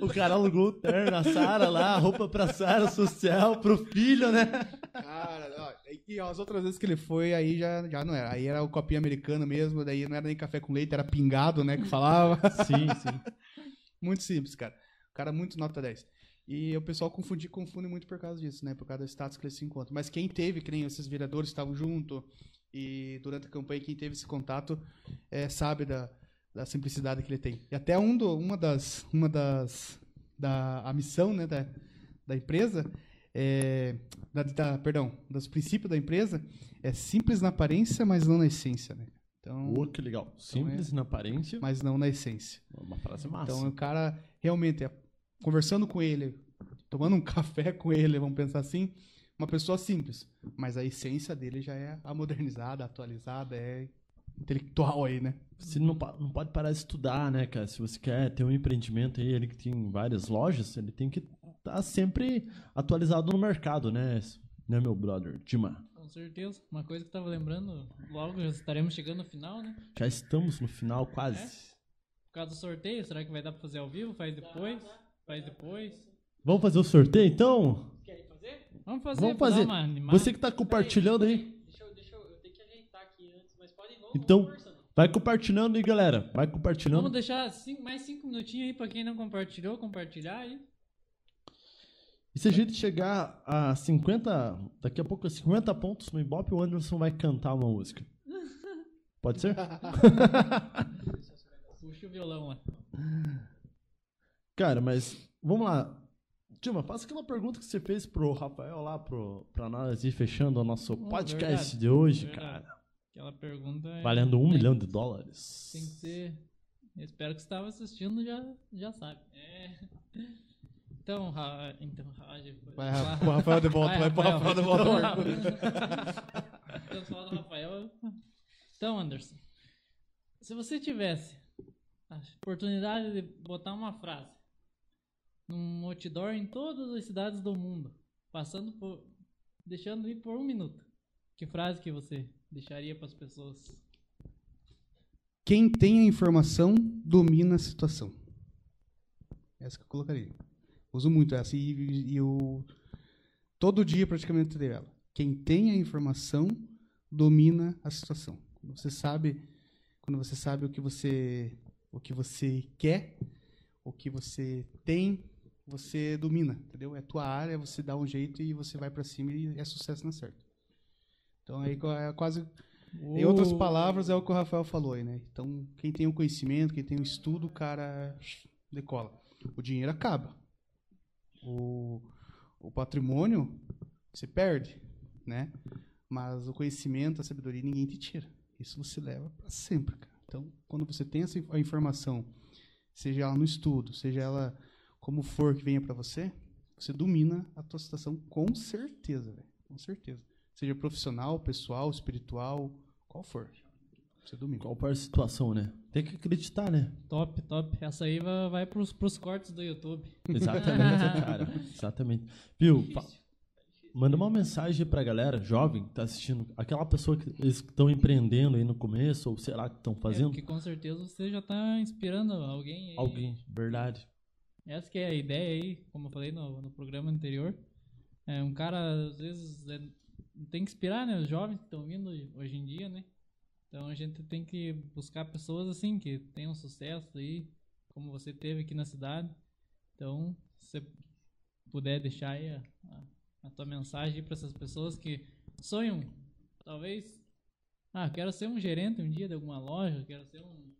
O cara alugou o terno, a Sara lá, a roupa pra Sara, social, pro filho, né? Cara, ó, e as outras vezes que ele foi, aí já, já não era. Aí era o copinho americano mesmo, daí não era nem café com leite, era pingado, né, que falava. Sim, sim. [laughs] muito simples, cara. O cara muito nota 10. E o pessoal confunde, confunde muito por causa disso, né? Por causa do status que eles se encontram. Mas quem teve, que nem esses vereadores estavam junto, e durante a campanha, quem teve esse contato, é, sabe da, da simplicidade que ele tem. E até um do, uma das. Uma das. Da, a missão né, da, da empresa, é, da, da- perdão, dos princípios da empresa, é simples na aparência, mas não na essência, né? Então, Pô, que legal. Simples na aparência, mas não na essência. uma frase massa. Então o cara realmente, é, conversando com ele, tomando um [laughs] café com ele, vamos pensar assim, uma pessoa simples, mas a essência dele já é a modernizada, atualizada, é intelectual aí, né? Você não, não pode parar de estudar, né, cara? Se você quer ter um empreendimento aí, ele que tem várias lojas, ele tem que estar sempre atualizado no mercado, né? Né, meu brother? Dima, com certeza. Uma coisa que eu tava lembrando, logo já estaremos chegando no final, né? já estamos no final quase. Por causa do sorteio, será que vai dar pra fazer ao vivo? Faz depois? Faz depois? Vamos fazer o sorteio, então? Vamos fazer, Vamos fazer. uma animada. Você que tá compartilhando aí, Deixa eu, deixa eu, eu tenho que ajeitar aqui antes, mas pode ir, Então- vai compartilhando aí, galera. Vai Vamos compartilhando. deixar cinco- mais cinco minutinhos aí pra quem não compartilhou, compartilhar aí. E se a gente chegar a 50, daqui a pouco a 50 pontos no Ibope, o Anderson vai cantar uma música. Pode ser? [laughs] Puxa o violão lá. Cara, mas vamos lá. Dilma, faça aquela pergunta que você fez pro Rafael lá, pro, pra nós ir fechando o nosso Oh, podcast verdade, de hoje, verdade. cara. Aquela pergunta é- Valendo um tem- milhão de dólares. Tem que ser. Eu espero que você estava assistindo já, já sabe. É. Então, Ra... então Roger, Vai, lá. Rafa- o Rafael de volta, vai, pro Rafael de volta. Então, fala do Rafael. Então, Anderson, se você tivesse a oportunidade de botar uma frase num outdoor em todas as cidades do mundo, passando por. deixando ir por um minuto, que frase que você deixaria para as pessoas? Quem tem a informação domina a situação. Essa que eu colocaria. Uso muito essa e, e eu todo dia praticamente tenho ela. Quem tem a informação domina a situação. Quando você sabe, quando você sabe o que você o que você quer, o que você tem, você domina, entendeu? É tua área, você dá um jeito e você vai para cima e é sucesso na certa. Então aí é quase em outras palavras é o que o Rafael falou aí, né? Então quem tem o conhecimento, quem tem o estudo, o cara decola. O dinheiro acaba. O, o patrimônio você perde, né? Mas o conhecimento, a sabedoria, ninguém te tira. Isso você leva para sempre, cara. Então, quando você tem essa a informação, seja ela no estudo, seja ela como for que venha para você, você domina a tua situação com certeza, velho. Com certeza. Seja profissional, pessoal, espiritual, qual for. Você domina. Qual for a situação, né? Tem que acreditar, né? Top, top. Essa aí vai, pros, pros cortes do YouTube. Exatamente, [laughs] cara. Exatamente. Viu? Manda uma mensagem pra galera jovem que tá assistindo. Aquela pessoa que eles estão empreendendo aí no começo, ou sei lá, que estão fazendo. É, que com certeza você já tá inspirando alguém aí. Alguém, verdade. Essa que é a ideia aí, como eu falei no, no programa anterior. É, um cara, às vezes, é, tem que inspirar, né? Os jovens que estão vindo hoje em dia, né? Então a gente tem que buscar pessoas assim, que tenham sucesso aí, como você teve aqui na cidade. Então, se você puder deixar aí a, a a tua mensagem para essas pessoas que sonham, talvez, ah, quero ser um gerente um dia de alguma loja, quero ser um,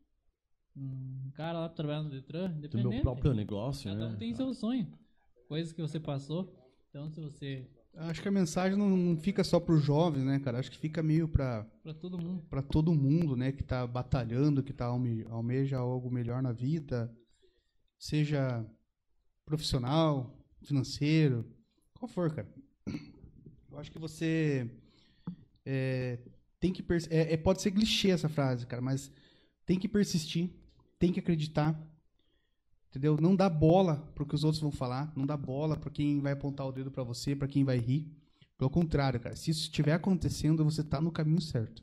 um cara lá trabalhando no Detran, Do meu próprio negócio, cada né? um tem seu sonho, coisas que você passou. Então, se você Acho que a mensagem não, não fica só para os jovens, né, cara? Acho que fica meio para para todo mundo, para todo mundo, né, que está batalhando, que tá alme, almeja algo melhor na vida, seja profissional, financeiro, qual for, cara. Eu acho que você é, tem que é, é, pode ser clichê essa frase, cara, mas tem que persistir, tem que acreditar, entendeu? Não dá bola pro que os outros vão falar, não dá bola para quem vai apontar o dedo para você, para quem vai rir. Pelo contrário, cara, se isso estiver acontecendo, você tá no caminho certo,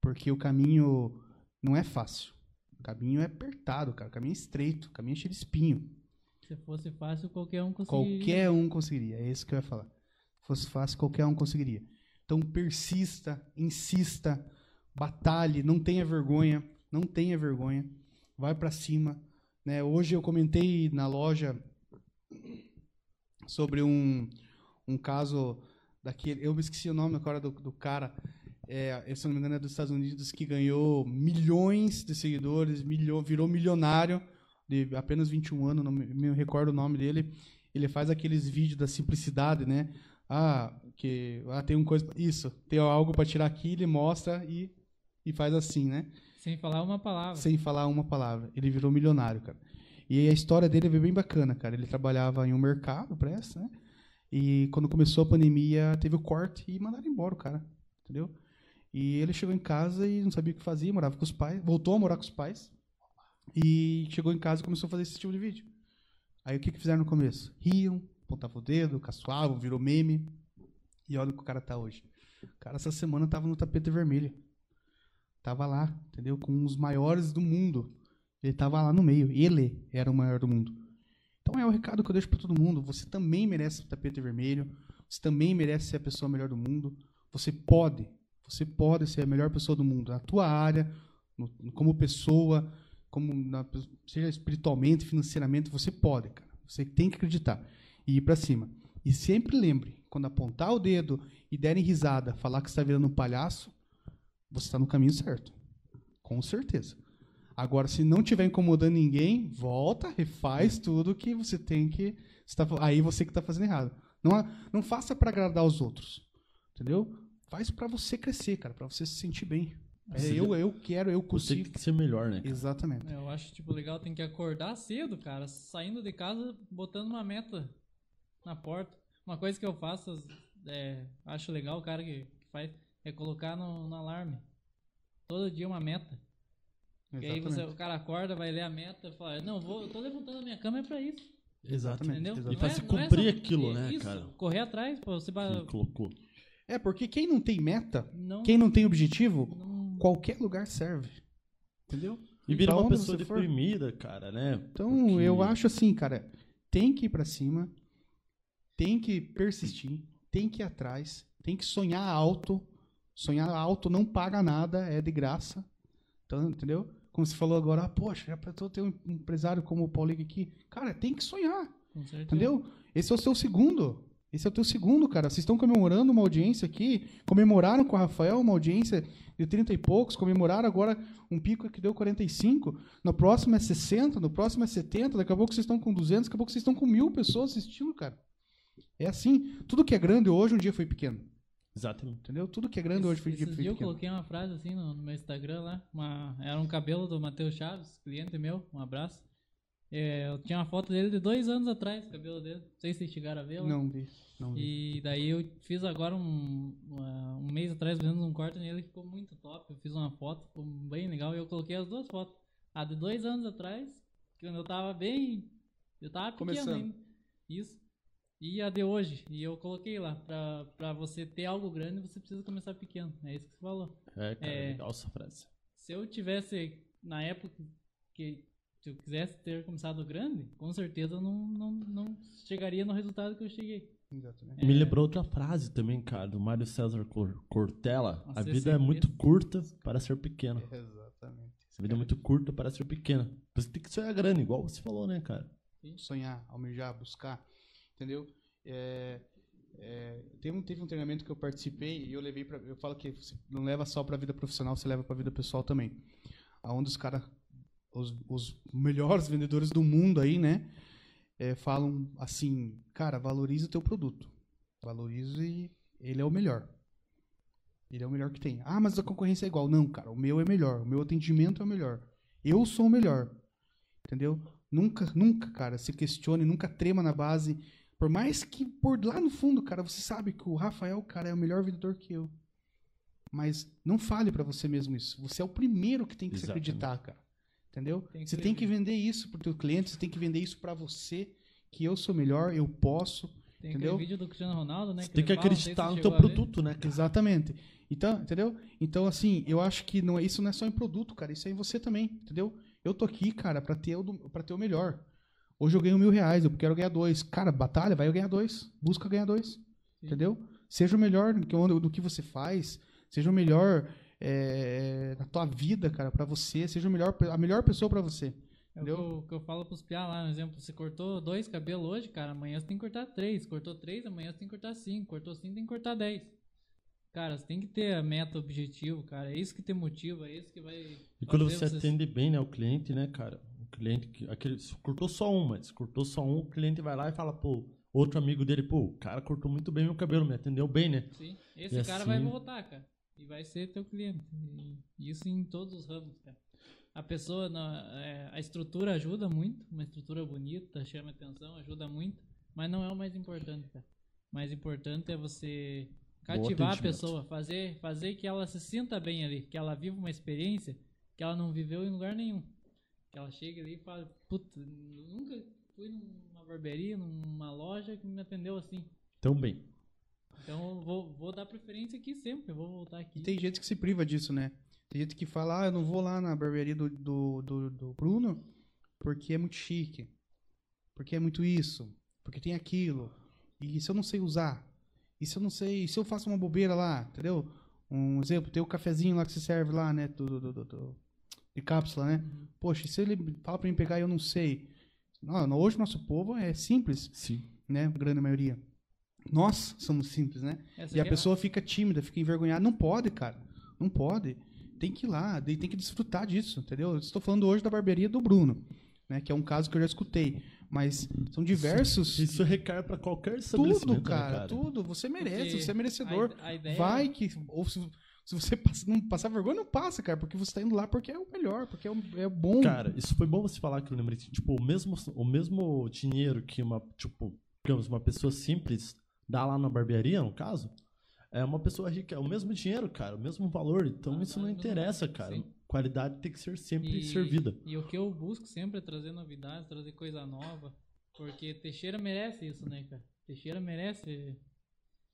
porque o caminho não é fácil, o caminho é apertado, cara, o caminho é estreito, o caminho é cheio de espinho. Se fosse fácil, qualquer um conseguiria. Qualquer um conseguiria, é isso que eu ia falar. Se fosse fácil, qualquer um conseguiria. Então persista, insista, batalhe, não tenha vergonha, não tenha vergonha, vai para cima. Né? Hoje eu comentei na loja sobre um, um caso daquele, eu me esqueci o nome agora do, do cara, é, se não me engano é dos Estados Unidos, que ganhou milhões de seguidores, milho, virou milionário de apenas 21 anos, não me recordo o nome dele. Ele faz aqueles vídeos da simplicidade, né? Ah, que ah, tem um coisa, isso, tem algo para tirar aqui, ele mostra e e faz assim, né? Sem falar uma palavra. Sem falar uma palavra. Ele virou milionário, cara. E a história dele é bem bacana, cara. Ele trabalhava em um mercado, pressa, né? E quando começou a pandemia, teve o corte e mandaram embora o cara, entendeu? E ele chegou em casa e não sabia o que fazia, morava com os pais, voltou a morar com os pais. E chegou em casa e começou a fazer esse tipo de vídeo. Aí o que, que fizeram no começo? Riam, apontavam o dedo, caçoavam, virou meme. E olha o que o cara tá hoje. O cara essa semana tava no tapete vermelho. Tava lá, entendeu? Com os maiores do mundo. Ele tava lá no meio. Ele era o maior do mundo. Então é o recado que eu deixo para todo mundo. Você também merece o tapete vermelho. Você também merece ser a pessoa melhor do mundo. Você pode. Você pode ser a melhor pessoa do mundo. Na tua área, no, como pessoa, como na, seja espiritualmente, financeiramente, você pode, cara. Você tem que acreditar e ir para cima. E sempre lembre, quando apontar o dedo e derem risada, falar que está virando um palhaço, você está no caminho certo. Com certeza. Agora, se não estiver incomodando ninguém, volta, refaz tudo que você tem que. Você tá, aí você que está fazendo errado. Não, não faça para agradar os outros. Entendeu? Faz para você crescer, cara, para você se sentir bem. É, eu, eu quero, eu consigo. Você tem que ser melhor, né? Exatamente. É, eu acho, tipo, legal, tem que acordar cedo, cara, saindo de casa, botando uma meta na porta. Uma coisa que eu faço, é, acho legal o cara que, que faz, é colocar no, no, alarme. Todo dia uma meta. Exatamente. E aí você, o cara acorda, vai ler a meta e fala, não, vou, eu tô levantando a minha cama é pra isso. Exatamente. Entendeu? Exatamente. E pra é, se cumprir é aquilo, né, isso, cara? Correr atrás, pô, você vai... colocou. É, porque quem não tem meta, não, quem não tem objetivo, não qualquer lugar serve. Entendeu? E vira Pra uma onde pessoa deprimida, cara, né? Então, Porque- eu acho assim, cara, tem que ir pra cima, tem que persistir, tem que ir atrás, tem que sonhar alto. Sonhar alto não paga nada, é de graça. Então, entendeu? Como você falou agora, ah, poxa, já pensou ter um empresário como o Paulinho aqui? Cara, tem que sonhar. Entendeu? Esse é o seu segundo. Esse é o teu segundo, cara. Vocês estão comemorando uma audiência aqui. Comemoraram com o Rafael uma audiência de 30 e poucos. Comemoraram agora um pico que deu 45. No próximo é 60. No próximo é 70. Daqui a pouco vocês estão com 200. Daqui a pouco vocês estão com mil pessoas assistindo, cara. É assim. Tudo que é grande hoje, um dia foi pequeno. Exatamente. Entendeu? Tudo que é grande hoje foi dias eu coloquei uma frase assim no, no meu Instagram lá. Uma, era um cabelo do Matheus Chaves, cliente meu. Um abraço. É, eu tinha uma foto dele de dois anos atrás, o cabelo dele. Não sei se vocês chegaram a ver. lá. Não vi. Não vi. E daí eu fiz agora um, uma- um mês atrás fazendo um corte nele, ficou muito top. Eu fiz uma foto, ficou bem legal. E eu coloquei as duas fotos. A de dois anos atrás, quando eu tava bem. Eu tava pequeno Começando. ainda. Isso. E a de hoje. E eu coloquei lá. Pra, pra você ter algo grande, você precisa começar pequeno. É isso que você falou. É, cara, É. legal essa frase. Se eu tivesse, na época que se eu quisesse ter começado grande, com certeza eu não, não, não chegaria no resultado que eu cheguei. Exatamente. Me lembrou outra frase também, cara, do Mário César Cor- Cortella. A vida é é muito mesmo. curta para ser pequena. Exatamente. A vida é muito curta para ser pequena. Você tem que sonhar grande, igual você falou, né, cara? sonhar, almejar, buscar, entendeu? É, é, teve, um, teve um treinamento que eu participei e eu levei para, eu falo que você não leva só para a vida profissional, você leva para a vida pessoal também. Aonde os caras, os, os melhores vendedores do mundo aí, né, é, falam assim, cara, valorize o teu produto, valorize, ele é o melhor. Ele é o melhor que tem. Ah, mas a concorrência é igual. Não, cara, o meu é melhor. O meu atendimento é o melhor. Eu sou o melhor. Entendeu? Nunca, nunca, cara, se questione, nunca trema na base. Por mais que por lá no fundo, cara, você sabe que o Rafael, cara, é o melhor vendedor que eu. Mas não fale pra você mesmo isso. Você é o primeiro que tem que se Exatamente. acreditar, cara. Entendeu? Tem que você tem que vender isso pro teu cliente, você tem que vender isso pra você, que eu sou melhor, eu posso. Tem Entendeu? vídeo do Cristiano Ronaldo, né? Você tem que sei se acreditar no teu produto, né, cara? Exatamente. Então, entendeu? Então, assim, eu acho que não, é- isso não é só em produto, cara. Isso é em você também, entendeu? Eu tô aqui, cara, pra ter o, pra ter o melhor. Hoje eu ganho mil reais, eu quero ganhar dois. Cara, batalha, vai eu ganhar dois. Busca ganhar dois. Entendeu? Seja o melhor do que, do que você faz. Seja o melhor é, na tua vida, cara, pra você. Seja o melhor, a melhor pessoa pra você. É o que Entendeu? eu, que eu falo pros piá lá, um exemplo, você cortou dois cabelos hoje, cara, amanhã você tem que cortar três. Cortou três, amanhã você tem que cortar cinco. Cortou cinco, tem que cortar dez. Cara, você tem que ter a meta, objetivo, cara. É isso que te motiva, é isso que vai. E quando fazer você atende bem, né, o cliente, né, cara? Cliente, que- aquele, cortou só um, mas cortou só um, o cliente vai lá e fala, pô, outro amigo dele, pô, o cara cortou muito bem meu cabelo, me atendeu bem, né? Sim, esse E cara assim- vai voltar, cara. E vai ser teu cliente. E isso em todos os ramos, cara. A pessoa, na- é, a estrutura ajuda muito, uma estrutura bonita, chama atenção, ajuda muito, mas não é o mais importante, cara. O mais importante é você cativar a pessoa, fazer, fazer que ela se sinta bem ali, que ela viva uma experiência que ela não viveu em lugar nenhum. Que ela chegue ali e fale, puta, nunca fui numa barbearia, numa loja que me atendeu assim. Tão bem. Então eu vou, vou dar preferência aqui sempre, eu vou voltar aqui. E tem gente que se priva disso, né? Tem gente que fala, ah, eu não vou lá na barbearia do, do, do, do Bruno porque é muito chique. Porque é muito isso. Porque tem aquilo. E se eu não sei usar? E se eu não sei. E se eu faço uma bobeira lá? Entendeu? Um exemplo, tem o cafezinho lá que se serve lá, né? Do, do, do- do- de cápsula, né? Poxa, e se ele fala pra mim pegar e eu não sei? Não, hoje nosso povo é simples, Sim. né? A grande maioria. Nós somos simples, né? Essa E a é- pessoa fica tímida, fica envergonhada. Não pode, cara. Não pode. Tem que ir lá, tem que desfrutar disso, entendeu? Eu estou falando hoje da barbearia do Bruno, né? Que é um caso que eu já escutei. Mas são diversos. Isso recai pra qualquer estabelecimento, tudo, né, cara, Tudo. Você merece, Porque você é merecedor. a- a ideia- Vai que. Ou se, se você passa- não passar vergonha, não passa, cara. Porque você tá indo lá porque é o melhor, porque é o, é o bom. Cara, isso foi bom você falar que eu lembrei. Tipo, o mesmo, o mesmo dinheiro que uma, tipo, digamos, uma pessoa simples dá lá na barbearia, no caso, é uma pessoa rica. É o mesmo dinheiro, cara, o mesmo valor. Então Ah, isso não interessa, cara. sim. Qualidade tem que ser sempre E- servida. E o que eu busco sempre é trazer novidades, trazer coisa nova. Porque Teixeira merece isso, né, cara? Teixeira merece.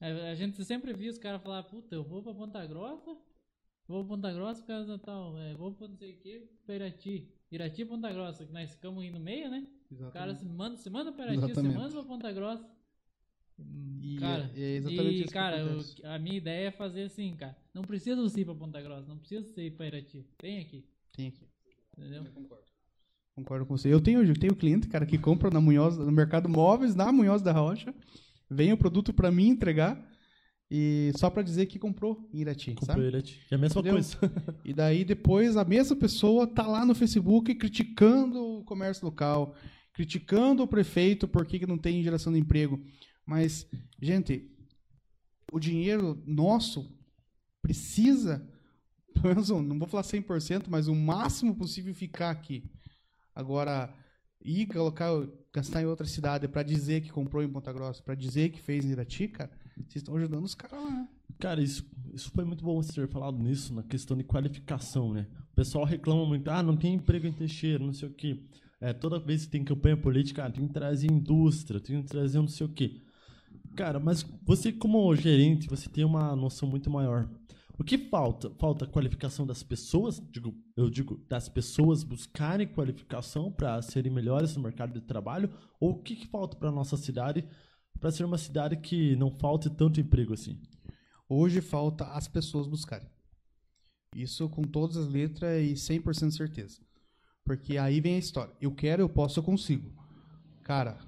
A, gente sempre viu os caras falar, puta, eu vou pra Ponta Grossa vou pra Ponta Grossa por causa do Natal, é, vou pra não sei o que, pra Irati. Irati e Ponta Grossa, que nós ficamos aí no meio, né? O cara se manda, se manda pra Irati, se Exatamente. manda pra Ponta Grossa. E cara, é- é exatamente e, cara, eu- acontece. a minha ideia é fazer assim, cara. Não precisa você ir pra Ponta Grossa, não precisa você ir pra Irati. Vem aqui, Tem aqui. entendeu? Concordo com você. Eu tenho, eu tenho cliente, cara, que compra na Munhoz, no mercado móveis, na Munhoz da Rocha, vem o produto pra mim entregar e só pra dizer que comprou em Irati, Comprou sabe? Irati. É a mesma Entendeu? coisa. [laughs] E daí depois a mesma pessoa tá lá no Facebook criticando o comércio local, criticando o prefeito porque que não tem geração de emprego. Mas, gente, o dinheiro nosso precisa, [laughs] pelo menos, não vou falar 100%, mas o máximo possível ficar aqui. Agora, ir colocar, gastar em outra cidade pra dizer que comprou em Ponta Grossa, pra dizer que fez em Irati, cara, vocês estão ajudando os caras lá. né? Cara, isso, isso foi muito bom você ter falado nisso, na questão de qualificação, né? O pessoal reclama muito, ah, não tem emprego em Teixeira, não sei o quê. É, toda vez que tem campanha política, ah, tem que trazer indústria, tem que trazer não sei o quê. Cara, mas você como gerente, você tem uma noção muito maior. O que falta? Falta qualificação das pessoas, digo, eu digo, das pessoas buscarem qualificação para serem melhores no mercado de trabalho, ou o que, que falta para nossa cidade para ser uma cidade que não falte tanto emprego assim? Hoje falta as pessoas buscarem. Isso com todas as letras e 100% de certeza. Porque aí vem a história. Eu quero, eu posso, eu consigo. Cara,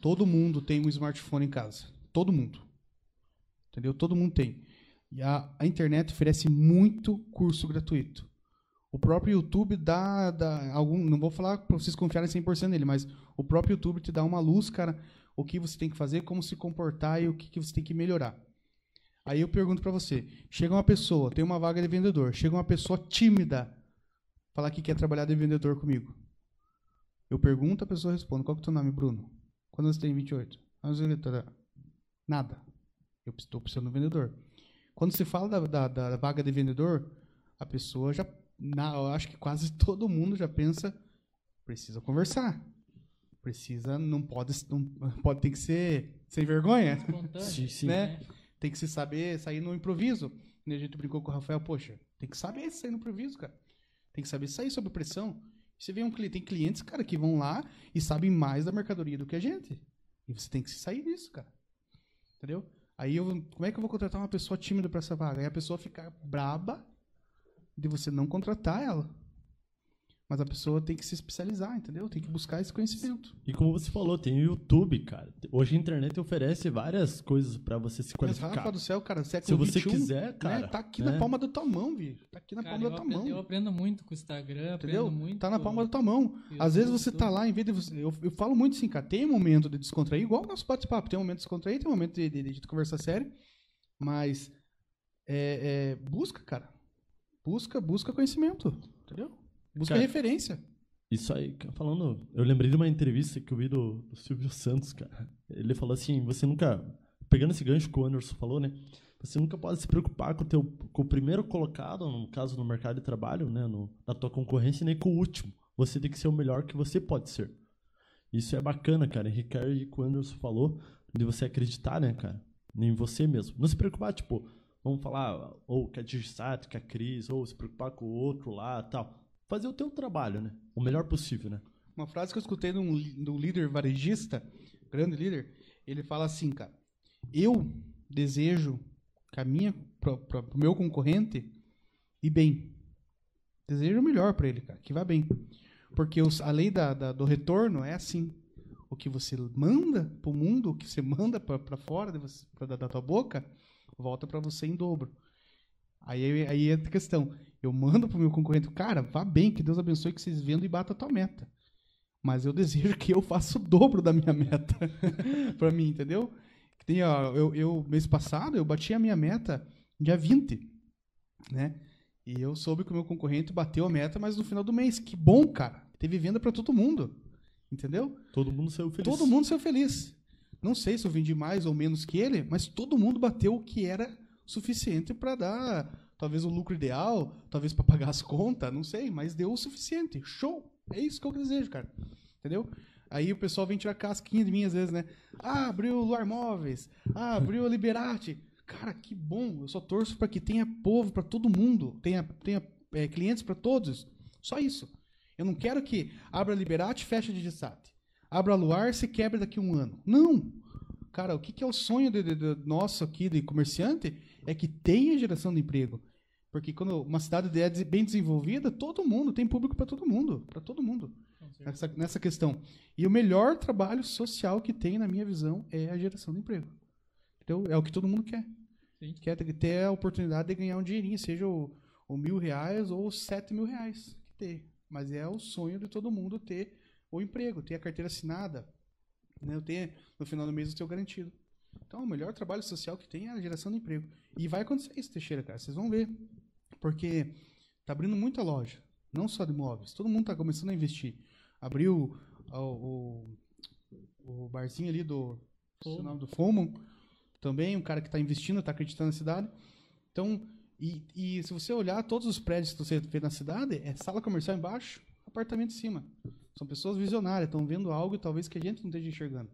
todo mundo tem um smartphone em casa. Todo mundo. Entendeu? Todo mundo tem. E a, a internet oferece muito curso gratuito. O próprio YouTube dá, dá algum, não vou falar para vocês confiarem 100% nele, mas o próprio YouTube te dá uma luz, cara, o que você tem que fazer, como se comportar e o que, que você tem que melhorar. Aí eu pergunto pra você, chega uma pessoa, tem uma vaga de vendedor, chega uma pessoa tímida, falar que quer trabalhar de vendedor comigo. Eu pergunto, a pessoa responde, qual que é o teu nome, Bruno? Quando você tem 28? Ah, Nada. Eu estou precisando de um vendedor. Quando se fala da, da, da vaga de vendedor, a pessoa já, na, eu acho que quase [laughs] todo mundo já pensa, precisa conversar. Precisa, não pode, não [laughs] pode ter que ser sem vergonha. Sim, sim. né? Tem que se saber sair no improviso. E a gente brincou com o Rafael, poxa, tem que saber sair no improviso, cara. Tem que saber sair sob pressão. Você vê um cliente, tem clientes, cara, que vão lá e sabem mais da mercadoria do que a gente. E você tem que se sair disso, cara. Entendeu? Aí eu, como é que eu vou contratar uma pessoa tímida para essa vaga? Aí a pessoa fica braba de você não contratar ela. Mas a pessoa tem que se especializar, entendeu? Tem que buscar esse conhecimento. E como você falou, tem o YouTube, cara. Hoje a internet oferece várias coisas pra você se Mas, qualificar. Rafa do céu, cara, Se século você 21, quiser, cara. né? Tá aqui né? na palma da tua mão, viu? Tá aqui na Cara, palma da tua aprendo, mão. eu aprendo muito com o Instagram, Entendeu? aprendo muito. Tá na palma da tua mão. Às vezes você tá lá, em vez de você. Eu, eu falo muito assim, cara, tem um momento de descontrair, igual o nosso bate-papo. Tem um momento de descontrair, tem um momento de, de, de conversar sério. Mas é, é, busca, cara. Busca, busca conhecimento. Entendeu? Busca Cara, referência. Isso aí, falando. Eu lembrei de uma entrevista que eu vi do, do Silvio Santos, cara. Ele falou assim: você nunca. Pegando esse gancho que o Anderson falou, né? Você nunca pode se preocupar com o, teu, com o primeiro colocado, no caso, no mercado de trabalho, né? No, na tua concorrência, nem com o último. Você tem que ser o melhor que você pode ser. Isso é bacana, cara. Ricardo que o Anderson falou, de você acreditar, né, cara? Em você mesmo. Não se preocupar, tipo, vamos falar, ou que a Digisato, que a Cris, ou se preocupar com o outro lá tal. Fazer o teu trabalho, né? O melhor possível, né? Uma frase que eu escutei de um, de um líder varejista, grande líder, ele fala assim, cara. Eu desejo que a minha, meu concorrente ir bem. Desejo o melhor para ele, cara, que vá bem. Porque os, a lei da, da- do retorno é assim. O que você manda pro mundo, o que você manda para fora de você, pra, da, da tua boca, volta para você em dobro. Aí, aí entra a questão. Eu mando pro meu concorrente, cara, vá bem, que Deus abençoe que vocês vendam e batam a tua meta. Mas eu [laughs] desejo que eu faça o dobro da minha meta [laughs] para mim, entendeu? Que Tem, ó, eu, eu, mês passado, eu bati a minha meta dia 20, né? E eu soube que o meu concorrente bateu a meta, mas no final do mês. Que bom, cara. Teve venda para todo mundo. Entendeu? Todo mundo saiu feliz. Todo mundo saiu feliz. Não sei se eu vendi mais ou menos que ele, mas todo mundo bateu o que era suficiente para dar talvez o lucro ideal, talvez para pagar as contas, não sei, mas deu o suficiente. Show! É isso que eu desejo, cara. Entendeu? Aí o pessoal vem tirar casquinha de mim às vezes, né? Ah, abriu o Luar Móveis. Ah, abriu a [laughs] Liberati. Cara, que bom. Eu só torço para que tenha povo para todo mundo, tenha, tenha é, clientes para todos. Só isso. Eu não quero que abra Liberate e feche de Gisate. Abra Luar se quebre daqui a um ano. Não. Cara, o que, que é o sonho de, de- de- nosso aqui de comerciante é que tenha geração de emprego. Porque quando uma cidade é bem desenvolvida, todo mundo tem público para todo mundo, para todo mundo nessa, nessa questão. E o melhor trabalho social que tem, na minha visão, é a geração de emprego. Então, é o que todo mundo quer. Sim. Quer ter, a oportunidade de ganhar um dinheirinho, seja o, o mil reais ou os sete mil reais que ter. Mas é o sonho de todo mundo ter o emprego, ter a carteira assinada, né? Eu ter, no final do mês, o seu garantido. Então, o melhor trabalho social que tem é a geração de emprego. E vai acontecer isso, Teixeira, cara. Vocês vão ver. Porque tá abrindo muita loja, não só de imóveis. Todo mundo tá começando a investir. Abriu o, o, o barzinho ali do, o nome do Fomon, também, um cara que está investindo, está acreditando na cidade. Então, e, e se você olhar todos os prédios que você vê na cidade, é sala comercial embaixo, apartamento em cima. São pessoas visionárias, estão vendo algo talvez que a gente não esteja enxergando.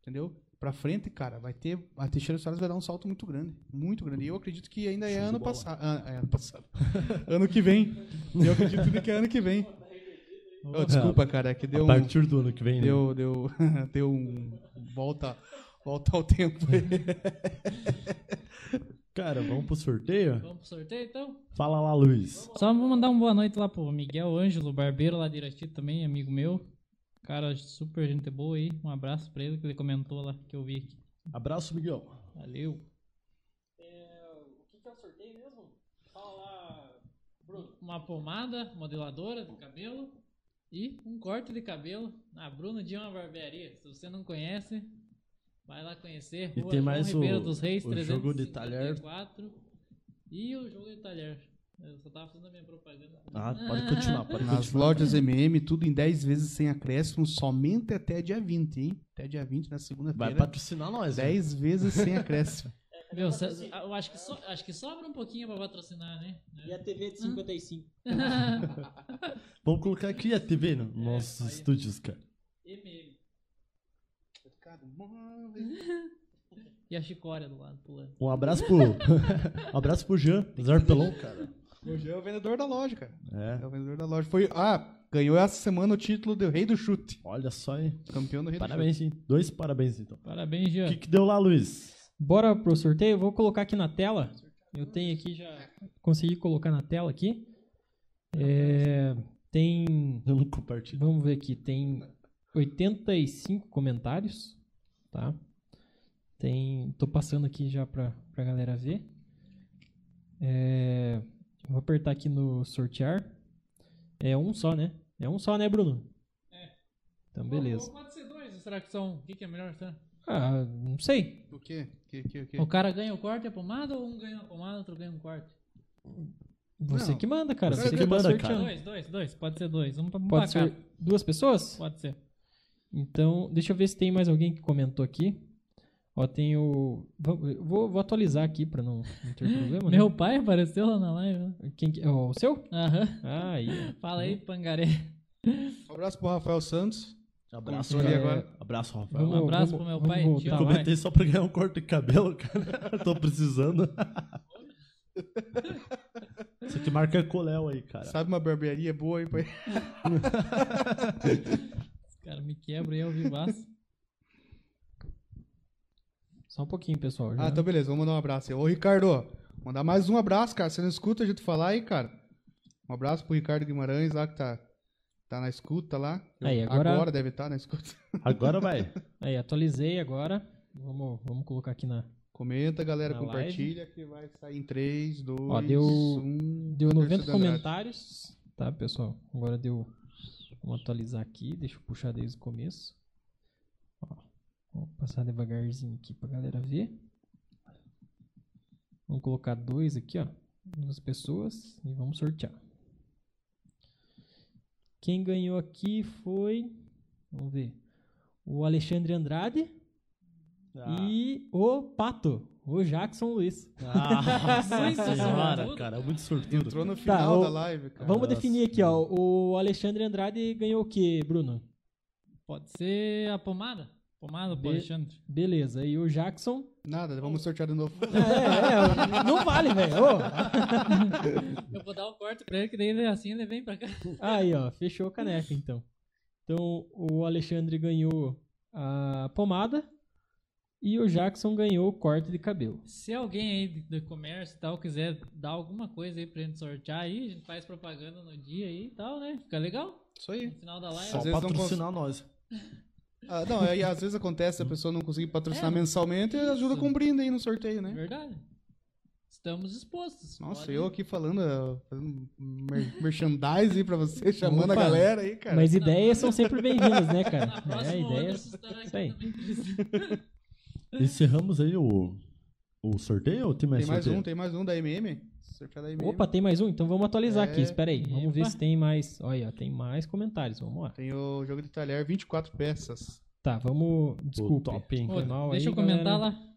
Entendeu? Pra frente, cara, vai ter. A Teixeira Soares vai dar um salto muito grande. Muito grande. E eu acredito que ainda é Show ano passado. Ah, é ano passado. [laughs] ano que vem. Eu acredito que é ano que vem. Ô, desculpa, cara, é que deu a um. partir do ano que vem, né? Deu, deu, [laughs] deu um. Volta, volta ao tempo. aí. [laughs] Cara, vamos pro sorteio? Vamos pro sorteio então? Fala lá, Luiz. Só vou mandar uma boa noite lá pro Miguel Ângelo, barbeiro lá de Irati também, amigo meu. Cara, super gente boa aí. Um abraço pra ele que ele comentou lá que eu vi aqui. Abraço, Miguel. Valeu. o que, que é o sorteio mesmo? Fala lá, Bruno. Uma pomada modeladora de cabelo e um corte de cabelo na Bruno de uma barbearia. Se você não conhece, vai lá conhecer. E Rua tem João mais o- Ribeiro dos Reis, o jogo de 354. E o jogo de talher. Eu só tava fazendo a minha propaganda. Ah, pode continuar, pode Nas continuar. lojas MM, tudo em 10 vezes sem acréscimo, somente até dia 20, hein? Até dia 20, na Vai segunda-feira. patrocinar nós, né? 10 vezes sem acréscimo. [laughs] Meu, cê- eu acho que, so- acho que sobra um pouquinho pra patrocinar, né? E a TV de 55. [laughs] Vamos colocar aqui a TV nos nossos estúdios, cara. MM. E a chicória do lado pulando. Um abraço pro. [laughs] um abraço pro Jean, Zarpelon, cara. Hoje é o vendedor da loja, cara. É. É o vendedor da loja. Foi, ah, ganhou essa semana o título do Rei do Chute. Olha só aí. Campeão do Rei Parabéns, hein? Dois parabéns, então. Parabéns, O Jean. que, que deu lá, Luiz? Bora pro sorteio? Eu vou colocar aqui na tela. Eu tenho aqui já. Consegui colocar na tela aqui. É, tem. Eu não compartilho. Vamos ver aqui. Tem 85 comentários. Tá? Tem. Tô passando aqui já pra, pra galera ver. É, vou apertar aqui no sortear. É um só, né? É um só, né, Bruno? É. Então, beleza. Ou pode ser dois, ou será que são. O que, que é melhor? será? Ah, não sei. O quê? Que, que, que? O cara ganha o corte e a pomada ou um ganha a pomada, outro ganha um corte? Você Não, que manda, cara. você Você que que tá manda, sorteando. cara. Dois, dois, dois. Pode ser dois. Um pra, um Pode pra ser duas pessoas? Pode ser. Então, deixa eu ver se tem mais alguém que comentou aqui. Ó, tem o. Vou, vou, atualizar aqui pra não, não ter problema. né? [laughs] Meu pai apareceu lá na live. né? Quem que- o seu? Aham. Ah, aí. Fala aí, pangaré. Um abraço pro Rafael Santos. Abraço, cara. agora. Abraço, Rafael. Um abraço pro meu pai, voltar. tio. Eu Tá, comentei só pra ganhar um corte de cabelo, cara. [laughs] Tô precisando. [laughs] Isso aqui marca Coléu aí, cara. Sabe uma barbearia boa aí pra Os caras me quebram e eu vivaço. Só um pouquinho, pessoal. já. Ah, então beleza, vamos mandar um abraço aí. Ô, Ricardo, mandar mais um abraço, cara. Você não escuta a gente falar aí, cara? Um abraço pro Ricardo Guimarães lá que tá, tá na escuta lá. Aí, agora- deve estar na escuta. [laughs] Agora vai. Aí, atualizei agora. Vamos, vamos colocar aqui na. Comenta, galera, Na compartilha que vai sair em 3, 2, Ó, deu- 1. Deu 90 comentários. Tá, pessoal? Agora deu. Vamos atualizar aqui. Deixa eu puxar desde o começo. Vamos passar devagarzinho aqui pra galera ver. Vamos colocar dois aqui, ó. Duas pessoas. E vamos sortear. Quem ganhou aqui foi. Vamos ver. O Alexandre Andrade e o Pato. O Jackson Luiz. [laughs] Nossa Muito senhora, cara. Muito sortudo. Entrou no final Tá, ô, da live, cara. Vamos Nossa. definir aqui, ó. O Alexandre Andrade ganhou o quê, Bruno? Pode ser a pomada? Pomada pro Be- Alexandre. Beleza. E o Jackson. Nada, vamos sortear de novo. É, é, não vale, velho. [laughs] Eu vou dar o corte pra ele, que daí ele assim ele vem pra cá. Aí, ó, fechou a caneca, então. Então, o Alexandre ganhou a pomada e o Jackson ganhou o corte de cabelo. Se alguém aí do comércio e tal quiser dar alguma coisa aí pra gente sortear aí, a gente faz propaganda no dia aí e tal, né? Fica legal. Isso aí. No final da live. Só Às vezes não patrocinar nós. [laughs] Ah, não, aí às vezes acontece a pessoa não conseguir patrocinar mensalmente e ajuda com um brinde aí no sorteio, né? Verdade. Estamos dispostos. Nossa, Pode- eu aqui falando, ah, fazendo mer merchandising pra você, chamando a Opa. galera aí, cara. Mas ideias são sempre bem-vindas, né, [laughs] Na cara? próxima É, ideias. Isso aí. [laughs] [laughs] Encerramos aí o, o sorteio ou tem mais Tem mais sorteio? um, tem mais um da MM. Sorteio da MM. Opa, tem mais um? Então vamos atualizar aqui. É. Espera aí. Vamos ver Epa. se tem mais. Olha, tem mais comentários. Vamos lá. Tem o jogo de talher, 24 peças. Tá, vamos. Desculpa. top, hein? Foi mal Deixa aí, eu comentar galera. lá.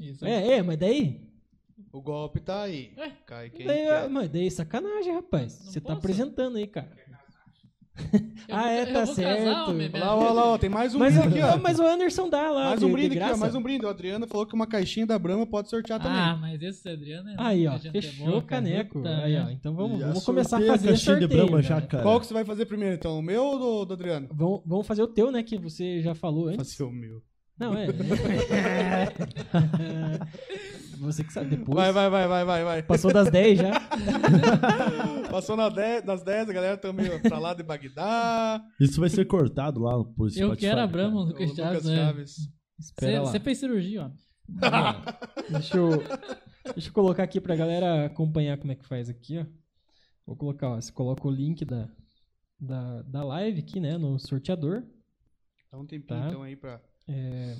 Isso. É, é, mas daí. O golpe tá aí. Ué? Cai quem daí quer. mas daí é sacanagem, rapaz. Não Você tá posso? apresentando aí, cara. Eu [laughs] Ah, é, eu tá casar, certo. homem, Lá, lá, ó, tem mais um Mas, brinde aqui, ó. mas o Anderson dá lá. Mais de- um de brinde aqui, ó. Mais um brinde. O Adriano falou que uma caixinha da Brahma pode sortear também. Ah, mas esse Adriano é. Aí, ó. Fechou o caneco. cara. Aí, ó. Puta, Então vamos, vamos começar a fazer caixinha de sorteio. Brahma já, cara. Qual que você vai fazer primeiro, então? O meu ou do, do Adriano? Vamos, vamos fazer o teu, né? Que você já falou antes. fazer o meu. Não, é. [laughs] [laughs] você que sabe depois. Vai, vai, vai, vai, vai, vai. Passou das 10 já. [laughs] Passou na 10, nas 10, a galera tá meio pra lá de Bagdá. Isso vai ser cortado lá por Spotify. Eu quero a. Brahma, Lucas Lucas Chaves. né? Chaves. Espera. Você fez cirurgia, ó. [laughs] Deixa eu, deixa eu colocar aqui pra galera acompanhar como é que faz aqui, ó. Vou colocar, ó. Você coloca o link da, da, da live aqui, né? No sorteador. Dá um tempinho Tá. então aí pra. É,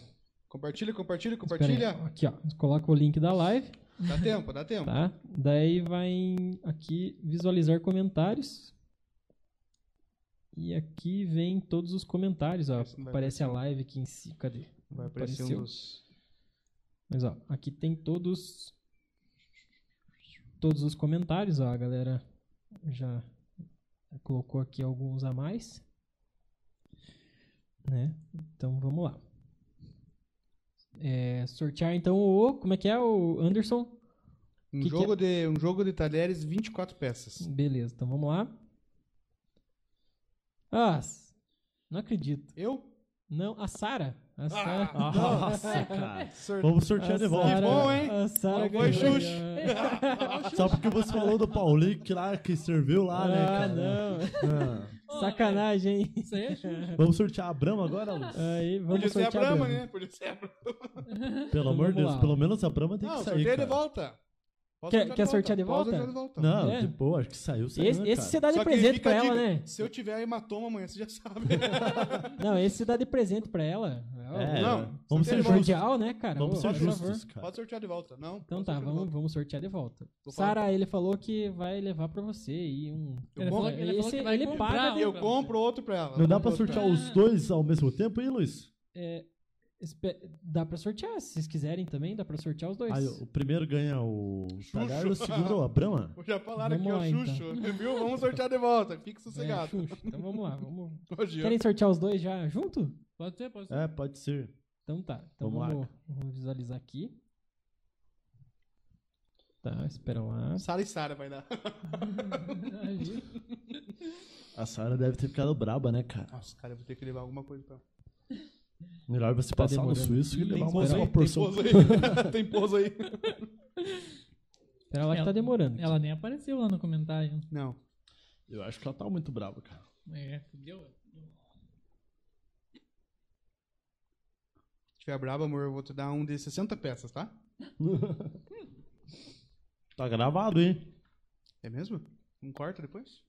Compartilha, compartilha, aí. compartilha. Aqui, ó. Coloca o link da live, Dá tempo, dá tempo. tá? Daí vai em- aqui visualizar comentários. E aqui vem todos os comentários, ó. Aparece a live aqui em si. Cadê? Vai aparecer um dos. Mas ó, aqui tem todos todos os comentários, ó, a galera já colocou aqui alguns a mais, né? Então vamos lá. É, sortear então o como é que é o Anderson? Um, Que que jogo de, um jogo de talheres, 24 peças. Beleza, então vamos lá. Ah, não acredito. Eu? Não, a Sara. A Sara. Nossa, cara. Vamos sortear de volta. Sara- bom, hein? A Sara Não foi. Só porque você falou do Paulinho que lá que serviu lá, né, Ah, cara? não. Ah. [laughs] Sacanagem, hein? Isso aí é. Vamos sortear a Brahma agora, Luz? Aí, vamos Podia ser a sortear a Brahma, Brahma. né? Podia ser a Brahma. Pelo amor de Deus, lá. pelo menos a Brahma tem Não, que sair, sorteio cara. de volta. Quer- quer sortear de volta? de. Não, É. tipo, acho que saiu, saiu, Esse, né, esse você dá de Só presente pra ela, dica, né? Se eu tiver hematoma amanhã, você já sabe. [laughs] Não, esse você dá de presente pra ela. É, Não, vamos ser de. Cordial, né, cara? Vamos Ô, ser justos, cara. Pode sortear de volta. Não. Então tá, de vamos, volta. vamos sortear de volta. Sara, ele falou que vai levar pra você aí um... Ele falou, ele Esse- paga- um Eu compro outro pra ela. Não dá pra sortear os dois ao mesmo tempo, hein, Luiz? É, dá pra sortear, se vocês quiserem também, dá pra sortear os dois. Aí o primeiro ganha o e o segundo a Brahma. Já falaram Vamos aqui, ó, lá, então. Xuxo. [laughs] Viu? Vamos sortear de volta. Fique É, sossegado. Xuxa. Então vamos lá, vamos... [laughs] Hoje. Querem sortear os dois já junto? Pode ser, pode ser. É, pode ser. Então tá. Então Vamos lá. vamos, vamos visualizar aqui. Tá, espera lá. Sara e Sara vai dar. [laughs] A Sara deve ter ficado braba, né, cara? Nossa, cara, eu vou ter que levar alguma coisa pra ela. Melhor você Tá passar no demorando. suíço e levar uma, uma Tem porção. pouso aí. [laughs] Tem pouso aí. Espera lá que Ela- tá demorando. Ela nem apareceu lá no comentário. Não. Eu acho que ela tá muito brava, cara. É, fudeu. Se tiver brabo, amor, eu vou te dar um de 60 peças, tá? [laughs] Tá gravado, hein? É mesmo? Um corta depois?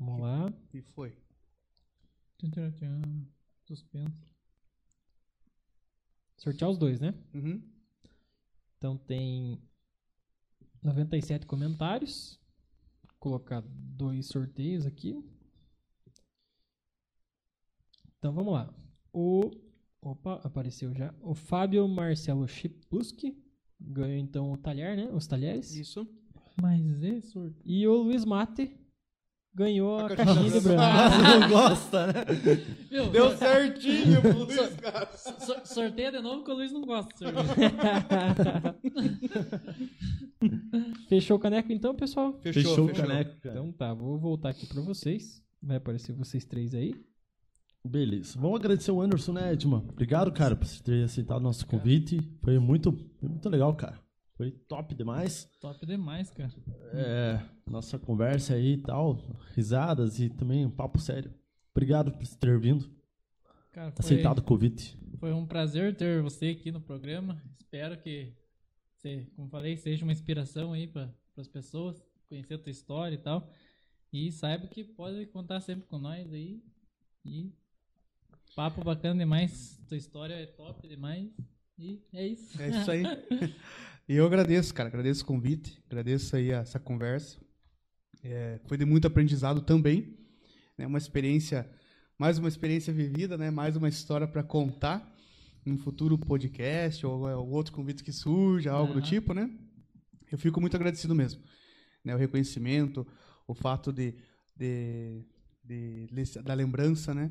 Vamos lá. E foi. Suspenso. Sortear os dois, né? Uhum. Então tem 97 comentários. Vou colocar dois sorteios aqui. Então vamos lá. O opa, apareceu já. O Fábio Marcelo Chipluski ganhou então o talher, né? Os talheres. Isso. Mas é sorteio. E o Luiz Mate ganhou a, A caixinha de brama. Você não gosta, né? Viu? Deu certinho pro [laughs] Luiz, cara. So- sorteia de novo que o Luiz não gosta. [laughs] Fechou o caneco então, pessoal? Fechou, o caneco, cara. Então tá, vou voltar aqui pra vocês. Vai aparecer vocês três aí. Beleza. Vamos agradecer o Anderson, né, Edman? Obrigado, cara, por você ter aceitado o nosso convite. Foi muito, foi muito legal, cara. Foi top demais. Top demais, cara. É, nossa conversa aí e tal, risadas e também um papo sério. Obrigado por ter vindo, Cara, foi, aceitado o convite. foi um prazer ter você aqui no programa. Espero que você, como falei, seja uma inspiração aí para as pessoas, conhecer a tua história e tal. E saiba que pode contar sempre com nós aí. E papo bacana demais. Tua história é top demais. E é isso. É isso aí. [laughs] E eu agradeço, cara. Agradeço o convite. Agradeço aí essa conversa. É, foi de muito aprendizado também. Né? Uma experiência, mais uma experiência vivida, né? Mais uma história para contar num futuro podcast ou, ou outro convite que surja, algo do Aham. tipo, né? Eu fico muito agradecido mesmo. Né? O reconhecimento, o fato de, de, de- da lembrança, né?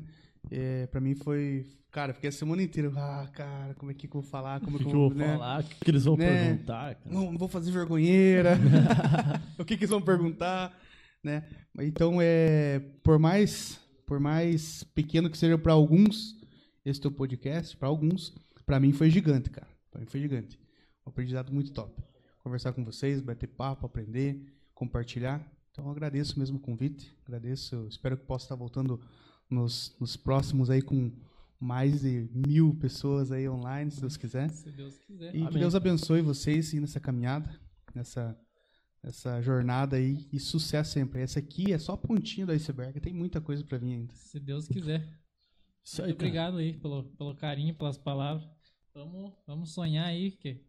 É, para mim foi, cara, fiquei a semana inteira, ah, cara, como é que eu vou falar, O como que, é que que eu vou né? falar? O que, que eles vão Né? perguntar, cara? Não, não vou fazer vergonheira. [laughs] [laughs] o que, que eles vão perguntar, né? Então, é, por mais, por mais pequeno que seja para alguns esse teu podcast, para alguns, para mim foi gigante, cara. Para mim foi gigante. Um aprendizado muito top. Conversar com vocês, bater papo, aprender, compartilhar. Então, agradeço mesmo o convite. Agradeço. Espero que possa estar voltando nos, nos próximos aí com mais de mil pessoas aí online, se Deus quiser. Se Deus quiser. E que Amém. Deus abençoe vocês nessa caminhada, nessa, nessa jornada aí e sucesso sempre. Essa aqui é só a pontinha do iceberg, tem muita coisa pra vir ainda. Se Deus quiser. Isso aí, obrigado aí pelo, pelo carinho, pelas palavras. Vamos, vamos sonhar aí que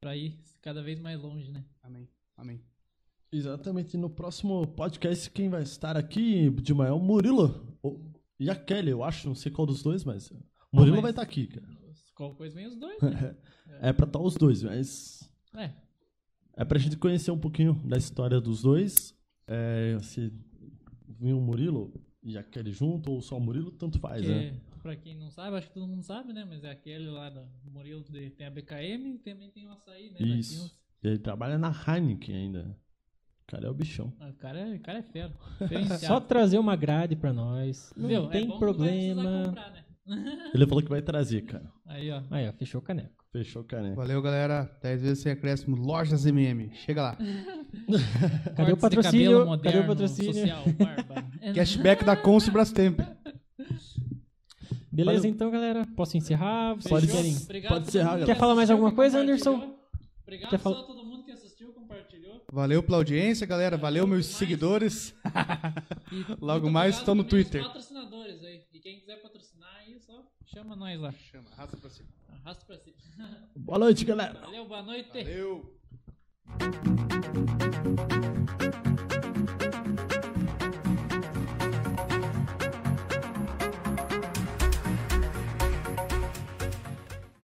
pra ir cada vez mais longe, né? Amém. Amém. Exatamente. No próximo podcast, quem vai estar aqui de manhã é o Murilo. Ou- E a Kelly, eu acho. Não sei qual dos dois, mas. O Murilo mas- vai estar aqui, cara. Qualquer coisa vem os dois. né? [laughs] É pra estar os dois, mas. É, É pra gente conhecer um pouquinho da história dos dois. É, se vir o Murilo e a Kelly junto, ou só o Murilo, tanto faz, porque, né? pra quem não sabe, acho que todo mundo sabe, né? Mas é aquele lá do Murilo tem a BKM e também tem o açaí, né? Isso. E ele trabalha na Heineken ainda. O cara é o bichão. Ah, O cara, é- o cara é fera. [laughs] Só Diferenciado. trazer uma grade pra nós. Não? É tem precisar problema. comprar, né? [laughs] Ele falou que vai trazer, cara. Aí, ó. Aí, ó, fechou o caneco. Fechou o caneco. Valeu, galera. 10 vezes sem acréscimo. Lojas MM. Chega lá. [laughs] Cadê o patrocínio? cabelo Cadê o moderno, patrocínio? Social, barba. Cashback da Conce Brastemp. Beleza, Valeu. então, galera. Posso encerrar? Vocês Pode- querem? Obrigado Pode a todo encerrar, galera. Quer falar mais alguma coisa. Anderson? Obrigado Quer só todo mundo. Valeu pela audiência, galera. Valeu, meus seguidores. E [laughs] Logo muito mais estão no Twitter. patrocinadores aí. E quem quiser patrocinar aí, só chama nós lá. Chama, arrasta pra cima. Arrasta pra cima. [laughs] Boa noite, galera. Valeu, boa noite. Valeu.